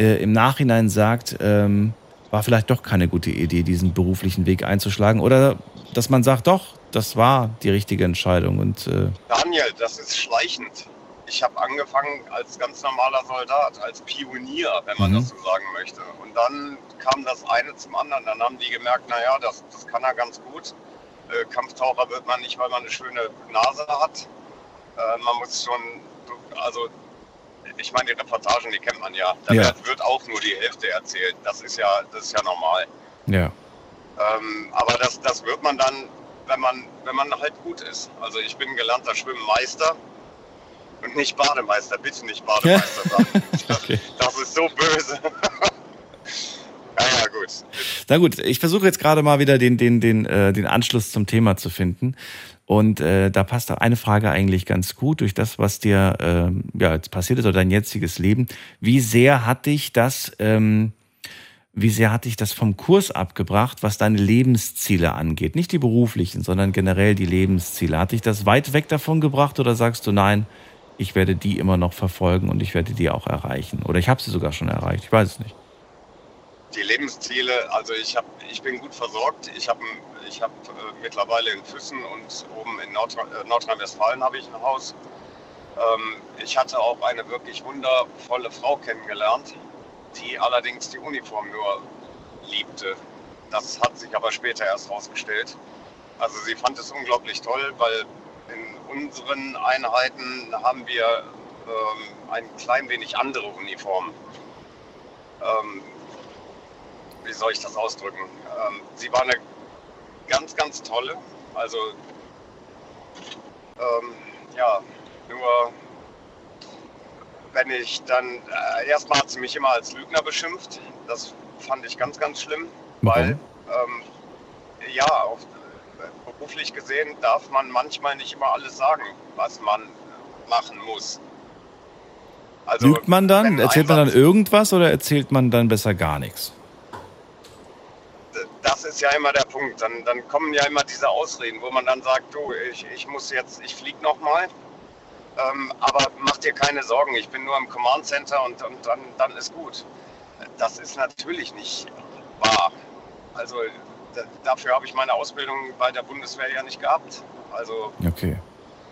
äh, im Nachhinein sagt, ähm, war vielleicht doch keine gute Idee, diesen beruflichen Weg einzuschlagen. Oder dass man sagt, doch, das war die richtige Entscheidung. Und äh, Daniel, das ist schleichend. Ich habe angefangen als ganz normaler Soldat, als Pionier, wenn man Mhm. das so sagen möchte. Und dann kam das eine zum anderen. Dann haben die gemerkt, naja, das, das kann er ganz gut. Äh, Kampftaucher wird man nicht, weil man eine schöne Nase hat. Äh, man muss schon, also ich meine, die Reportagen, die kennt man ja. Da Ja. wird, wird auch nur die Hälfte erzählt. Das ist ja, das ist ja normal. ja. Ähm, aber das, das wird man dann, wenn man, wenn man halt gut ist. Also ich bin gelernter Schwimmmeister und nicht Bademeister. Bitte nicht Bademeister sagen. Das, das ist so böse. naja, gut. Na gut, ich versuche jetzt gerade mal wieder den, den, den, äh, den Anschluss zum Thema zu finden. Und äh, da passt eine Frage eigentlich ganz gut durch das, was dir ähm, ja, jetzt passiert ist oder dein jetziges Leben. Wie sehr hat dich das, ähm, wie sehr hat dich das vom Kurs abgebracht, was deine Lebensziele angeht? Nicht die beruflichen, sondern generell die Lebensziele. Hat dich das weit weg davon gebracht oder sagst du, nein, ich werde die immer noch verfolgen und ich werde die auch erreichen? Oder ich habe sie sogar schon erreicht, ich weiß es nicht. Die Lebensziele, also ich, hab, ich bin gut versorgt. Ich habe ich hab, äh, mittlerweile in Füssen und oben in Nordrhein- äh, Nordrhein-Westfalen habe ich ein Haus. Ähm, ich hatte auch eine wirklich wundervolle Frau kennengelernt, die allerdings die Uniform nur liebte. Das hat sich aber später erst herausgestellt. Also sie fand es unglaublich toll, weil in unseren Einheiten haben wir ähm, ein klein wenig andere Uniformen. Ähm, wie soll ich das ausdrücken? Ähm, sie war eine ganz, ganz tolle. Also, ähm, ja, nur wenn ich dann, äh, erstmal hat sie mich immer als Lügner beschimpft. Das fand ich ganz, ganz schlimm, weil, ähm, ja, auf, äh, beruflich gesehen darf man manchmal nicht immer alles sagen, was man machen muss. Also, Lügt man dann? Erzählt man dann irgendwas oder erzählt man dann besser gar nichts? Das ist ja immer der Punkt. Dann, dann kommen ja immer diese Ausreden, wo man dann sagt, du, ich, ich muss jetzt, ich fliege nochmal. Ähm, aber mach dir keine Sorgen, ich bin nur im Command Center und, und dann, dann ist gut. Das ist natürlich nicht wahr. Also da, dafür habe ich meine Ausbildung bei der Bundeswehr ja nicht gehabt. Also, Okay.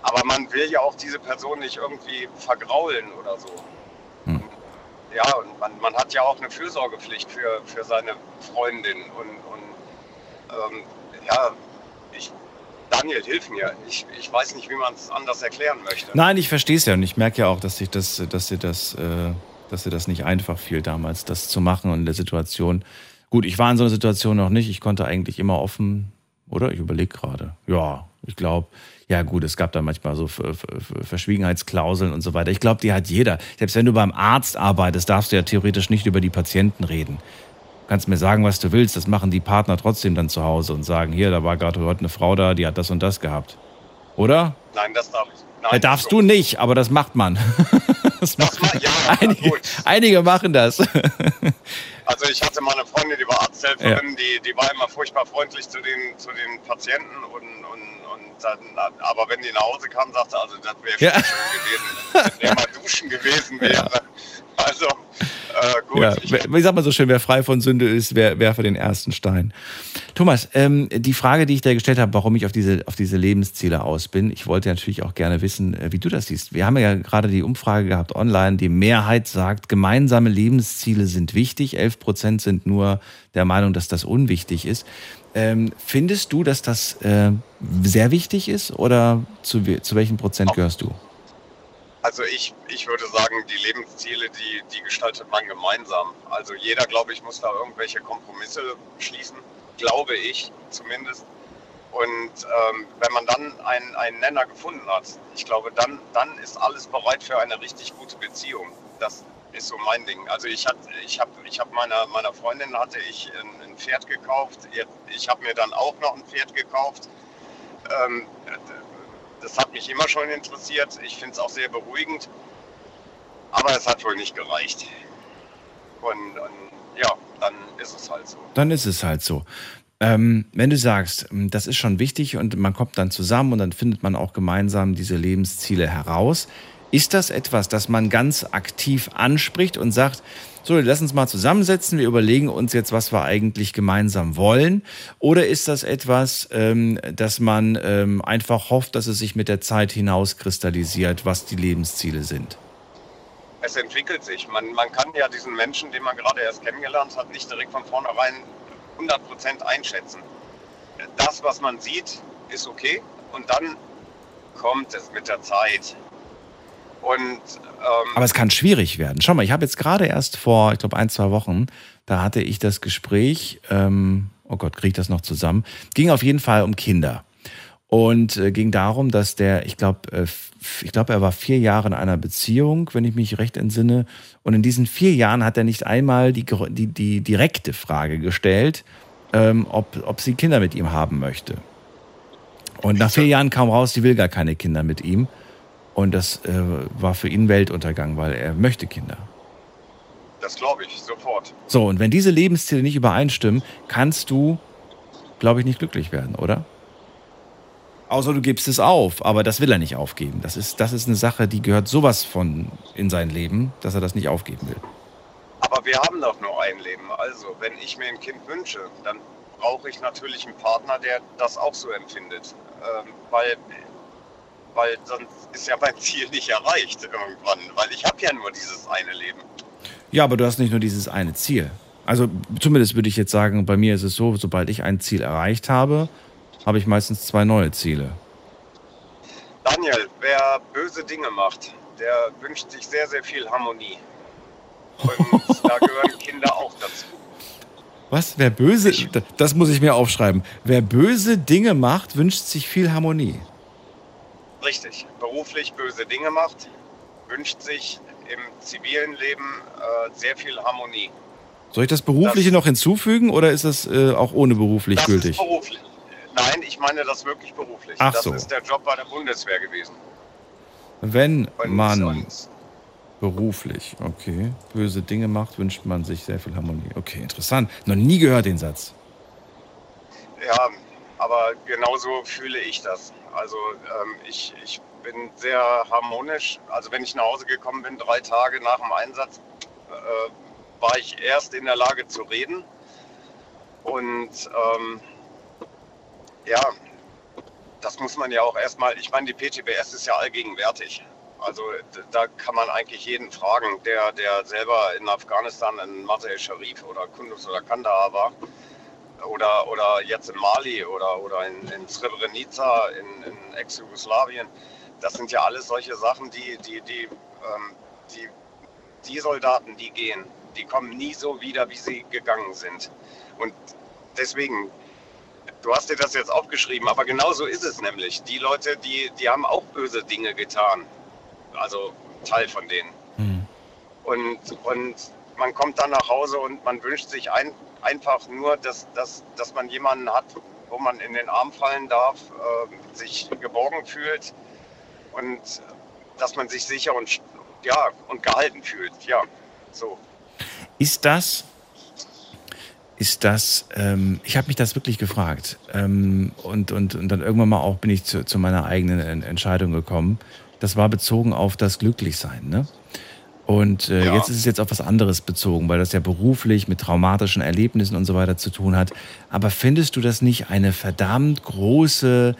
aber man will ja auch diese Person nicht irgendwie vergraulen oder so. Hm. Ja, und man, man hat ja auch eine Fürsorgepflicht für, für seine Freundin. Und, und ähm, ja, ich, Daniel, hilf mir. Ich, ich weiß nicht, wie man es anders erklären möchte. Nein, ich verstehe es ja und ich merke ja auch, dass sich das, dass dir das, äh, dass dir das nicht einfach fiel damals, das zu machen und in der Situation. Gut, ich war in so einer Situation noch nicht. Ich konnte eigentlich immer offen, oder? Ich überlege gerade. Ja, ich glaube. Ja gut, es gab da manchmal so Ver- Ver- Verschwiegenheitsklauseln und so weiter. Ich glaube, die hat jeder. Selbst wenn du beim Arzt arbeitest, darfst du ja theoretisch nicht über die Patienten reden. Du kannst mir sagen, was du willst. Das machen die Partner trotzdem dann zu Hause und sagen, hier, da war gerade heute eine Frau da, die hat das und das gehabt. Oder? Nein, das darf ich. Äh, Nein, darfst du nicht, aber das macht man. das macht einige, einige machen das. Also ich hatte mal eine Freundin, die war Arzthelferin, die, die war immer furchtbar freundlich zu den, zu den Patienten und, und, und dann, aber wenn die nach Hause kam, sagte sie, also das wäre Ja. schön gewesen, wenn der mal duschen gewesen wäre. Also äh, gut, ja, wer- wie sagt man so schön, wer frei von Sünde ist, wer werfe den ersten Stein. Thomas, ähm, die Frage, die ich dir gestellt habe, warum ich auf diese, auf diese Lebensziele aus bin, ich wollte natürlich auch gerne wissen, äh, wie du das siehst. Wir haben ja gerade die Umfrage gehabt online, die Mehrheit sagt, gemeinsame Lebensziele sind wichtig, 11 Prozent sind nur der Meinung, dass das unwichtig ist. Ähm, findest du, dass das äh, sehr wichtig ist oder zu, zu welchem Prozent gehörst du? Also ich, ich würde sagen, die Lebensziele, die, die gestaltet man gemeinsam. Also jeder, glaube ich, muss da irgendwelche Kompromisse schließen, glaube ich zumindest. Und ähm, wenn man dann einen, einen Nenner gefunden hat, ich glaube, dann, dann ist alles bereit für eine richtig gute Beziehung. Das ist so mein Ding. Also ich hatte, ich habe, ich habe meiner, meiner Freundin hatte ich ein, ein Pferd gekauft. Ich habe mir dann auch noch ein Pferd gekauft. Ähm, das hat mich immer schon interessiert. Ich finde es auch sehr beruhigend. Aber es hat wohl nicht gereicht. Und, und ja, dann ist es halt so. Dann ist es halt so. Ähm, wenn du sagst, ähm, das ist schon wichtig und man kommt dann zusammen und dann findet man auch gemeinsam diese Lebensziele heraus, ist das etwas, das man ganz aktiv anspricht und sagt, so, lass uns mal zusammensetzen, wir überlegen uns jetzt, was wir eigentlich gemeinsam wollen? Oder ist das etwas, ähm, dass man ähm, einfach hofft, dass es sich mit der Zeit hinauskristallisiert, was die Lebensziele sind? Es entwickelt sich. Man, man kann ja diesen Menschen, den man gerade erst kennengelernt hat, nicht direkt von vornherein 100% einschätzen. Das, was man sieht, ist okay. Und dann kommt es mit der Zeit. Und ähm, Aber es kann schwierig werden. Schau mal, ich habe jetzt gerade erst vor, ich glaube, ein, zwei Wochen, da hatte ich das Gespräch, ähm, oh Gott, kriege ich das noch zusammen, ging auf jeden Fall um Kinder. Und äh, ging darum, dass der, ich glaube, äh, ich glaube, er war vier Jahre in einer Beziehung, wenn ich mich recht entsinne. Und in diesen vier Jahren hat er nicht einmal die, die, die direkte Frage gestellt, ähm, ob, ob sie Kinder mit ihm haben möchte. Und nach vier Jahren kam raus, sie will gar keine Kinder mit ihm. Und das äh, war für ihn Weltuntergang, weil er möchte Kinder. das glaube ich sofort. So, und wenn diese Lebensziele nicht übereinstimmen, kannst du, glaube ich, nicht glücklich werden, oder? Außer du gibst es auf, aber das will er nicht aufgeben. Das ist, das ist eine Sache, die gehört sowas von in sein Leben, dass er das nicht aufgeben will. Aber wir haben doch nur ein Leben. Also, wenn ich mir ein Kind wünsche, dann brauche ich natürlich einen Partner, der das auch so empfindet. Ähm, weil, weil sonst ist ja mein Ziel nicht erreicht irgendwann. Weil ich habe ja nur dieses eine Leben. Ja, aber du hast nicht nur dieses eine Ziel. Also zumindest würde ich jetzt sagen, bei mir ist es so, sobald ich ein Ziel erreicht habe, habe ich meistens zwei neue Ziele. Daniel, wer böse Dinge macht, der wünscht sich sehr, sehr viel Harmonie. Und da gehören Kinder auch dazu. Was? Wer böse, das muss ich mir aufschreiben. Wer böse Dinge macht, wünscht sich viel Harmonie. Richtig. Beruflich böse Dinge macht, wünscht sich im zivilen Leben äh, sehr viel Harmonie. Soll ich das Berufliche noch hinzufügen oder ist das äh, auch ohne beruflich Das gültig? ist beruflich. Nein, ich meine das wirklich beruflich. Ach das so. ist der Job bei der Bundeswehr gewesen. Wenn Und man sonst- beruflich, okay, böse Dinge macht, wünscht man sich sehr viel Harmonie. Okay, interessant. Noch nie gehört den Satz. Ja, aber genauso fühle ich das. Also ähm, ich, ich bin sehr harmonisch. Also wenn ich nach Hause gekommen bin, drei Tage nach dem Einsatz, äh, war ich erst in der Lage zu reden. Und ähm, ja, das muss man ja auch erstmal, ich meine, die PTBS ist ja allgegenwärtig. Also da kann man eigentlich jeden fragen, der, der selber in Afghanistan in Masai Sharif oder Kunduz oder Kandahar war oder, oder jetzt in Mali oder, oder in, in Srebrenica, in, in Ex-Jugoslawien. Das sind ja alles solche Sachen, die, die, die, ähm, die, die Soldaten, die gehen, die kommen nie so wieder, wie sie gegangen sind. Und deswegen, du hast dir das jetzt aufgeschrieben, aber genau so ist es nämlich. Die Leute, die, die haben auch böse Dinge getan. Also Teil von denen. Und, und man kommt dann nach Hause und man wünscht sich ein, einfach nur, dass, dass, dass man jemanden hat, wo man in den Arm fallen darf, äh, sich geborgen fühlt und dass man sich sicher und, ja, und gehalten fühlt. Ja, so. Ist das, ist das, ähm, ich habe mich das wirklich gefragt ähm, und, und, und dann irgendwann mal auch bin ich zu, zu meiner eigenen En- Entscheidung gekommen. Das war bezogen auf das Glücklichsein, ne? Und äh, Ja. jetzt ist es jetzt auf was anderes bezogen, weil das ja beruflich mit traumatischen Erlebnissen und so weiter zu tun hat. Aber findest du das nicht eine verdammt große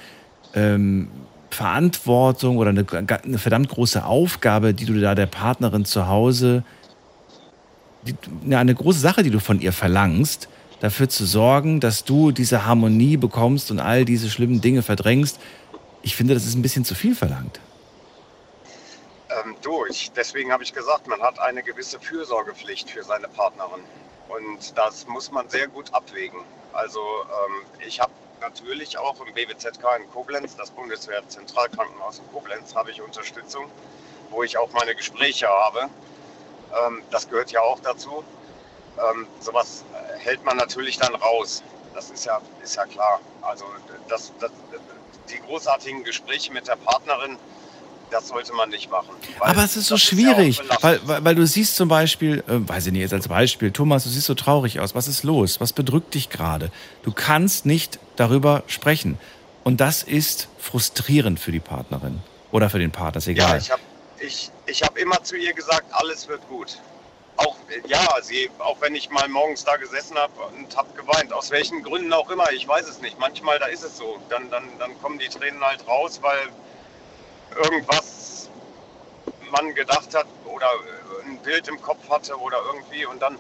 ähm, Verantwortung oder eine, eine verdammt große Aufgabe, die du da der Partnerin zu Hause die, ja, eine große Sache, die du von ihr verlangst, dafür zu sorgen, dass du diese Harmonie bekommst und all diese schlimmen Dinge verdrängst. Ich finde, das ist ein bisschen zu viel verlangt. Ähm, du, ich, deswegen habe ich gesagt, man hat eine gewisse Fürsorgepflicht für seine Partnerin. Und das muss man sehr gut abwägen. Also ähm, ich habe natürlich auch im BWZK in Koblenz, das Bundeswehr Zentralkrankenhaus in Koblenz, habe ich Unterstützung, wo ich auch meine Gespräche habe. Ähm, das gehört ja auch dazu. Ähm, sowas äh, hält man natürlich dann raus. Das ist ja, ist ja klar. Also das, das, die großartigen Gespräche mit der Partnerin, das sollte man nicht machen. Aber es ist so schwierig, ja weil, weil, weil du siehst zum Beispiel, äh, weiß ich nicht, jetzt als Beispiel, Thomas, du siehst so traurig aus. Was ist los? Was bedrückt dich gerade? Du kannst nicht darüber sprechen. Und das ist frustrierend für die Partnerin oder für den Partner, ist Ja, egal. ich habe ich, ich hab immer zu ihr gesagt, alles wird gut. Auch, ja, sie, auch wenn ich mal morgens da gesessen habe und habe geweint, aus welchen Gründen auch immer, ich weiß es nicht. Manchmal, da ist es so. Dann, dann, dann kommen die Tränen halt raus, weil irgendwas man gedacht hat oder äh, ein Bild im Kopf hatte oder irgendwie und dann,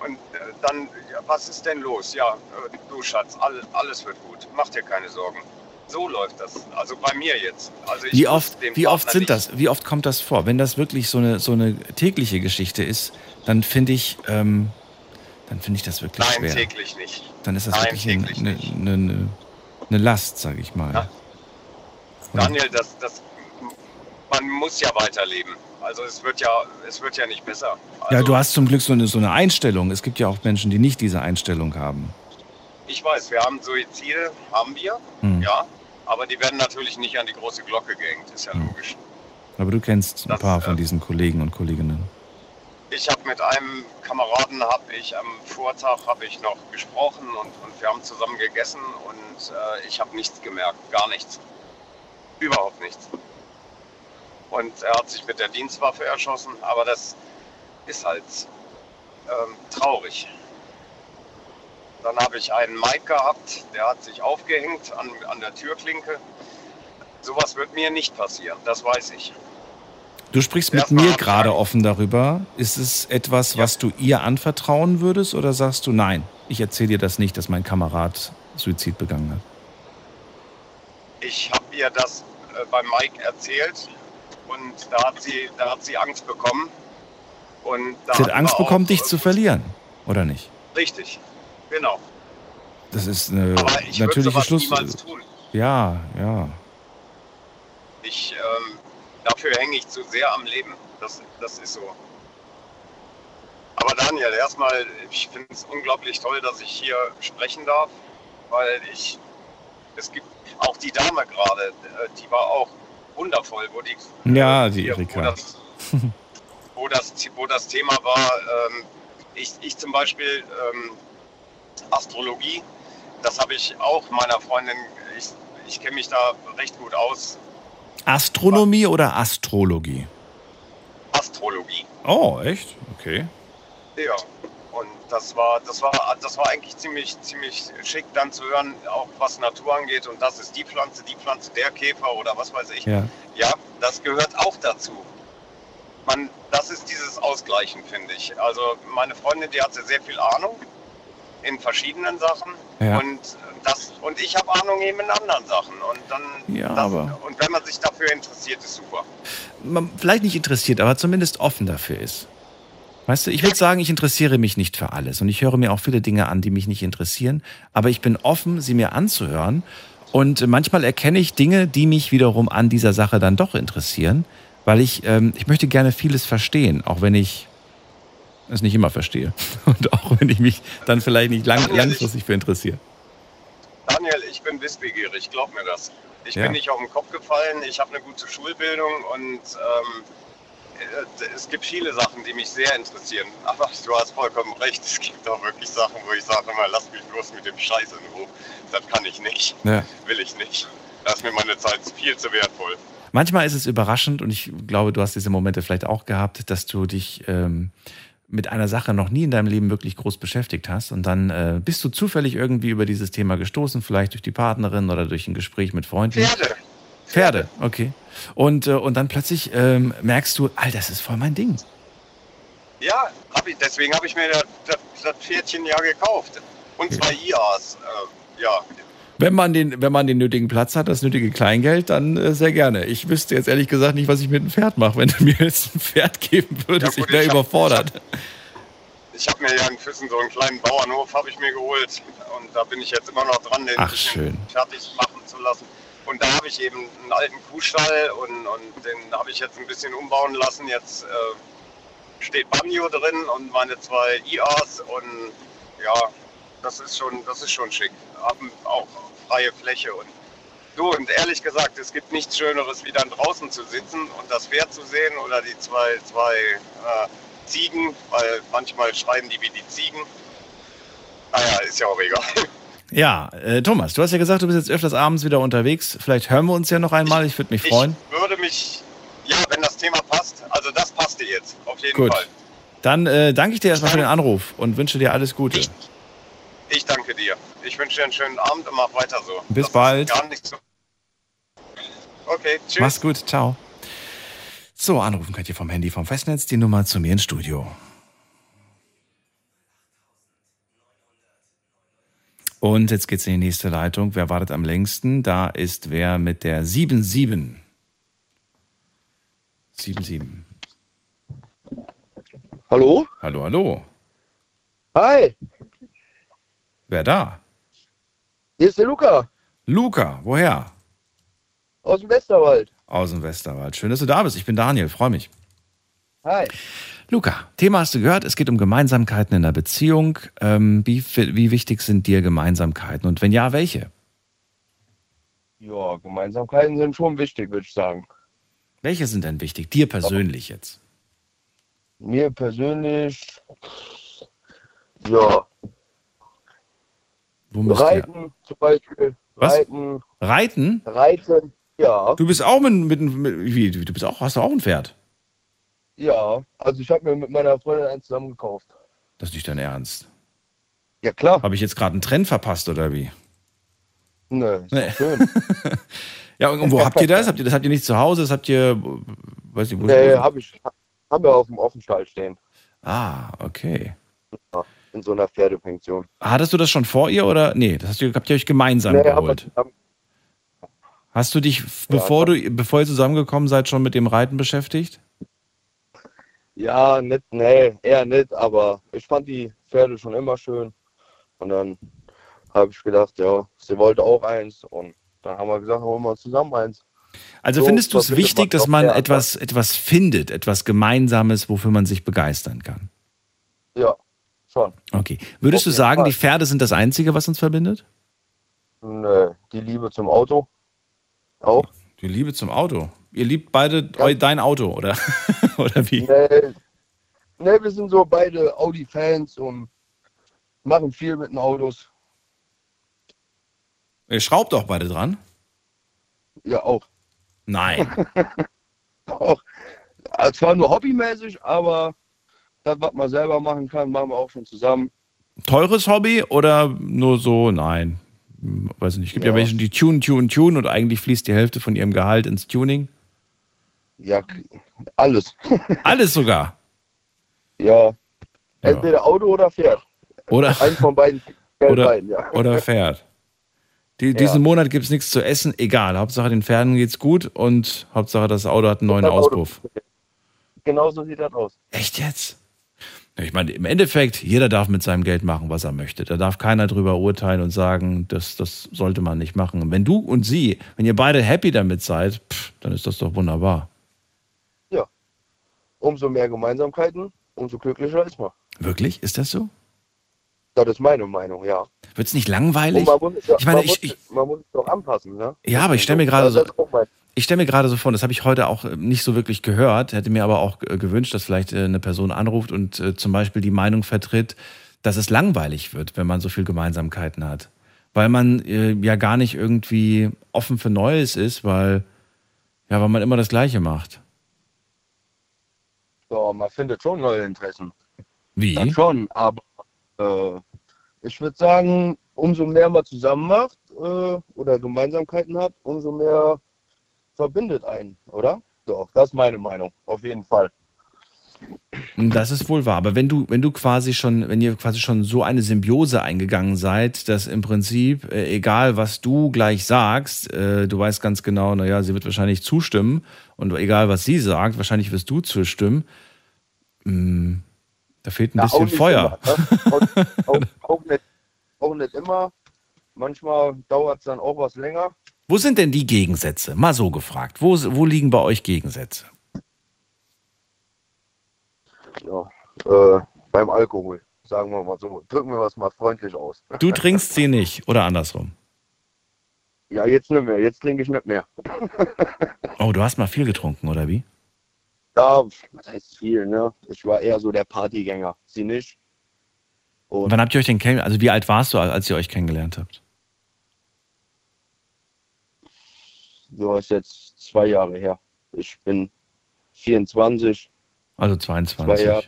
und äh, dann, ja, was ist denn los? Ja, äh, du Schatz, all, alles wird gut, mach dir keine Sorgen. So läuft das. Also bei mir jetzt. Also Wie oft, wie oft sind das? Wie oft kommt das vor? Wenn das wirklich so eine, so eine tägliche Geschichte ist, dann finde ich, ähm, dann finde ich das wirklich Nein, schwer. täglich nicht. Dann ist das Nein, wirklich eine, eine, eine, eine, eine Last, sage ich mal. Ja. Daniel, das, das, man muss ja weiterleben. Also es wird ja, es wird ja nicht besser. ja, Also du hast zum Glück so eine, so eine Einstellung. Es gibt ja auch Menschen, die nicht diese Einstellung haben. Ich weiß, wir haben Suizide, haben wir, Hm. ja. Aber die werden natürlich nicht an die große Glocke gehängt, ist ja Hm. logisch. Aber du kennst ein Das, paar äh, von diesen Kollegen und Kolleginnen. Ich habe mit einem Kameraden, habe ich am Vortag habe ich noch gesprochen und, und wir haben zusammen gegessen und äh, ich habe nichts gemerkt, gar nichts, überhaupt nichts. Und er hat sich mit der Dienstwaffe erschossen, aber das ist halt ähm, traurig. Dann habe ich einen Mike gehabt, der hat sich aufgehängt an, an der Türklinke. Sowas wird mir nicht passieren, das weiß ich. Du sprichst mit mir gerade offen darüber. Ist es etwas, was du ihr anvertrauen würdest oder sagst du, nein, ich erzähle dir das nicht, dass mein Kamerad Suizid begangen hat? Ich habe ihr das äh, bei Mike erzählt und da hat sie, da hat sie Angst bekommen. Und da Sie hat Angst bekommen, dich zu verlieren, oder nicht? Richtig, Genau. Das ist eine Aber ich natürliche Schluss. niemals tun. Ja, ja. Ich, ähm, dafür hänge ich zu sehr am Leben. Das, das ist so. Aber Daniel, erstmal, ich finde es unglaublich toll, dass ich hier sprechen darf, weil ich, es gibt auch die Dame gerade, äh, die war auch wundervoll, wo die, Ja, die hier, wo, Erika. das, wo, das, wo das Thema war, ähm, ich, ich zum Beispiel ähm, Astrologie, das habe ich auch meiner Freundin, ich, ich kenne mich da recht gut aus, Astronomie oder Astrologie? Astrologie. Oh, echt? Okay. Ja, das war, das war, das war eigentlich ziemlich, ziemlich schick dann zu hören, auch was Natur angeht. Und das ist die Pflanze, die Pflanze, der Käfer oder was weiß ich. Ja. Ja, das gehört auch dazu. Man, das ist dieses Ausgleichen, finde ich. Also meine Freundin, die hatte sehr viel Ahnung in verschiedenen Sachen. Ja. Und, das, und ich habe Ahnung eben in anderen Sachen. Und dann, Ja, das, aber- und wenn man sich dafür interessiert, ist super. Man, vielleicht nicht interessiert, aber zumindest offen dafür ist. Weißt du, ich würde sagen, ich interessiere mich nicht für alles und ich höre mir auch viele Dinge an, die mich nicht interessieren, aber ich bin offen, sie mir anzuhören und manchmal erkenne ich Dinge, die mich wiederum an dieser Sache dann doch interessieren, weil ich, ähm, ich möchte gerne vieles verstehen, auch wenn ich es nicht immer verstehe und auch wenn ich mich dann vielleicht nicht lang, langfristig für interessiere. Daniel, ich bin wissbegierig, glaub mir das. Ich Ja. bin nicht auf den Kopf gefallen, ich habe eine gute Schulbildung und ähm, äh, es gibt viele Sachen, die mich sehr interessieren. Aber du hast vollkommen recht, es gibt auch wirklich Sachen, wo ich sage immer, lass mich bloß mit dem Scheiß in Ruhe. Das kann ich nicht, Ja. will ich nicht. Da ist mir meine Zeit viel zu wertvoll. Manchmal ist es überraschend und ich glaube, du hast diese Momente vielleicht auch gehabt, dass du dich ähm, mit einer Sache noch nie in deinem Leben wirklich groß beschäftigt hast und dann äh, bist du zufällig irgendwie über dieses Thema gestoßen, vielleicht durch die Partnerin oder durch ein Gespräch mit Freunden. Pferde. Pferde, okay. Und, äh, und dann plötzlich ähm, merkst du, all das ist voll mein Ding. Ja, hab ich, deswegen habe ich mir das, das, das Pferdchen ja gekauft. Und zwei IAs. Äh, ja, Wenn man, den, wenn man den nötigen Platz hat, das nötige Kleingeld, dann äh, sehr gerne. Ich wüsste jetzt ehrlich gesagt nicht, was ich mit einem Pferd mache. Wenn du mir jetzt ein Pferd geben würdest, Ja, gut, ich wäre hab- überfordert. Ich habe mir ja in Füssen so einen kleinen Bauernhof habe ich mir geholt und da bin ich jetzt immer noch dran, den Ach, schön. fertig machen zu lassen. Und da habe ich eben einen alten Kuhstall und, und den habe ich jetzt ein bisschen umbauen lassen. Jetzt äh, steht Banjo drin und meine zwei IAs und ja, das ist schon, das ist schon schick. Haben auch freie Fläche und du und ehrlich gesagt, es gibt nichts Schöneres, wie dann draußen zu sitzen und das Pferd zu sehen oder die zwei, zwei äh, Ziegen, weil manchmal schreien die wie die Ziegen. Naja, ist ja auch egal. Ja, äh, Thomas, du hast ja gesagt, du bist jetzt öfters abends wieder unterwegs. Vielleicht hören wir uns ja noch einmal. Ich würde mich freuen. Ich würde mich, ja, wenn das Thema passt, also das passte jetzt, auf jeden Gut. Fall. Dann äh, danke ich dir erstmal für den Anruf und wünsche dir alles Gute. Ich danke dir. Ich wünsche dir einen schönen Abend und mach weiter so. Bis Das bald. Gar nicht so. Okay, tschüss. Mach's gut, ciao. So, anrufen könnt ihr vom Handy vom Festnetz die Nummer zu mir ins Studio. Und jetzt geht's in die nächste Leitung. Wer wartet am längsten? Da ist wer mit der 77. 77. Hallo? Hallo, hallo. Hi, Wer da? hier ist der Luca Luca, woher? aus dem Westerwald. Aus dem Westerwald. Schön, dass du da bist. Ich bin Daniel, freue mich. Hi. Luca, Thema hast du gehört. Es geht um Gemeinsamkeiten in der Beziehung. Ähm, wie, wie wichtig sind dir Gemeinsamkeiten? Und wenn ja, welche? Ja, Gemeinsamkeiten sind schon wichtig, würde ich sagen. Welche sind denn wichtig? Dir persönlich jetzt? Mir persönlich, ja? Reiten zum Beispiel. Was? Reiten, Reiten? Reiten, ja. Du bist auch mit, mit, mit wie, du bist auch, hast du auch ein Pferd? Ja, also ich habe mir mit meiner Freundin eins zusammen gekauft. Das ist nicht dein Ernst. Ja, klar. Habe ich jetzt gerade einen Trend verpasst oder wie? Ne, ist Nee. schön. Ja, und wo habt ihr das? Habt ihr das habt ihr nicht zu Hause? Das habt ihr, weiß ich, wo nee, habe ich, haben wir auf dem Offenstall stehen. Ah, okay. Ja, in so einer Pferdepension. Hattest du das schon vor ihr oder? Nee, das hast du, habt ihr euch gemeinsam Nee, haben geholt. zusammen- Hast du dich, bevor du, bevor ihr zusammengekommen seid, schon mit dem Reiten beschäftigt? Ja, nicht, nee, eher nicht, aber ich fand die Pferde schon immer schön. Und dann habe ich gedacht, ja, sie wollte auch eins. Und dann haben wir gesagt, holen wir zusammen eins. Also So findest du es wichtig, dass man etwas, etwas findet, etwas Gemeinsames, wofür man sich begeistern kann? Ja, schon. Okay. Würdest Auf du sagen, Fall. die Pferde sind das Einzige, was uns verbindet? Nö, die Liebe zum Auto. Auch. Die Liebe zum Auto. Ihr liebt beide eu- dein Auto, oder? oder wie? Nee, nee, wir sind so beide Audi-Fans und machen viel mit den Autos. Ihr schraubt auch beide dran? Ja, auch. Nein. auch. Ja, Zwar nur hobbymäßig, aber das, was man selber machen kann, machen wir auch schon zusammen. Teures Hobby oder nur so? Nein. Weiß nicht. Es gibt ja, Ja. welche, die tun, tun, tun und eigentlich fließt die Hälfte von ihrem Gehalt ins Tuning. Ja, alles. Alles sogar. Ja. Entweder Auto oder Pferd. Oder, Eins von beiden. Oder, beiden, ja. oder Pferd. Die, Diesen Monat gibt es nichts zu essen, egal. Hauptsache den Pferden geht's gut und Hauptsache das Auto hat einen neuen Auto. Auspuff. Genau so sieht das aus. Echt jetzt? Ja, Ich meine, im Endeffekt, jeder darf mit seinem Geld machen, was er möchte. Da darf keiner drüber urteilen und sagen, das, das sollte man nicht machen. Und wenn du und sie, wenn ihr beide happy damit seid, pff, dann ist das doch wunderbar. Umso mehr Gemeinsamkeiten, umso glücklicher ist man. Wirklich? Ist das so? Das ist meine Meinung, ja. Wird es nicht langweilig? Man muss, ja, Ich meine, man, ich- muss, ich- man muss sich doch anpassen, ne? Ja, aber ich stelle mir gerade so, ich stelle mir gerade so vor, das habe ich heute auch äh, nicht so wirklich gehört, hätte mir aber auch äh, gewünscht, dass vielleicht äh, eine Person anruft und zum Beispiel die Meinung vertritt, dass es langweilig wird, wenn man so viel Gemeinsamkeiten hat. Weil man ja gar nicht irgendwie offen für Neues ist, weil, ja, weil man immer das Gleiche macht. Ja, man findet schon neue Interessen. Wie? Das schon, aber äh, ich würde sagen, umso mehr man zusammen macht äh, oder Gemeinsamkeiten hat, umso mehr verbindet einen, oder? Doch, das ist meine Meinung, auf jeden Fall. Das ist wohl wahr. Aber wenn du, wenn du quasi schon, wenn ihr quasi schon so eine Symbiose eingegangen seid, dass im Prinzip, äh, egal was du gleich sagst, äh, du weißt ganz genau, naja, sie wird wahrscheinlich zustimmen und egal was sie sagt, wahrscheinlich wirst du zustimmen. Mm, da fehlt ein Ja, auch bisschen nicht Feuer. Immer, ne? auch, auch, auch, nicht, auch nicht immer. Manchmal dauert es dann auch was länger. Wo sind denn die Gegensätze? Mal so gefragt. Wo, wo liegen bei euch Gegensätze? Ja, äh, beim Alkohol, sagen wir mal so. Drücken wir was mal freundlich aus. Du trinkst sie nicht oder andersrum. Ja, jetzt nicht mehr. Jetzt trinke ich nicht mehr. Oh, du hast mal viel getrunken, oder wie? Ja, das heißt viel, ne? Ich war eher so der Partygänger. Sie nicht. Und Wann habt ihr euch denn kennengelernt? Also wie alt warst du, als ihr euch kennengelernt habt? so ist jetzt zwei Jahre her. Ich bin 24. Also Zwei 22. Jahre.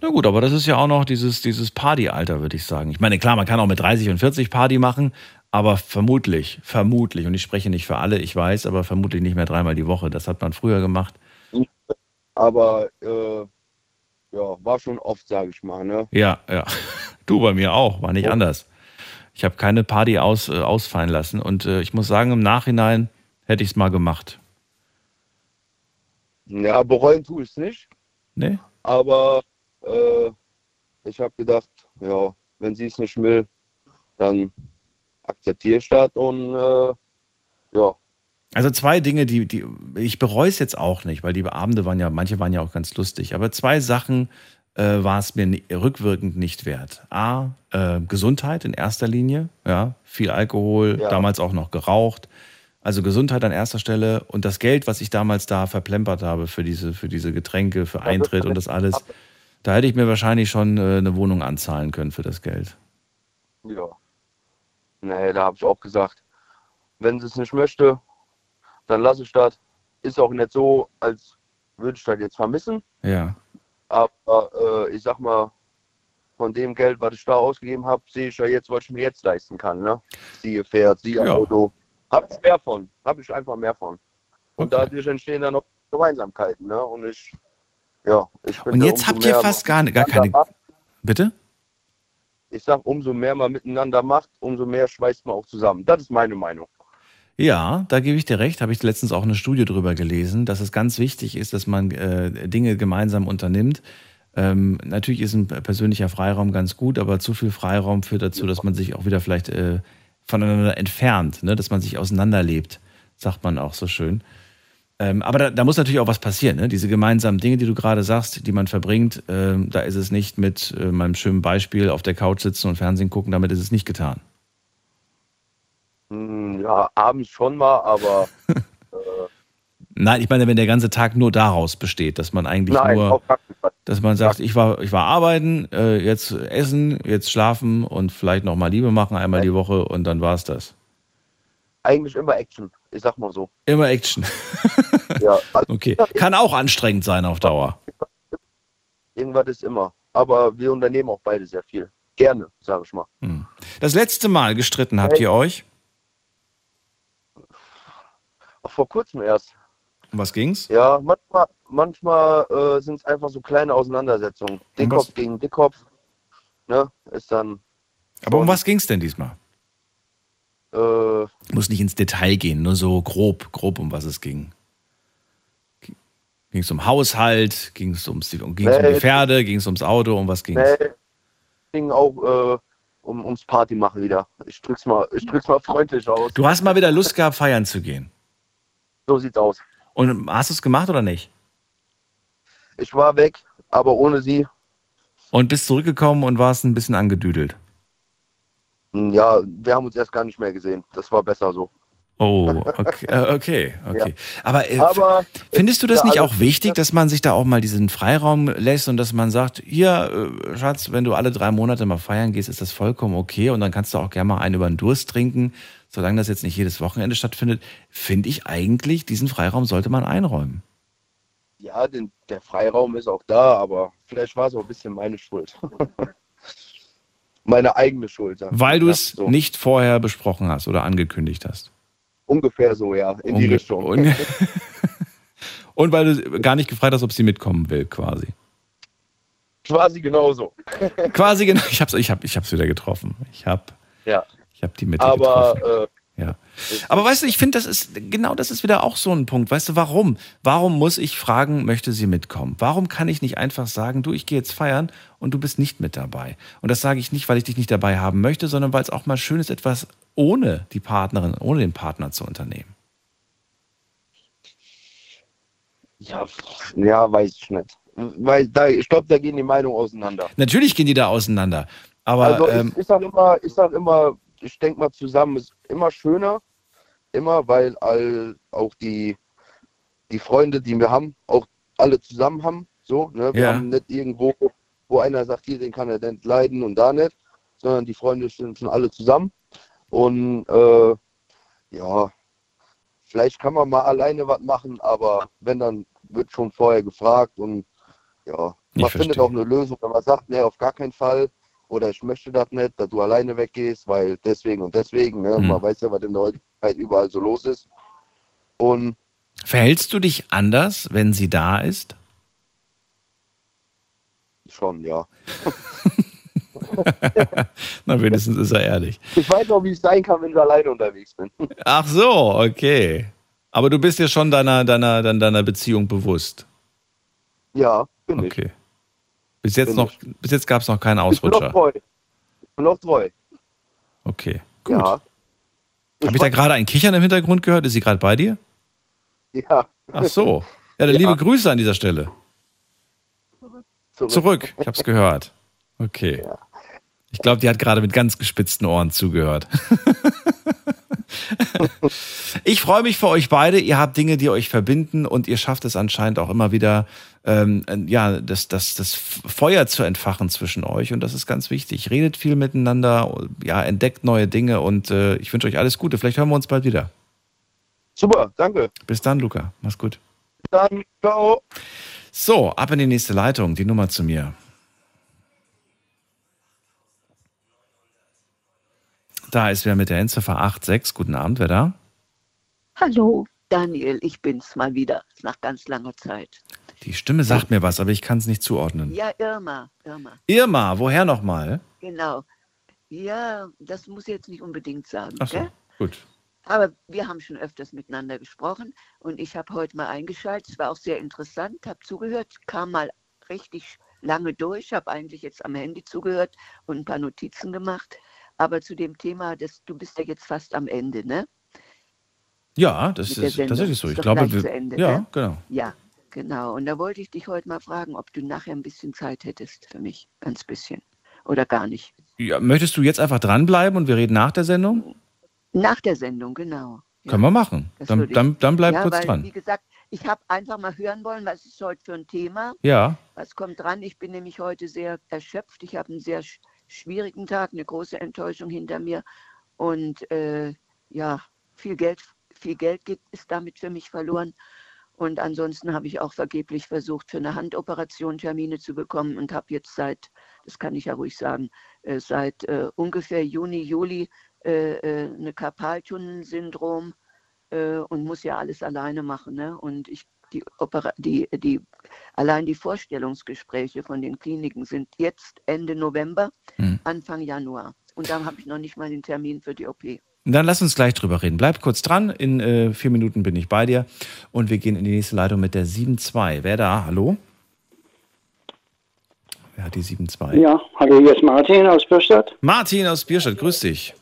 Na gut, aber das ist ja auch noch dieses, dieses Partyalter, würde ich sagen. Ich meine, klar, man kann auch mit 30 und 40 Party machen, aber vermutlich, vermutlich, und ich spreche nicht für alle, ich weiß, aber vermutlich nicht mehr dreimal die Woche. Das hat man früher gemacht. Aber äh, ja, war schon oft, sage ich mal, ne? Ja, ja. Du bei mir auch, war nicht anders. Ich habe keine Party aus, äh, ausfallen lassen und äh, ich muss sagen, im Nachhinein hätte ich es mal gemacht. Ja, bereuen tue ich es nicht. Nee? Aber äh, ich habe gedacht, ja, wenn sie es nicht will, dann akzeptiere ich das und äh, ja, Also zwei Dinge, die, die ich bereue es jetzt auch nicht, weil die Abende waren ja, manche waren ja auch ganz lustig, aber zwei Sachen äh, war es mir rückwirkend nicht wert. A, äh, Gesundheit in erster Linie, ja, viel Alkohol, Ja. damals auch noch geraucht. Also Gesundheit an erster Stelle und das Geld, was ich damals da verplempert habe für diese, für diese Getränke, für Eintritt und das alles, da hätte ich mir wahrscheinlich schon äh, eine Wohnung anzahlen können für das Geld. ja. Nee, da habe ich auch gesagt, wenn sie es nicht möchte, dann lasse ich das. Ist auch nicht so, als würde ich das jetzt vermissen. Ja. Aber äh, ich sag mal, von dem Geld, was ich da ausgegeben habe, sehe ich ja jetzt, was ich mir jetzt leisten kann. Ne? Siehe Pferd, siehe Ja. Auto. Hab ich mehr von. Habe ich einfach mehr von. Und Okay. dadurch entstehen dann noch Gemeinsamkeiten. Ne? Und ich, ja, ich finde, Und jetzt habt ihr fast gar, gar keine. macht, Bitte? Ich sag, umso mehr man miteinander macht, umso mehr schweißt man auch zusammen. Das ist meine Meinung. Ja, da gebe ich dir recht. Habe ich letztens auch eine Studie drüber gelesen, dass es ganz wichtig ist, dass man äh, Dinge gemeinsam unternimmt. Ähm, natürlich ist ein persönlicher Freiraum ganz gut, aber zu viel Freiraum führt dazu, dass man sich auch wieder vielleicht äh, voneinander entfernt, ne? dass man sich auseinanderlebt, sagt man auch so schön. Ähm, aber da, da, muss natürlich auch was passieren. Ne? Diese gemeinsamen Dinge, die du gerade sagst, die man verbringt, ähm, da ist es nicht mit äh, meinem schönen Beispiel auf der Couch sitzen und Fernsehen gucken, damit ist es nicht getan. Hm, ja, abends schon mal, aber. äh, Nein, ich meine, wenn der ganze Tag nur daraus besteht, dass man eigentlich nein, nur, dass man sagt, ich war, ich war arbeiten, äh, jetzt essen, jetzt schlafen und vielleicht noch mal Liebe machen einmal die Woche und dann war es das. Eigentlich immer Action, ich sag mal so. Immer Action. Ja, also Okay. Kann auch anstrengend sein auf Dauer. irgendwas ist immer. Aber wir unternehmen auch beide sehr viel. Gerne, sage ich mal. Hm. Das letzte Mal gestritten habt ihr euch? Auch vor kurzem erst. Um was ging's? Ja, manchmal, manchmal äh, sind es einfach so kleine Auseinandersetzungen. Dickkopf was- gegen Dickkopf. Ne? Ist dann. Aber um was ging's denn diesmal? Äh, Muss nicht ins Detail gehen, nur so grob, grob um was es ging. Ging es um Haushalt? Ging es ums, ging's um die Nee. Pferde? Ging es ums Auto? Um was ging's? nee, ging auch äh, um, ums Party machen wieder. Ich drück's mal, ich drück's mal freundlich aus. Du hast mal wieder Lust gehabt, feiern zu gehen. So sieht's aus. Und hast du es gemacht oder nicht? Ich war weg, aber ohne sie. Und bist zurückgekommen und warst ein bisschen angedüdelt. hm, Ja, wir haben uns erst gar nicht mehr gesehen. Das war besser so. Oh, okay, äh, okay. okay. Aber, äh, Aber findest du das ja, nicht alles auch wichtig, dass man sich da auch mal diesen Freiraum lässt und dass man sagt, hier, äh, Schatz, wenn du alle drei Monate mal feiern gehst, ist das vollkommen okay und dann kannst du auch gerne mal einen über den Durst trinken, solange das jetzt nicht jedes Wochenende stattfindet, finde ich eigentlich, diesen Freiraum sollte man einräumen. Ja, den, der Freiraum ist auch da, aber vielleicht war es auch ein bisschen meine Schuld. meine eigene Schuld. Weil du es so. nicht vorher besprochen hast oder angekündigt hast. Ungefähr so, ja, in die Unge- Richtung. unge- Und weil du gar nicht gefragt hast, ob sie mitkommen will, quasi. Quasi genauso. Quasi genau. Ich hab's, ich hab, ich hab's wieder getroffen. Ich hab, Ja. Ich hab die Mitte Aber getroffen. äh, Ja. Aber weißt du, ich finde, das ist genau das ist wieder auch so ein Punkt. Weißt du, warum? Warum muss ich fragen, möchte sie mitkommen? Warum kann ich nicht einfach sagen, du, ich gehe jetzt feiern und du bist nicht mit dabei? Und das sage ich nicht, weil ich dich nicht dabei haben möchte, sondern weil es auch mal schön ist, etwas ohne die Partnerin, ohne den Partner zu unternehmen. ja, ja, weiß ich nicht. Weil da, ich glaube, da gehen die Meinungen auseinander. Natürlich gehen die da auseinander. Aber also ähm, ich, ich sag immer, ich sag immer, ich denke mal zusammen ist immer schöner, immer, weil all, auch die, die Freunde, die wir haben, auch alle zusammen haben. So, ne? Wir Ja. haben nicht irgendwo, wo einer sagt, hier, den kann er nicht leiden und da nicht, sondern die Freunde sind schon alle zusammen. Und äh, ja, vielleicht kann man mal alleine was machen, aber wenn, dann wird schon vorher gefragt und ja, man findet auch eine Lösung, wenn man sagt, nee, auf gar keinen Fall oder ich möchte das nicht, dass du alleine weggehst, weil deswegen und deswegen, ne? Hm. man weiß ja, was in der heutigen Zeit überall so los ist. Und verhältst du dich anders, wenn sie da ist? schon, ja. Na, wenigstens ist er ehrlich. Ich weiß auch, wie es sein kann, wenn ich alleine unterwegs bin. Ach so, okay. Aber du bist dir schon deiner, deiner, deiner, Beziehung bewusst. Ja, bin ich. Okay. Bis jetzt noch, bis jetzt gab es noch keinen Ich bin noch Ausrutscher. treu. Ich bin noch treu. Okay, gut. Ja. Habe ich da gerade ein Kichern im Hintergrund gehört? Ist sie gerade bei dir? Ja. Ach so. Ja, dann liebe Grüße an dieser Stelle. Zurück. Zurück. Ich habe es gehört. Okay. Ich glaube, die hat gerade mit ganz gespitzten Ohren zugehört. ich freue mich für euch beide. Ihr habt Dinge, die euch verbinden und ihr schafft es anscheinend auch immer wieder, ähm, ja, das, das, das Feuer zu entfachen zwischen euch und das ist ganz wichtig. Redet viel miteinander, ja, entdeckt neue Dinge und äh, ich wünsche euch alles Gute. Vielleicht hören wir uns bald wieder. Super, danke. Bis dann, Luca. Mach's gut. Dann, ciao. So, ab in die nächste Leitung, die Nummer zu mir. Da ist wer mit der Endziffer 86. Guten Abend, wer da? Hallo, Daniel, ich bin's mal wieder, nach ganz langer Zeit. Die Stimme sagt mir was, aber ich kann es nicht zuordnen. Ja, Irma, Irma, Irma, woher nochmal? genau. Ja, das muss ich jetzt nicht unbedingt sagen, Ach so, gell? gut. Aber wir haben schon öfters miteinander gesprochen und ich habe heute mal eingeschaltet. Es war auch sehr interessant, habe zugehört, kam mal richtig lange durch, habe eigentlich jetzt am Handy zugehört und ein paar Notizen gemacht. Aber zu dem Thema, das, du bist ja jetzt fast am Ende, ne? Ja, das ist tatsächlich so. Ist Ich doch glaube, wir, zu Ende, ja, ne? genau. Ja, genau. Und da wollte ich dich heute mal fragen, ob du nachher ein bisschen Zeit hättest für mich. Ganz bisschen. Oder gar nicht. Ja, möchtest du jetzt einfach dranbleiben und wir reden nach der Sendung? Nach der Sendung, genau. Können wir machen. Das Dann, dann, dann bleib ja, kurz weil, dran. Wie gesagt, ich habe einfach mal hören wollen, was ist heute für ein Thema. Ja. Was kommt dran? Ich bin nämlich heute sehr erschöpft. Ich habe einen sehr schwierigen Tag, eine große Enttäuschung hinter mir. Und äh, ja, viel Geld, viel Geld ist damit für mich verloren. Und ansonsten habe ich auch vergeblich versucht, für eine Handoperation Termine zu bekommen und habe jetzt seit, das kann ich ja ruhig sagen, äh, seit äh, ungefähr Juni, Juli äh, äh, eine Karpaltunnelsyndrom äh, und muss ja alles alleine machen. Ne? Und ich, die, Opera die, die, allein die Vorstellungsgespräche von den Kliniken sind jetzt Ende November, Anfang Januar. Und dann habe ich noch nicht mal den Termin für die OP. Dann lass uns gleich drüber reden. Bleib kurz dran. In äh, vier Minuten bin ich bei dir. Und wir gehen in die nächste Leitung mit der 7.2. Wer da? Hallo? Wer hat die 7.2? Ja, hallo, hier ist Martin aus Bürstadt. Martin aus Bierstadt, grüß dich.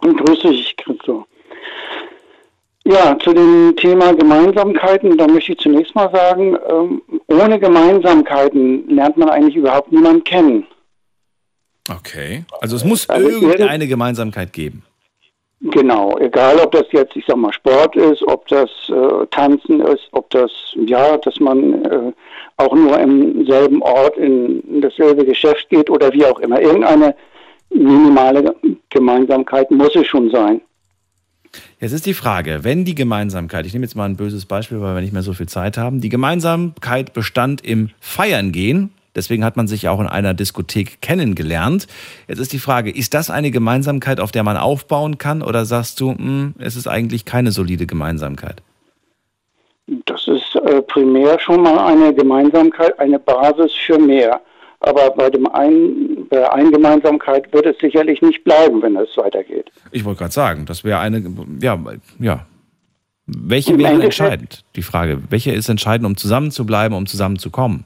Und grüß dich, Christo. Ja, zu dem Thema Gemeinsamkeiten, da möchte ich zunächst mal sagen, ähm, ohne Gemeinsamkeiten lernt man eigentlich überhaupt niemanden kennen. Okay. Also es muss Also irgendeine Gemeinsamkeit geben. Genau, egal ob das jetzt, ich sag mal, Sport ist, ob das äh, Tanzen ist, ob das, ja, dass man äh, auch nur im selben Ort in, in dasselbe Geschäft geht oder wie auch immer. Irgendeine minimale Gemeinsamkeit muss es schon sein. Jetzt ist die Frage, wenn die Gemeinsamkeit, ich nehme jetzt mal ein böses Beispiel, weil wir nicht mehr so viel Zeit haben, die Gemeinsamkeit bestand im Feiern gehen, deswegen hat man sich auch in einer Diskothek kennengelernt. Jetzt ist die Frage, ist das eine Gemeinsamkeit, auf der man aufbauen kann oder sagst du, hm, es ist eigentlich keine solide Gemeinsamkeit? Das ist äh, primär schon mal eine Gemeinsamkeit, eine Basis für mehr. Aber bei, dem einen, bei der einen Gemeinsamkeit wird es sicherlich nicht bleiben, wenn es weitergeht. Ich wollte gerade sagen, das wäre eine, ja, ja. Welche Im wäre Endeffekt- entscheidend? Die Frage, welche ist entscheidend, um zusammenzubleiben, um zusammenzukommen?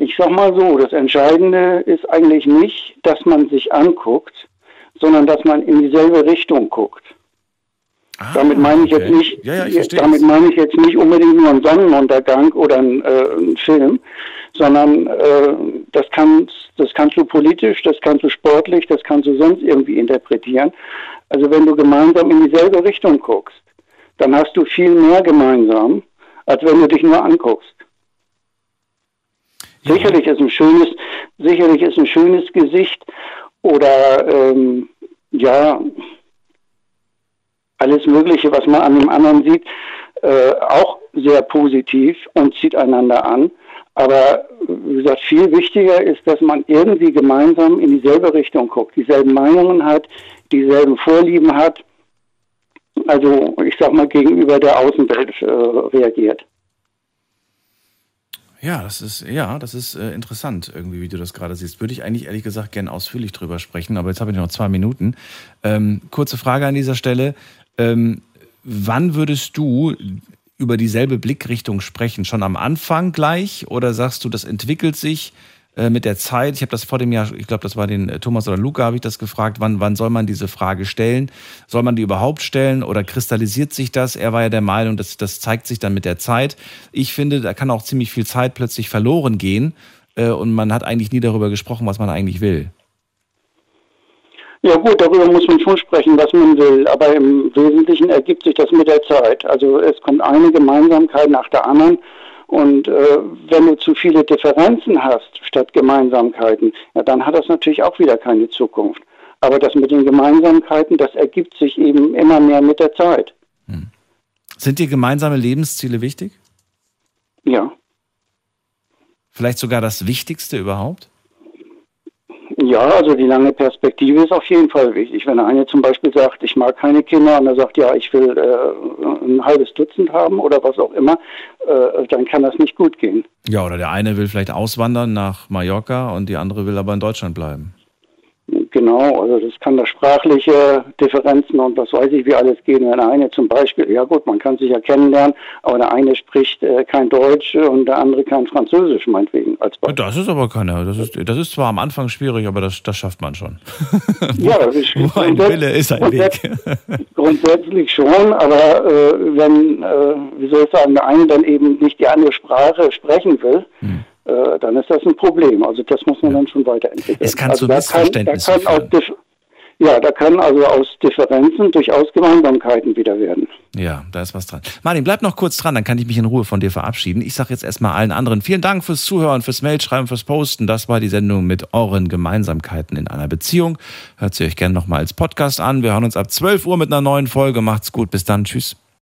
Ich sag mal so, das Entscheidende ist eigentlich nicht, dass man sich anguckt, sondern dass man in dieselbe Richtung guckt. damit meine ich Ah, okay. jetzt nicht, Ja, ja, ich damit meine ich jetzt nicht unbedingt nur einen Sonnenuntergang oder einen, äh, einen Film, sondern äh, das kannst, das kannst du politisch, das kannst du sportlich, das kannst du sonst irgendwie interpretieren. Also wenn du gemeinsam in dieselbe Richtung guckst, dann hast du viel mehr gemeinsam, als wenn du dich nur anguckst. Sicherlich ist ein schönes, sicherlich ist ein schönes Gesicht oder ähm, ja alles Mögliche, was man an dem anderen sieht, äh, auch sehr positiv und zieht einander an. Aber wie gesagt, viel wichtiger ist, dass man irgendwie gemeinsam in dieselbe Richtung guckt, dieselben Meinungen hat, dieselben Vorlieben hat. Also ich sag mal gegenüber der Außenwelt äh, reagiert. Ja, das ist, ja, das ist äh, interessant, irgendwie, wie du das gerade siehst. Würde ich eigentlich ehrlich gesagt gern ausführlich drüber sprechen, aber jetzt habe ich noch zwei Minuten. Ähm, kurze Frage an dieser Stelle. Ähm, wann würdest du über dieselbe Blickrichtung sprechen? Schon am Anfang gleich oder sagst du, das entwickelt sich äh, mit der Zeit? Ich habe das vor dem Jahr, ich glaube, das war den äh, Thomas oder Luca, habe ich das gefragt, wann, wann soll man diese Frage stellen? Soll man die überhaupt stellen oder kristallisiert sich das? Er war ja der Meinung, dass das zeigt sich dann mit der Zeit. Ich finde, da kann auch ziemlich viel Zeit plötzlich verloren gehen äh, und man hat eigentlich nie darüber gesprochen, was man eigentlich will. Ja gut, darüber muss man schon sprechen, was man will, aber im Wesentlichen ergibt sich das mit der Zeit. Also es kommt eine Gemeinsamkeit nach der anderen und äh, wenn du zu viele Differenzen hast statt Gemeinsamkeiten, ja, dann hat das natürlich auch wieder keine Zukunft. Aber das mit den Gemeinsamkeiten, das ergibt sich eben immer mehr mit der Zeit. Sind dir gemeinsame Lebensziele wichtig? Ja. Vielleicht sogar das Wichtigste überhaupt? Ja, also die lange Perspektive ist auf jeden Fall wichtig. Wenn eine zum Beispiel sagt, ich mag keine Kinder und er sagt, ja, ich will äh, ein halbes Dutzend haben oder was auch immer, äh, dann kann das nicht gut gehen. Ja, oder der eine will vielleicht auswandern nach Mallorca und die andere will aber in Deutschland bleiben. Genau, also das kann da sprachliche Differenzen und was weiß ich, wie alles gehen. Wenn der eine zum Beispiel, ja gut, man kann sich ja kennenlernen, aber der eine spricht äh, kein Deutsch und der andere kein Französisch, meinetwegen. Als Beispiel. Das ist aber keine. Das ist, das ist zwar am Anfang schwierig, aber das, das schafft man schon. ja, das ist Wo ein Wille ist ein Weg. grundsätzlich schon, aber äh, wenn, äh, wie soll ich sagen, der eine dann eben nicht die andere Sprache sprechen will, Hm. Äh, dann ist das ein Problem. Also das muss man dann schon weiterentwickeln. Es kann also zu Missverständnissen kann Dif- Ja, da können also aus Differenzen durchaus Gemeinsamkeiten wieder werden. Ja, da ist was dran. Martin, bleib noch kurz dran, dann kann ich mich in Ruhe von dir verabschieden. Ich sage jetzt erstmal allen anderen vielen Dank fürs Zuhören, fürs Mailschreiben, fürs Posten. Das war die Sendung mit euren Gemeinsamkeiten in einer Beziehung. Hört sie euch gerne nochmal als Podcast an. Wir hören uns ab 12 Uhr mit einer neuen Folge. Macht's gut. Bis dann. Tschüss.